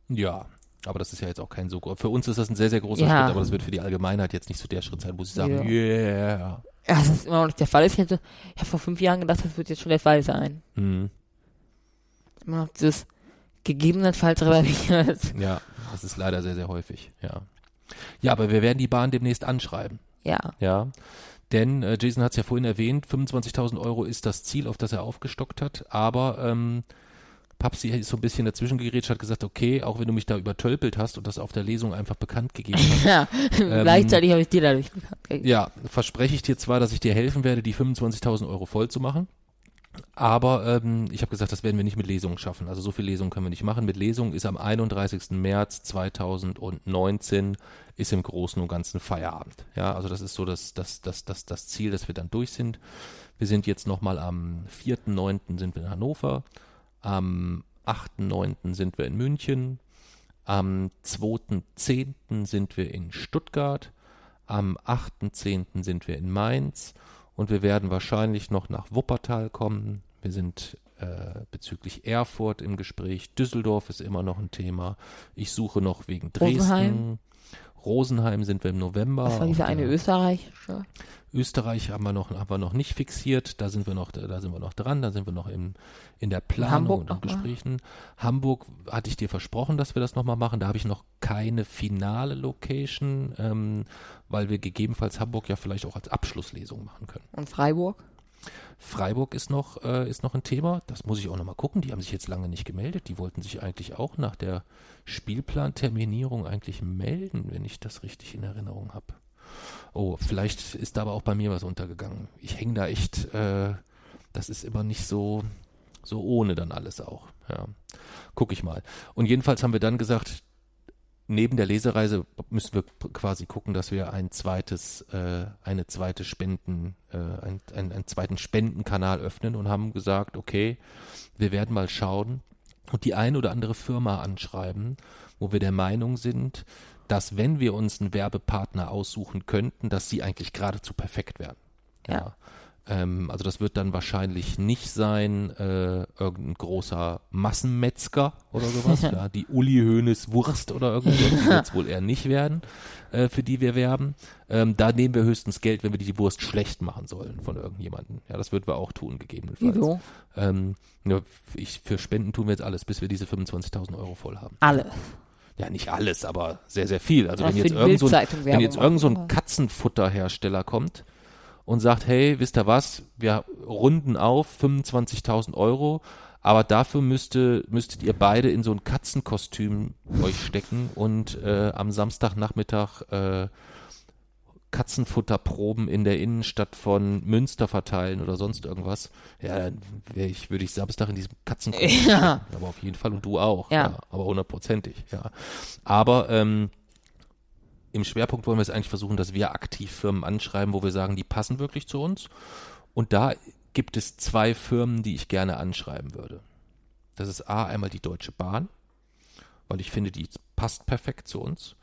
Ja, aber das ist ja jetzt auch kein so groß. Für uns ist das ein sehr, sehr großer Ja. Schritt, aber das wird für die Allgemeinheit jetzt nicht so der Schritt sein, wo sie sagen, Ja. yeah. Ja, das ist immer noch nicht der Fall. Ich hätte, ich habe vor fünf Jahren gedacht, das wird jetzt schon der Fall sein. Hm. Immer noch dieses gegebenenfalls reserviert. Ja, das ist leider sehr, sehr häufig, ja. Ja, aber wir werden die Bahn demnächst anschreiben. Ja. Ja, denn äh, Jason hat es ja vorhin erwähnt, 25.000 Euro ist das Ziel, auf das er aufgestockt hat, aber ähm, Papsi ist so ein bisschen dazwischen gerätscht, hat gesagt, okay, auch wenn du mich da übertölpelt hast und das auf der Lesung einfach bekannt gegeben hast, ja. Gleichzeitig habe ich dir dadurch bekannt gegeben. ja, verspreche ich dir zwar, dass ich dir helfen werde, die 25.000 Euro voll zu machen, aber ähm, ich habe gesagt, das werden wir nicht mit Lesungen schaffen. Also so viel Lesungen können wir nicht machen. Mit Lesungen ist am 31. März 2019 ist im Großen und Ganzen Feierabend. Ja, also das ist so das, das, das, das, das Ziel, dass wir dann durch sind. Wir sind jetzt nochmal am 4.9. sind wir in Hannover, am 8.9. sind wir in München, am 2.10. sind wir in Stuttgart, am 8.10. sind wir in Mainz und wir werden wahrscheinlich noch nach Wuppertal kommen. Wir sind äh, bezüglich Erfurt im Gespräch. Düsseldorf ist immer noch ein Thema. Ich suche noch wegen Dresden. Rosenheim? Rosenheim sind wir im November. Was war diese Auf eine österreichische? Österreich haben wir noch, haben wir noch nicht fixiert. Da sind wir noch, da sind wir noch dran. Da sind wir noch im, in der Planung Hamburg und in noch mal? Gesprächen. Hamburg hatte ich dir versprochen, dass wir das nochmal machen. Da habe ich noch keine finale Location, ähm, weil wir gegebenenfalls Hamburg ja vielleicht auch als Abschlusslesung machen können. Und Freiburg? Freiburg ist noch, äh, ist noch ein Thema. Das muss ich auch nochmal gucken. Die haben sich jetzt lange nicht gemeldet. Die wollten sich eigentlich auch nach der Spielplanterminierung eigentlich melden, wenn ich das richtig in Erinnerung habe. Oh, vielleicht ist da aber auch bei mir was untergegangen. Ich hänge da echt, äh, das ist immer nicht so, so ohne dann alles auch. Ja. Guck ich mal. Und jedenfalls haben wir dann gesagt, neben der Lesereise müssen wir quasi gucken, dass wir ein zweites, äh, eine zweite Spenden, äh, ein, ein, einen zweiten Spendenkanal öffnen und haben gesagt, okay, wir werden mal schauen und die ein oder andere Firma anschreiben, wo wir der Meinung sind, dass wenn wir uns einen Werbepartner aussuchen könnten, dass sie eigentlich geradezu perfekt wären. Ja. Ähm, also das wird dann wahrscheinlich nicht sein, äh, irgendein großer Massenmetzger oder sowas, ja, die Uli Hoeneß Wurst oder irgendwas, die wird es wohl eher nicht werden, äh, für die wir werben. Ähm, da nehmen wir höchstens Geld, wenn wir die Wurst schlecht machen sollen von irgendjemandem. Ja, das würden wir auch tun, gegebenenfalls. Wieso? Ähm, ja, ich, für Spenden tun wir jetzt alles, bis wir diese 25.000 Euro voll haben. Alle. Ja, nicht alles, aber sehr, sehr viel. Also wenn jetzt irgend so ein, wenn jetzt irgend so ein. Katzenfutterhersteller kommt und sagt, hey, wisst ihr was, wir runden auf 25.000 Euro, aber dafür müsste, müsstet ihr beide in so ein Katzenkostüm euch stecken und äh, am Samstagnachmittag äh, Katzenfutterproben in der Innenstadt von Münster verteilen oder sonst irgendwas. Ja, dann ich, würde ich Samstag in diesem Katzenkostüm Ja. aber auf jeden Fall und du auch. Ja. aber hundertprozentig, ja. Aber ähm, im Schwerpunkt wollen wir es eigentlich versuchen, dass wir aktiv Firmen anschreiben, wo wir sagen, die passen wirklich zu uns. Und da gibt es zwei Firmen, die ich gerne anschreiben würde. Das ist A, einmal die Deutsche Bahn, weil ich finde, die passt perfekt zu uns.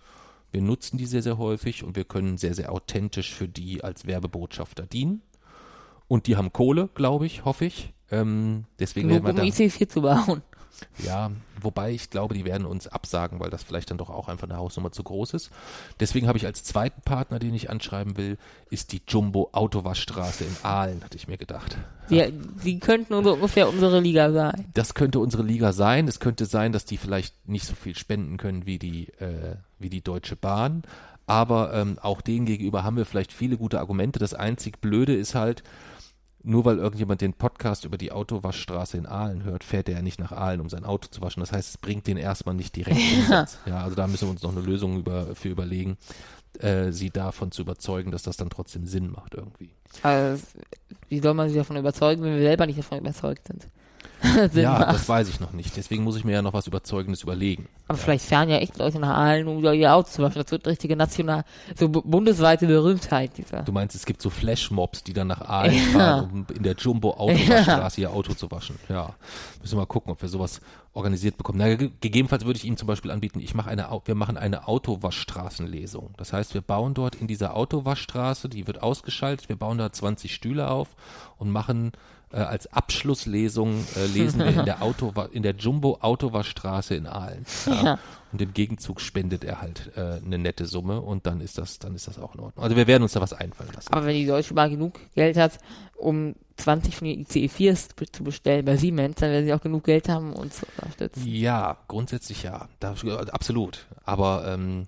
Wir nutzen die sehr, sehr häufig und wir können sehr, sehr authentisch für die als Werbebotschafter dienen. Und die haben Kohle, glaube ich, hoffe ich. Ähm, deswegen Genug, werden wir um da, IC4 zu bauen. Ja, wobei ich glaube, die werden uns absagen, weil das vielleicht dann doch auch einfach eine Hausnummer zu groß ist. Deswegen habe ich als zweiten Partner, den ich anschreiben will, ist die Jumbo Autowaschstraße in Aalen, hatte ich mir gedacht. Die, die könnten ungefähr unsere Liga sein. Das könnte unsere Liga sein. Es könnte sein, dass die vielleicht nicht so viel spenden können wie die, äh, wie die Deutsche Bahn. Aber ähm, auch denen gegenüber haben wir vielleicht viele gute Argumente. Das einzig Blöde ist halt, nur weil irgendjemand den Podcast über die Autowaschstraße in Aalen hört, fährt er ja nicht nach Aalen, um sein Auto zu waschen. Das heißt, es bringt den erstmal nicht direkt Umsatz. Ja, also da müssen wir uns noch eine Lösung über, für überlegen, äh, sie davon zu überzeugen, dass das dann trotzdem Sinn macht irgendwie. Also, wie soll man sich davon überzeugen, wenn wir selber nicht davon überzeugt sind? Ja, macht. das weiß ich noch nicht. Deswegen muss ich mir ja noch was Überzeugendes überlegen. Aber vielleicht fahren ja echt Leute nach Aalen, um ihr Auto zu waschen. Das wird richtige national, so bu- bundesweite Berühmtheit, dieser. Du meinst, es gibt so Flashmobs, die dann nach Aalen Ja. fahren, um in der Jumbo Autowaschstraße ihr Auto zu waschen. Ja, müssen wir mal gucken, ob wir sowas organisiert bekommen. Na, ge gegebenenfalls würde ich Ihnen zum Beispiel anbieten, ich mache eine, wir machen eine Autowaschstraßenlesung. Das heißt, wir bauen dort in dieser Autowaschstraße, die wird ausgeschaltet, wir bauen da 20 Stühle auf und machen äh, als Abschlusslesung äh, lesen wir in der Auto in der Jumbo Autowaschstraße in Aalen. Ja. Und im Gegenzug spendet er halt äh, eine nette Summe und dann ist das, dann ist das auch in Ordnung. Also wir werden uns da was einfallen lassen. Aber wenn die Deutsche Bahn genug Geld hat, um 20 von den ICE-4s be- zu bestellen bei Siemens, dann werden sie auch genug Geld haben, uns zu unterstützen. Ja, grundsätzlich ja. Da, absolut. Aber ähm,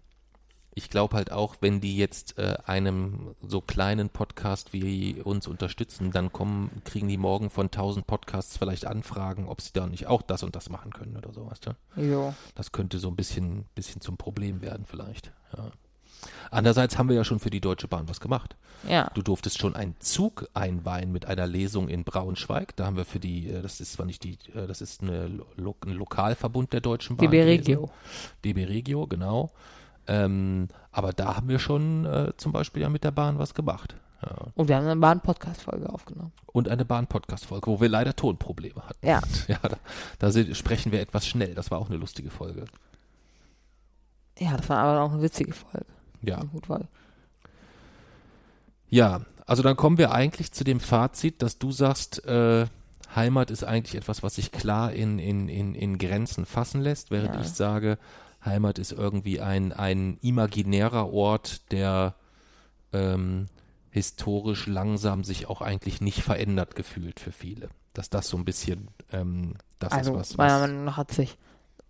ich glaube halt auch, wenn die jetzt äh, einem so kleinen Podcast wie uns unterstützen, dann kommen, kriegen die morgen von 1000 Podcasts vielleicht Anfragen, ob sie da nicht auch das und das machen können oder sowas. Ja? Jo. Das könnte so ein bisschen, bisschen zum Problem werden vielleicht. Ja. Andererseits haben wir ja schon für die Deutsche Bahn was gemacht. Ja. Du durftest schon einen Zug einweihen mit einer Lesung in Braunschweig. Da haben wir für die, äh, das ist zwar nicht die, äh, das ist eine, ein Lokalverbund der Deutschen Bahn. DB. Regio. DB Regio, genau. Ähm, aber da haben wir schon äh, zum Beispiel ja mit der Bahn was gemacht. Ja. Und wir haben eine Bahn-Podcast-Folge aufgenommen. Und eine Bahn-Podcast-Folge, wo wir leider Tonprobleme hatten. Ja. Ja, da, da sind, sprechen wir etwas schnell. Das war auch eine lustige Folge. Ja, das war aber auch eine witzige Folge. Ja. Gute Folge. Ja, also dann kommen wir eigentlich zu dem Fazit, dass du sagst, äh, Heimat ist eigentlich etwas, was sich klar in, in, in, in Grenzen fassen lässt, während Ja. ich sage, Heimat ist irgendwie ein, ein imaginärer Ort, der ähm, historisch langsam sich auch eigentlich nicht verändert gefühlt für viele. Dass das so ein bisschen ähm, das also, ist was. meiner Meinung nach hat sich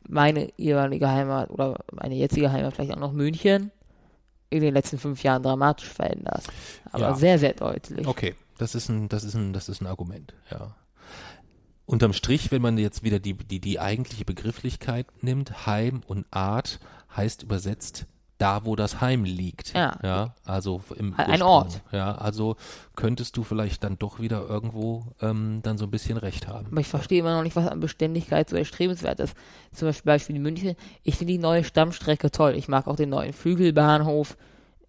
meine ehemalige Heimat oder meine jetzige Heimat, vielleicht auch noch München, in den letzten fünf Jahren dramatisch verändert. Aber Ja. sehr, sehr deutlich. Okay, das ist ein, das ist ein, das ist ein Argument, ja. Unterm Strich, wenn man jetzt wieder die, die, die eigentliche Begrifflichkeit nimmt, Heim und Art heißt übersetzt da, wo das Heim liegt. Ja. ja also im Ein Ursprung. Ort. Ja, also könntest du vielleicht dann doch wieder irgendwo ähm, dann so ein bisschen recht haben. Aber ich verstehe immer noch nicht, was an Beständigkeit so erstrebenswert ist. Zum Beispiel Beispiel München. Ich finde die neue Stammstrecke toll. Ich mag auch den neuen Flügelbahnhof.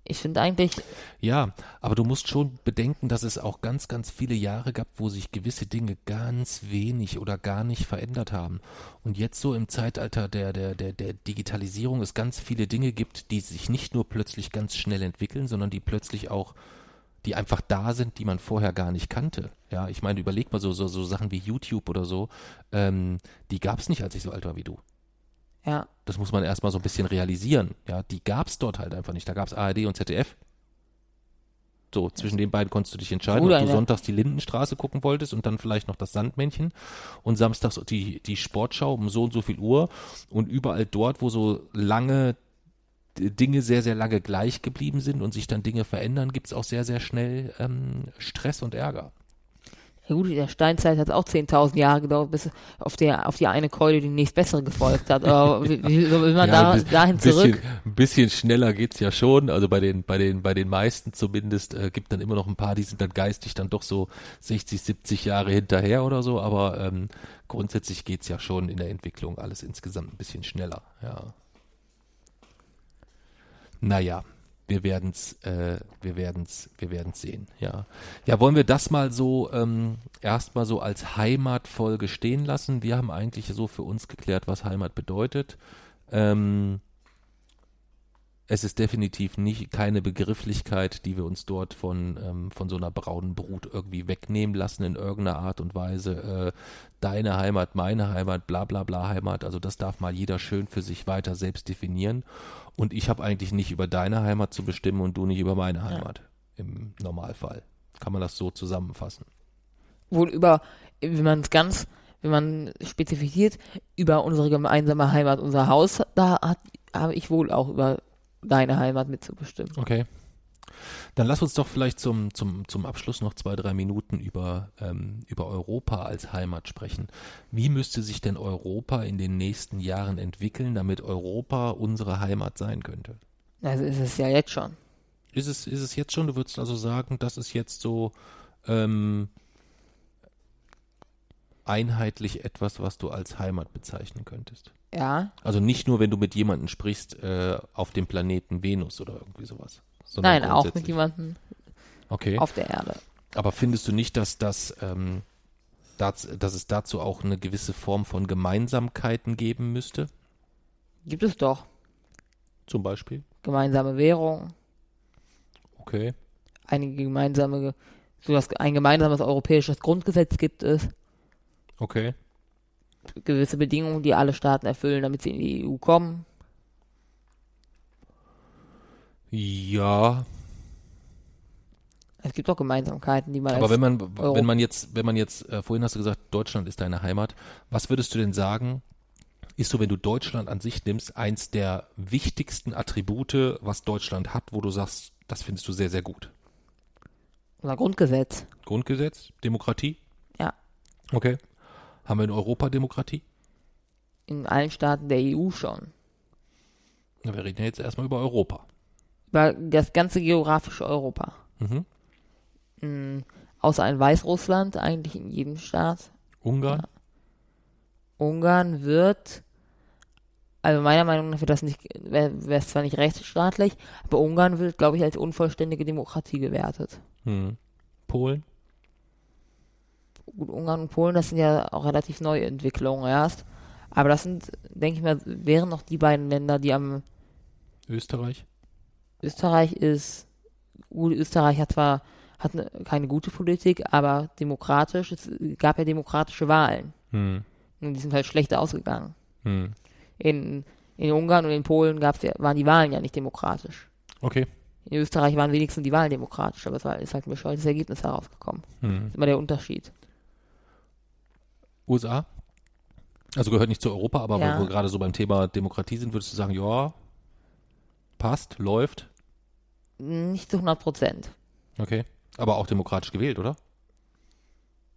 Ich finde eigentlich, Ja, aber du musst schon bedenken, dass es auch ganz, ganz viele Jahre gab, wo sich gewisse Dinge ganz wenig oder gar nicht verändert haben. Und jetzt so im Zeitalter der, der, der, der Digitalisierung es ganz viele Dinge gibt, die sich nicht nur plötzlich ganz schnell entwickeln, sondern die plötzlich auch, die einfach da sind, die man vorher gar nicht kannte. Ja, ich meine, überleg mal so, so, so Sachen wie YouTube oder so, ähm, die gab es nicht, als ich so alt war wie du. Ja, Das muss man erstmal so ein bisschen realisieren. Ja, die gab es dort halt einfach nicht. Da gab es ARD und ZDF. So, zwischen den beiden konntest du dich entscheiden, Oder ob du sonntags die Lindenstraße gucken wolltest und dann vielleicht noch das Sandmännchen und samstags die, die Sportschau um so und so viel Uhr und überall dort, wo so lange Dinge sehr, sehr lange gleich geblieben sind und sich dann Dinge verändern, gibt es auch sehr, sehr schnell ähm, Stress und Ärger. Ja gut, in der Steinzeit hat es auch 10.000 Jahre gedauert, bis auf, der, auf die eine Keule die nächstbessere gefolgt hat. Aber wie, wie will man da, ein bi- dahin bisschen, zurück? Ein bisschen schneller geht's ja schon. Also bei den, bei den, bei den meisten zumindest äh, gibt dann immer noch ein paar, die sind dann geistig dann doch so 60, 70 Jahre hinterher oder so. Aber ähm, grundsätzlich geht's ja schon in der Entwicklung alles insgesamt ein bisschen schneller. Ja. Naja, wir werden's, äh, wir werden's, wir werden's sehen. Ja, ja, wollen wir das mal so ähm, erstmal so als Heimatfolge stehen lassen? Wir haben eigentlich so für uns geklärt, was Heimat bedeutet. Ähm, es ist definitiv nicht keine Begrifflichkeit, die wir uns dort von, ähm, von so einer braunen Brut irgendwie wegnehmen lassen in irgendeiner Art und Weise. Äh, deine Heimat, meine Heimat, bla bla bla Heimat. Also das darf mal jeder schön für sich weiter selbst definieren. Und ich habe eigentlich nicht über deine Heimat zu bestimmen und du nicht über meine Heimat. Im Normalfall. Kann man das so zusammenfassen. Wohl über, wenn man es ganz, wenn man spezifiziert, über unsere gemeinsame Heimat, unser Haus, da hat, habe ich wohl auch über deine Heimat mitzubestimmen. Okay. Dann lass uns doch vielleicht zum, zum, zum Abschluss noch zwei, drei Minuten über, ähm, über Europa als Heimat sprechen. Wie müsste sich denn Europa in den nächsten Jahren entwickeln, damit Europa unsere Heimat sein könnte? Also ist es ja jetzt schon. Ist es, ist es jetzt schon, du würdest also sagen, das ist jetzt so ähm, einheitlich etwas, was du als Heimat bezeichnen könntest? Ja. Also nicht nur, wenn du mit jemandem sprichst äh, auf dem Planeten Venus oder irgendwie sowas. Nein, auch mit jemandem Okay. auf der Erde. Aber findest du nicht, dass das, ähm, dass, dass es dazu auch eine gewisse Form von Gemeinsamkeiten geben müsste? Gibt es doch. Zum Beispiel? Gemeinsame Währung, Okay. einige gemeinsame, so dass ein gemeinsames europäisches Grundgesetz gibt es, Okay. gewisse Bedingungen, die alle Staaten erfüllen, damit sie in die EU kommen. Ja, Es gibt doch Gemeinsamkeiten, die man aber wenn man, Euro- wenn man jetzt, wenn man jetzt, äh, vorhin hast du gesagt, Deutschland ist deine Heimat, was würdest du denn sagen, ist so, wenn du Deutschland an sich nimmst, eins der wichtigsten Attribute, was Deutschland hat, wo du sagst, das findest du sehr, sehr gut? unser Grundgesetz. Grundgesetz, Demokratie? Ja. Okay. Haben wir in Europa Demokratie? In allen Staaten der EU schon. Na, wir reden ja jetzt erstmal über Europa. Über das ganze geografische Europa. Mhm. Mm, außer in Weißrussland, eigentlich in jedem Staat. Ungarn? Ungarn wird, also meiner Meinung nach wird das nicht, wäre es zwar nicht rechtsstaatlich, aber Ungarn wird, glaube ich, als unvollständige Demokratie gewertet. Hm. Polen? Gut, Ungarn und Polen, das sind ja auch relativ neue Entwicklungen erst. Aber das sind, denke ich mal, wären noch die beiden Länder, die am Österreich? Österreich ist, Österreich hat zwar hat ne, keine gute Politik, aber demokratisch, es gab ja demokratische Wahlen. Hm. Und die sind halt schlecht ausgegangen. Hm. In, In Ungarn und in Polen gab's ja, waren die Wahlen ja nicht demokratisch. Okay. In Österreich waren wenigstens die Wahlen demokratisch, aber es war, ist halt ein bescheuertes Ergebnis herausgekommen. Hm. Das ist immer der Unterschied. USA? Also gehört nicht zu Europa, aber Ja. wo wir gerade so beim Thema Demokratie sind, würdest du sagen, ja, passt, läuft, Nicht zu 100 Prozent. okay. Aber auch demokratisch gewählt, oder?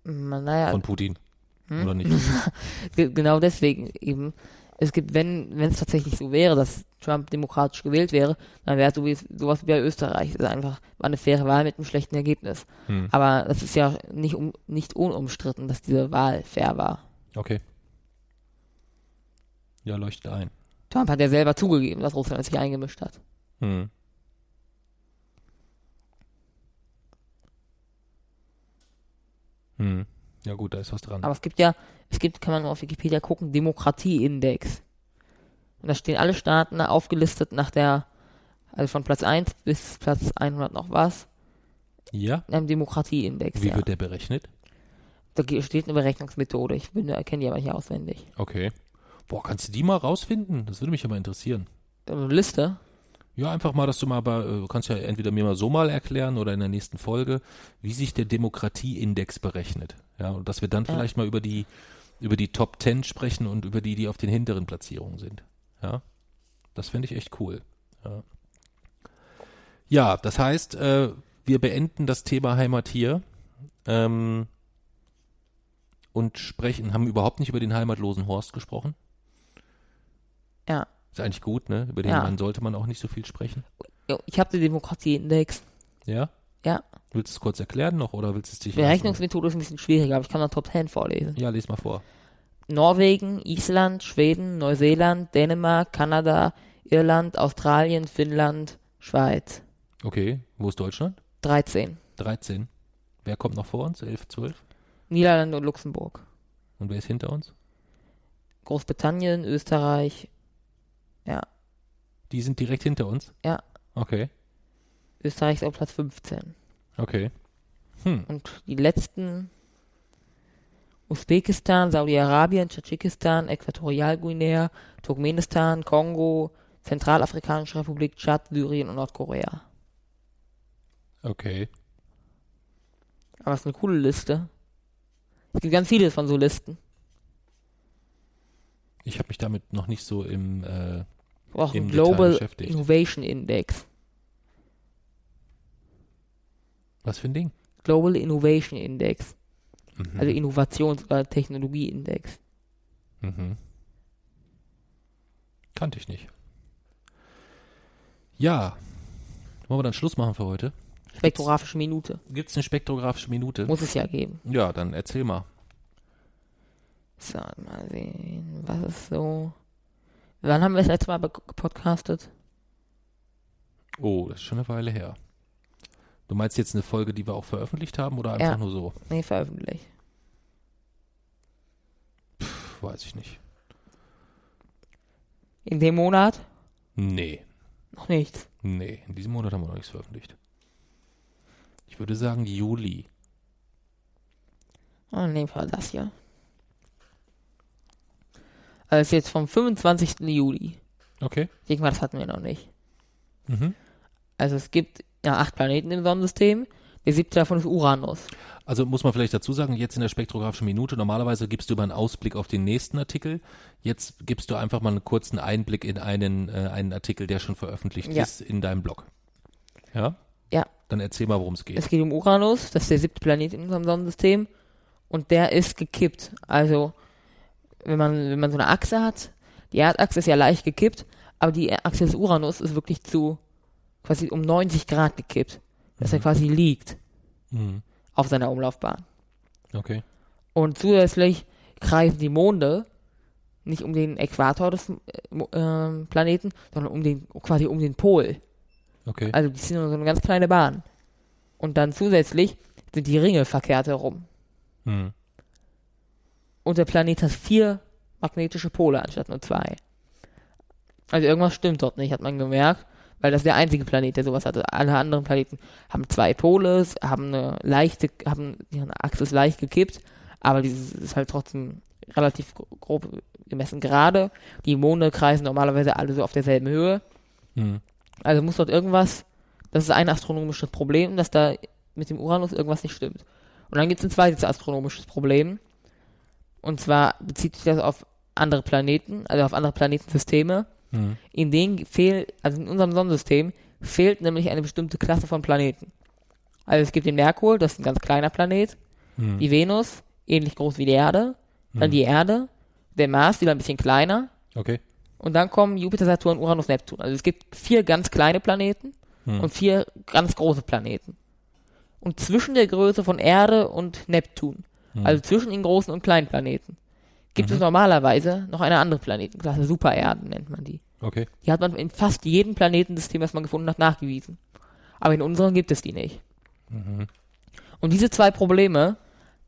Naja, Von Putin. Hm? Oder nicht? Ge- genau deswegen eben. Es gibt, wenn wenn es tatsächlich so wäre, dass Trump demokratisch gewählt wäre, dann wäre es so sowas wie bei Österreich. Es ist einfach war eine faire Wahl mit einem schlechten Ergebnis. Hm. Aber es ist ja nicht um, nicht unumstritten, dass diese Wahl fair war. Okay. Ja, leuchtet ein. Trump hat ja selber zugegeben, dass Russland sich eingemischt hat. Hm. Hm. Ja gut, da ist was dran. Aber es gibt ja, es gibt, kann man auf Wikipedia gucken, Demokratieindex. Und da stehen alle Staaten aufgelistet nach der, also von Platz 1 bis Platz 100 noch was, Ja? in einem Demokratieindex. Wie ja. wird der berechnet? Da steht eine Berechnungsmethode. Ich bin, kenne die aber nicht auswendig. Okay. Boah, kannst du die mal rausfinden? Das würde mich aber interessieren. Eine Liste? Ja, einfach mal, dass du mal bei, äh, du kannst ja entweder mir mal so mal erklären oder in der nächsten Folge, wie sich der Demokratieindex berechnet. Ja, und dass wir dann Ja. vielleicht mal über die, über die Top Ten sprechen und über die, die auf den hinteren Platzierungen sind. Ja. Das fände ich echt cool. Ja. Ja, das heißt, äh, wir beenden das Thema Heimat hier. Ähm, und sprechen, haben überhaupt nicht über den heimatlosen Horst gesprochen. Ja. Ist eigentlich gut, ne? Über den Ja. Mann sollte man auch nicht so viel sprechen. Ich habe den Demokratieindex. Ja? Ja. Willst du es kurz erklären noch oder willst du es dich Die Berechnungsmethode ist ein bisschen schwieriger, aber ich kann da Top 10 vorlesen. Ja, les mal vor. Norwegen, Island, Schweden, Neuseeland, Dänemark, Kanada, Irland, Australien, Finnland, Schweiz. Okay, wo ist Deutschland? 13. 13. Wer kommt noch vor uns? 11, 12? Niederlande und Luxemburg. Und wer ist hinter uns? Großbritannien, Österreich, Die sind direkt hinter uns? Ja. Okay, Österreich ist auf Platz 15. okay. Hm, Und die letzten Usbekistan, Saudi-Arabien, Tadschikistan, Äquatorialguinea, Turkmenistan, Kongo, Zentralafrikanische Republik, Tschad, Syrien und Nordkorea. okay. Aber es ist eine coole Liste. Es gibt ganz viele von so Listen. Ich habe mich damit noch nicht so im, äh, Auch Im Global. Innovation Index. was für ein Ding? Global Innovation Index. Mhm. Also Innovations- oder Technologie-Index. Mhm. Kannte ich nicht. Ja. Wollen wir dann Schluss machen für heute? Spektrographische Minute. Gibt es eine spektrographische Minute? Muss es ja geben. Ja, dann erzähl mal. So, mal sehen. Was ist so. Wann haben wir das letzte Mal gepodcastet? Oh, das ist schon eine Weile her. Du meinst jetzt eine Folge, die wir auch veröffentlicht haben oder einfach Ja. nur so? Nee, veröffentlicht. Puh, weiß ich nicht. In dem Monat? Nee, Noch nichts. nee, in diesem Monat haben wir noch nichts veröffentlicht. Ich würde sagen Juli. Oh, dem Fall das hier. Also das ist jetzt vom 25. Juli. Okay. Ich denke mal, das hatten wir noch nicht. Mhm. Also es gibt ja acht Planeten im Sonnensystem. Der siebte davon ist Uranus. Also muss man vielleicht dazu sagen, jetzt in der spektrographischen Minute, normalerweise gibst du über einen Ausblick auf den nächsten Artikel. Jetzt gibst du einfach mal einen kurzen Einblick in einen, äh, einen Artikel, der schon veröffentlicht Ja. ist in deinem Blog. Ja? Ja. Dann erzähl mal, worum es geht. Es geht um Uranus, das ist der siebte Planet in unserem Sonnensystem. Und der ist gekippt. Also, wenn man, wenn man so eine Achse hat, die Erdachse ist ja leicht gekippt, aber die Achse des Uranus ist wirklich zu quasi um 90 Grad gekippt. Dass er Mhm. quasi liegt Mhm. auf seiner Umlaufbahn. Okay. Und zusätzlich kreisen die Monde nicht um den Äquator des äh, ähm, Planeten, sondern um den, quasi um den Pol. Okay. Also die sind nur so eine ganz kleine Bahn. Und dann zusätzlich sind die Ringe verkehrt herum. Mhm. Und der Planet hat vier magnetische Pole anstatt nur zwei. Also irgendwas stimmt dort nicht, hat man gemerkt, weil das ist der einzige Planet, der sowas hatte. Alle anderen Planeten haben zwei Pole, haben eine leichte, haben ihre Achse ist leicht gekippt, aber dieses ist halt trotzdem relativ gro- grob gemessen gerade. Die Monde kreisen normalerweise alle so auf derselben Höhe. Hm. Also muss dort irgendwas, das ist ein astronomisches Problem, dass da mit dem Uranus irgendwas nicht stimmt. Und dann gibt es ein zweites astronomisches Problem. Und zwar bezieht sich das auf andere Planeten, also auf andere Planetensysteme. Hm. In denen fehlt, also in unserem Sonnensystem fehlt nämlich eine bestimmte Klasse von Planeten. Also es gibt den Merkur, das ist ein ganz kleiner Planet, Hm. die Venus, ähnlich groß wie die Erde, dann Hm. die Erde, der Mars, wieder ein bisschen kleiner, Okay. und dann kommen Jupiter, Saturn, Uranus, Neptun. Also es gibt vier ganz kleine Planeten Hm. und vier ganz große Planeten. Und zwischen der Größe von Erde und Neptun, Hm. also zwischen den großen und kleinen Planeten, gibt es normalerweise noch eine andere Planetenklasse, Supererden nennt man die. Okay. Die hat man in fast jedem Planetensystem, das man gefunden hat, nachgewiesen. Aber in unserem gibt es die nicht. Mhm. Und diese zwei Probleme,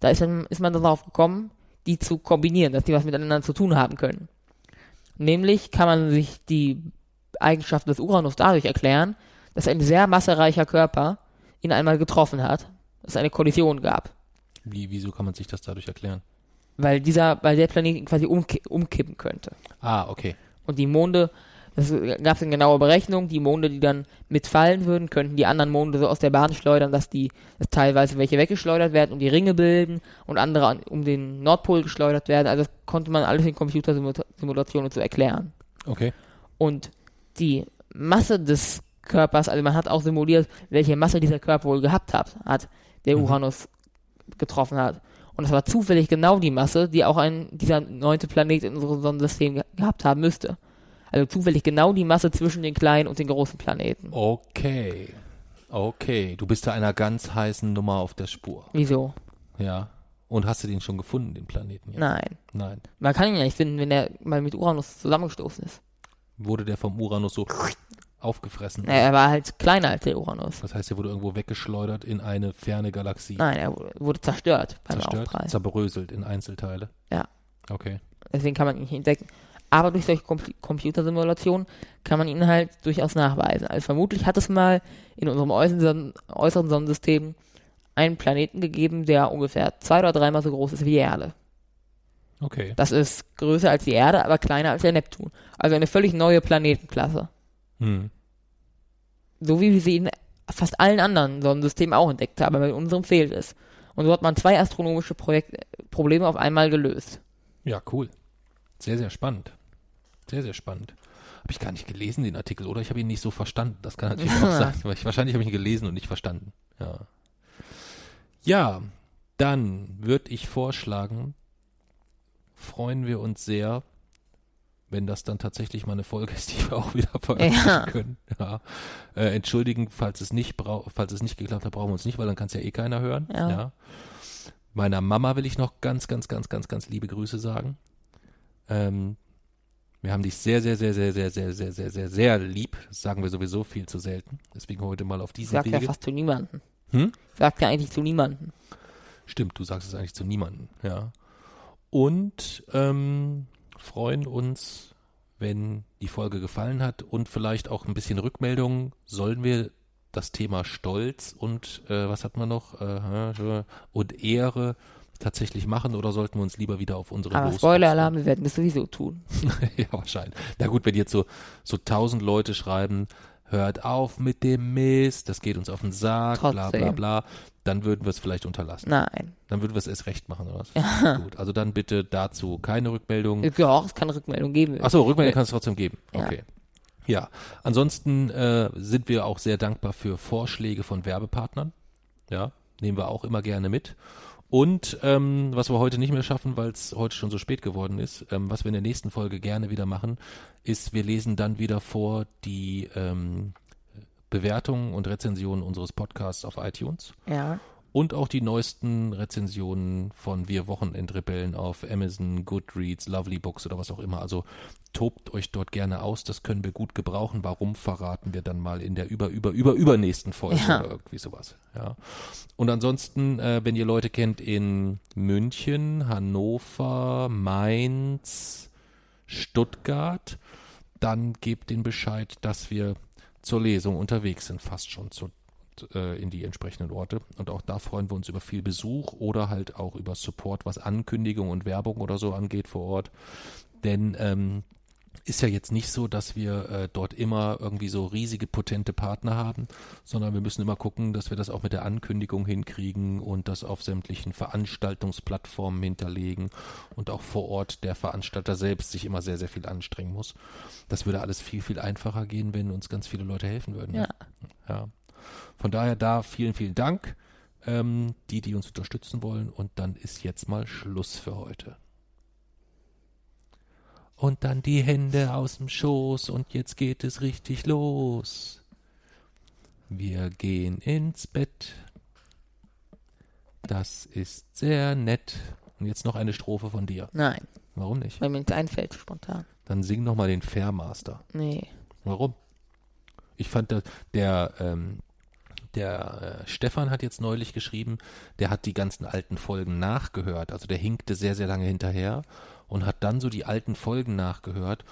da ist, dann, ist man darauf gekommen, die zu kombinieren, dass die was miteinander zu tun haben können. Nämlich kann man sich die Eigenschaften des Uranus dadurch erklären, dass ein sehr massereicher Körper ihn einmal getroffen hat, dass es eine Kollision gab. Wie, wieso kann man sich das dadurch erklären? Weil dieser, weil der Planet quasi umki umkippen könnte. Ah, okay. Und die Monde, das gab es eine genaue Berechnung, die Monde, die dann mitfallen würden, könnten die anderen Monde so aus der Bahn schleudern, dass die dass teilweise welche weggeschleudert werden und die Ringe bilden und andere an, um den Nordpol geschleudert werden. Also das konnte man alles in Computersimulationen so erklären. Okay. Und die Masse des Körpers, also man hat auch simuliert, welche Masse dieser Körper wohl gehabt hat, hat der Mhm. Uranus getroffen hat. Und es war zufällig genau die Masse, die auch ein, dieser neunte Planet in unserem Sonnensystem ge gehabt haben müsste. Also zufällig genau die Masse zwischen den kleinen und den großen Planeten. Okay. Okay. Du bist da einer ganz heißen Nummer auf der Spur. Wieso? Ja. Und hast du den schon gefunden, den Planeten? Jetzt? Nein. Nein. Man kann ihn ja nicht finden, wenn er mal mit Uranus zusammengestoßen ist. Wurde der vom Uranus so aufgefressen? Naja, er war halt kleiner als der Uranus. Das heißt, er wurde irgendwo weggeschleudert in eine ferne Galaxie. Nein, er wurde, zerstört beim zerstört, Aufprall. zerbröselt in Einzelteile. Ja. Okay. Deswegen kann man ihn nicht entdecken. Aber durch solche Com Computersimulationen kann man ihn halt durchaus nachweisen. Also vermutlich hat es mal in unserem äußeren, äußeren Sonnensystem einen Planeten gegeben, der ungefähr zwei oder dreimal so groß ist wie die Erde. Okay. Das ist größer als die Erde, aber kleiner als der Neptun. Also eine völlig neue Planetenklasse. Hm. So wie wir sie in fast allen anderen Sonnensystemen auch entdeckt haben, aber in unserem fehlt es. Und so hat man zwei astronomische Projekt Probleme auf einmal gelöst. Ja, cool. Sehr, sehr spannend. Sehr, sehr spannend. Habe ich gar nicht gelesen, den Artikel, oder ich habe ihn nicht so verstanden. Das kann natürlich auch sein. Weil ich, wahrscheinlich habe ich ihn gelesen und nicht verstanden. Ja. Ja, dann würde ich vorschlagen, freuen wir uns sehr, wenn das dann tatsächlich mal eine Folge ist, die wir auch wieder veröffentlichen Ja. können. Ja. Äh, entschuldigen, falls es nicht falls es nicht geklappt hat, brauchen wir uns nicht, weil dann kann es ja eh keiner hören. Ja. Meiner Mama will ich noch ganz, ganz, ganz, ganz, ganz liebe Grüße sagen. Ähm, wir haben dich sehr, sehr, sehr, sehr, sehr, sehr, sehr, sehr, sehr, sehr lieb. Das sagen wir sowieso viel zu selten. Deswegen heute mal auf diesen Sagt ja Wege. fast zu niemanden. Hm? Sagt ja eigentlich zu niemanden. Stimmt, du sagst es eigentlich zu niemandem, ja. Und ähm, freuen uns, wenn die Folge gefallen hat und vielleicht auch ein bisschen Rückmeldung. Sollen wir das Thema Stolz und äh, was hat man noch? Äh, und Ehre tatsächlich machen oder sollten wir uns lieber wieder auf unsere Aber Spoiler-Alarm, wir werden das sowieso tun. ja, wahrscheinlich. Na gut, wenn jetzt so, so tausend Leute schreiben, hört auf mit dem Mist, das geht uns auf den Sack, bla bla Trotzdem. bla, dann würden wir es vielleicht unterlassen. Nein. Dann würden wir es erst recht machen, oder was? Gut, also dann bitte dazu keine Rückmeldung. Ja, es kann Rückmeldung geben. Achso, Rückmeldung kann es trotzdem geben. Ja. Okay. Ja, ansonsten äh, sind wir auch sehr dankbar für Vorschläge von Werbepartnern. Ja, nehmen wir auch immer gerne mit. Und ähm, was wir heute nicht mehr schaffen, weil es heute schon so spät geworden ist, ähm, was wir in der nächsten Folge gerne wieder machen, ist, wir lesen dann wieder vor die ähm, Bewertungen und Rezensionen unseres Podcasts auf iTunes Ja. Und auch die neuesten Rezensionen von Wir Wochenendrebellen auf Amazon, Goodreads, Lovely Books oder was auch immer. Also tobt euch dort gerne aus, das können wir gut gebrauchen. Warum verraten wir dann mal in der über über über übernächsten Folge Ja. oder irgendwie sowas. Ja. Und ansonsten, äh, wenn ihr Leute kennt in München, Hannover, Mainz, Stuttgart, dann gebt den Bescheid, dass wir zur Lesung unterwegs sind, fast schon zu äh, in die entsprechenden Orte. Und auch da freuen wir uns über viel Besuch oder halt auch über Support, was Ankündigung und Werbung oder so angeht vor Ort. Denn ähm, ist ja jetzt nicht so, dass wir äh, dort immer irgendwie so riesige, potente Partner haben, sondern wir müssen immer gucken, dass wir das auch mit der Ankündigung hinkriegen und das auf sämtlichen Veranstaltungsplattformen hinterlegen und auch vor Ort der Veranstalter selbst sich immer sehr, sehr viel anstrengen muss. Das würde alles viel, viel einfacher gehen, wenn uns ganz viele Leute helfen würden. Ja. ja. Von daher da vielen, vielen Dank, ähm, die, die uns unterstützen wollen. Und dann ist jetzt mal Schluss für heute und dann die Hände aus dem Schoß und jetzt geht es richtig los. Wir gehen ins Bett. Das ist sehr nett. Und jetzt noch eine Strophe von dir. Nein. Warum nicht? Weil mir nichts einfällt, spontan. Dann sing noch mal den Fairmaster. Nee. Warum? Ich fand, der, der, ähm, der äh, Stefan hat jetzt neulich geschrieben, der hat die ganzen alten Folgen nachgehört. Also der hinkte sehr, sehr lange hinterher und hat dann so die alten Folgen nachgehört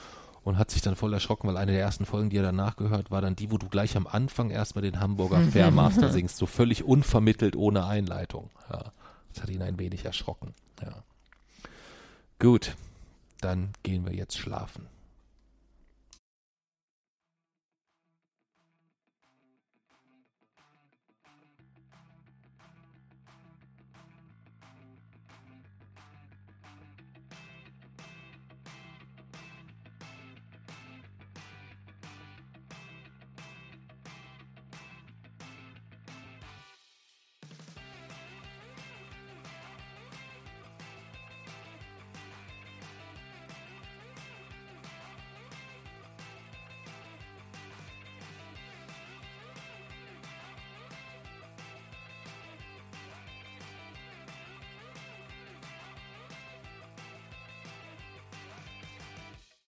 und hat sich dann voll erschrocken, weil eine der ersten Folgen, die er dann nachgehört, war dann die, wo du gleich am Anfang erstmal den Hamburger Fairmaster singst, so völlig unvermittelt, ohne Einleitung. Ja, das hat ihn ein wenig erschrocken. Ja. Gut, dann gehen wir jetzt schlafen.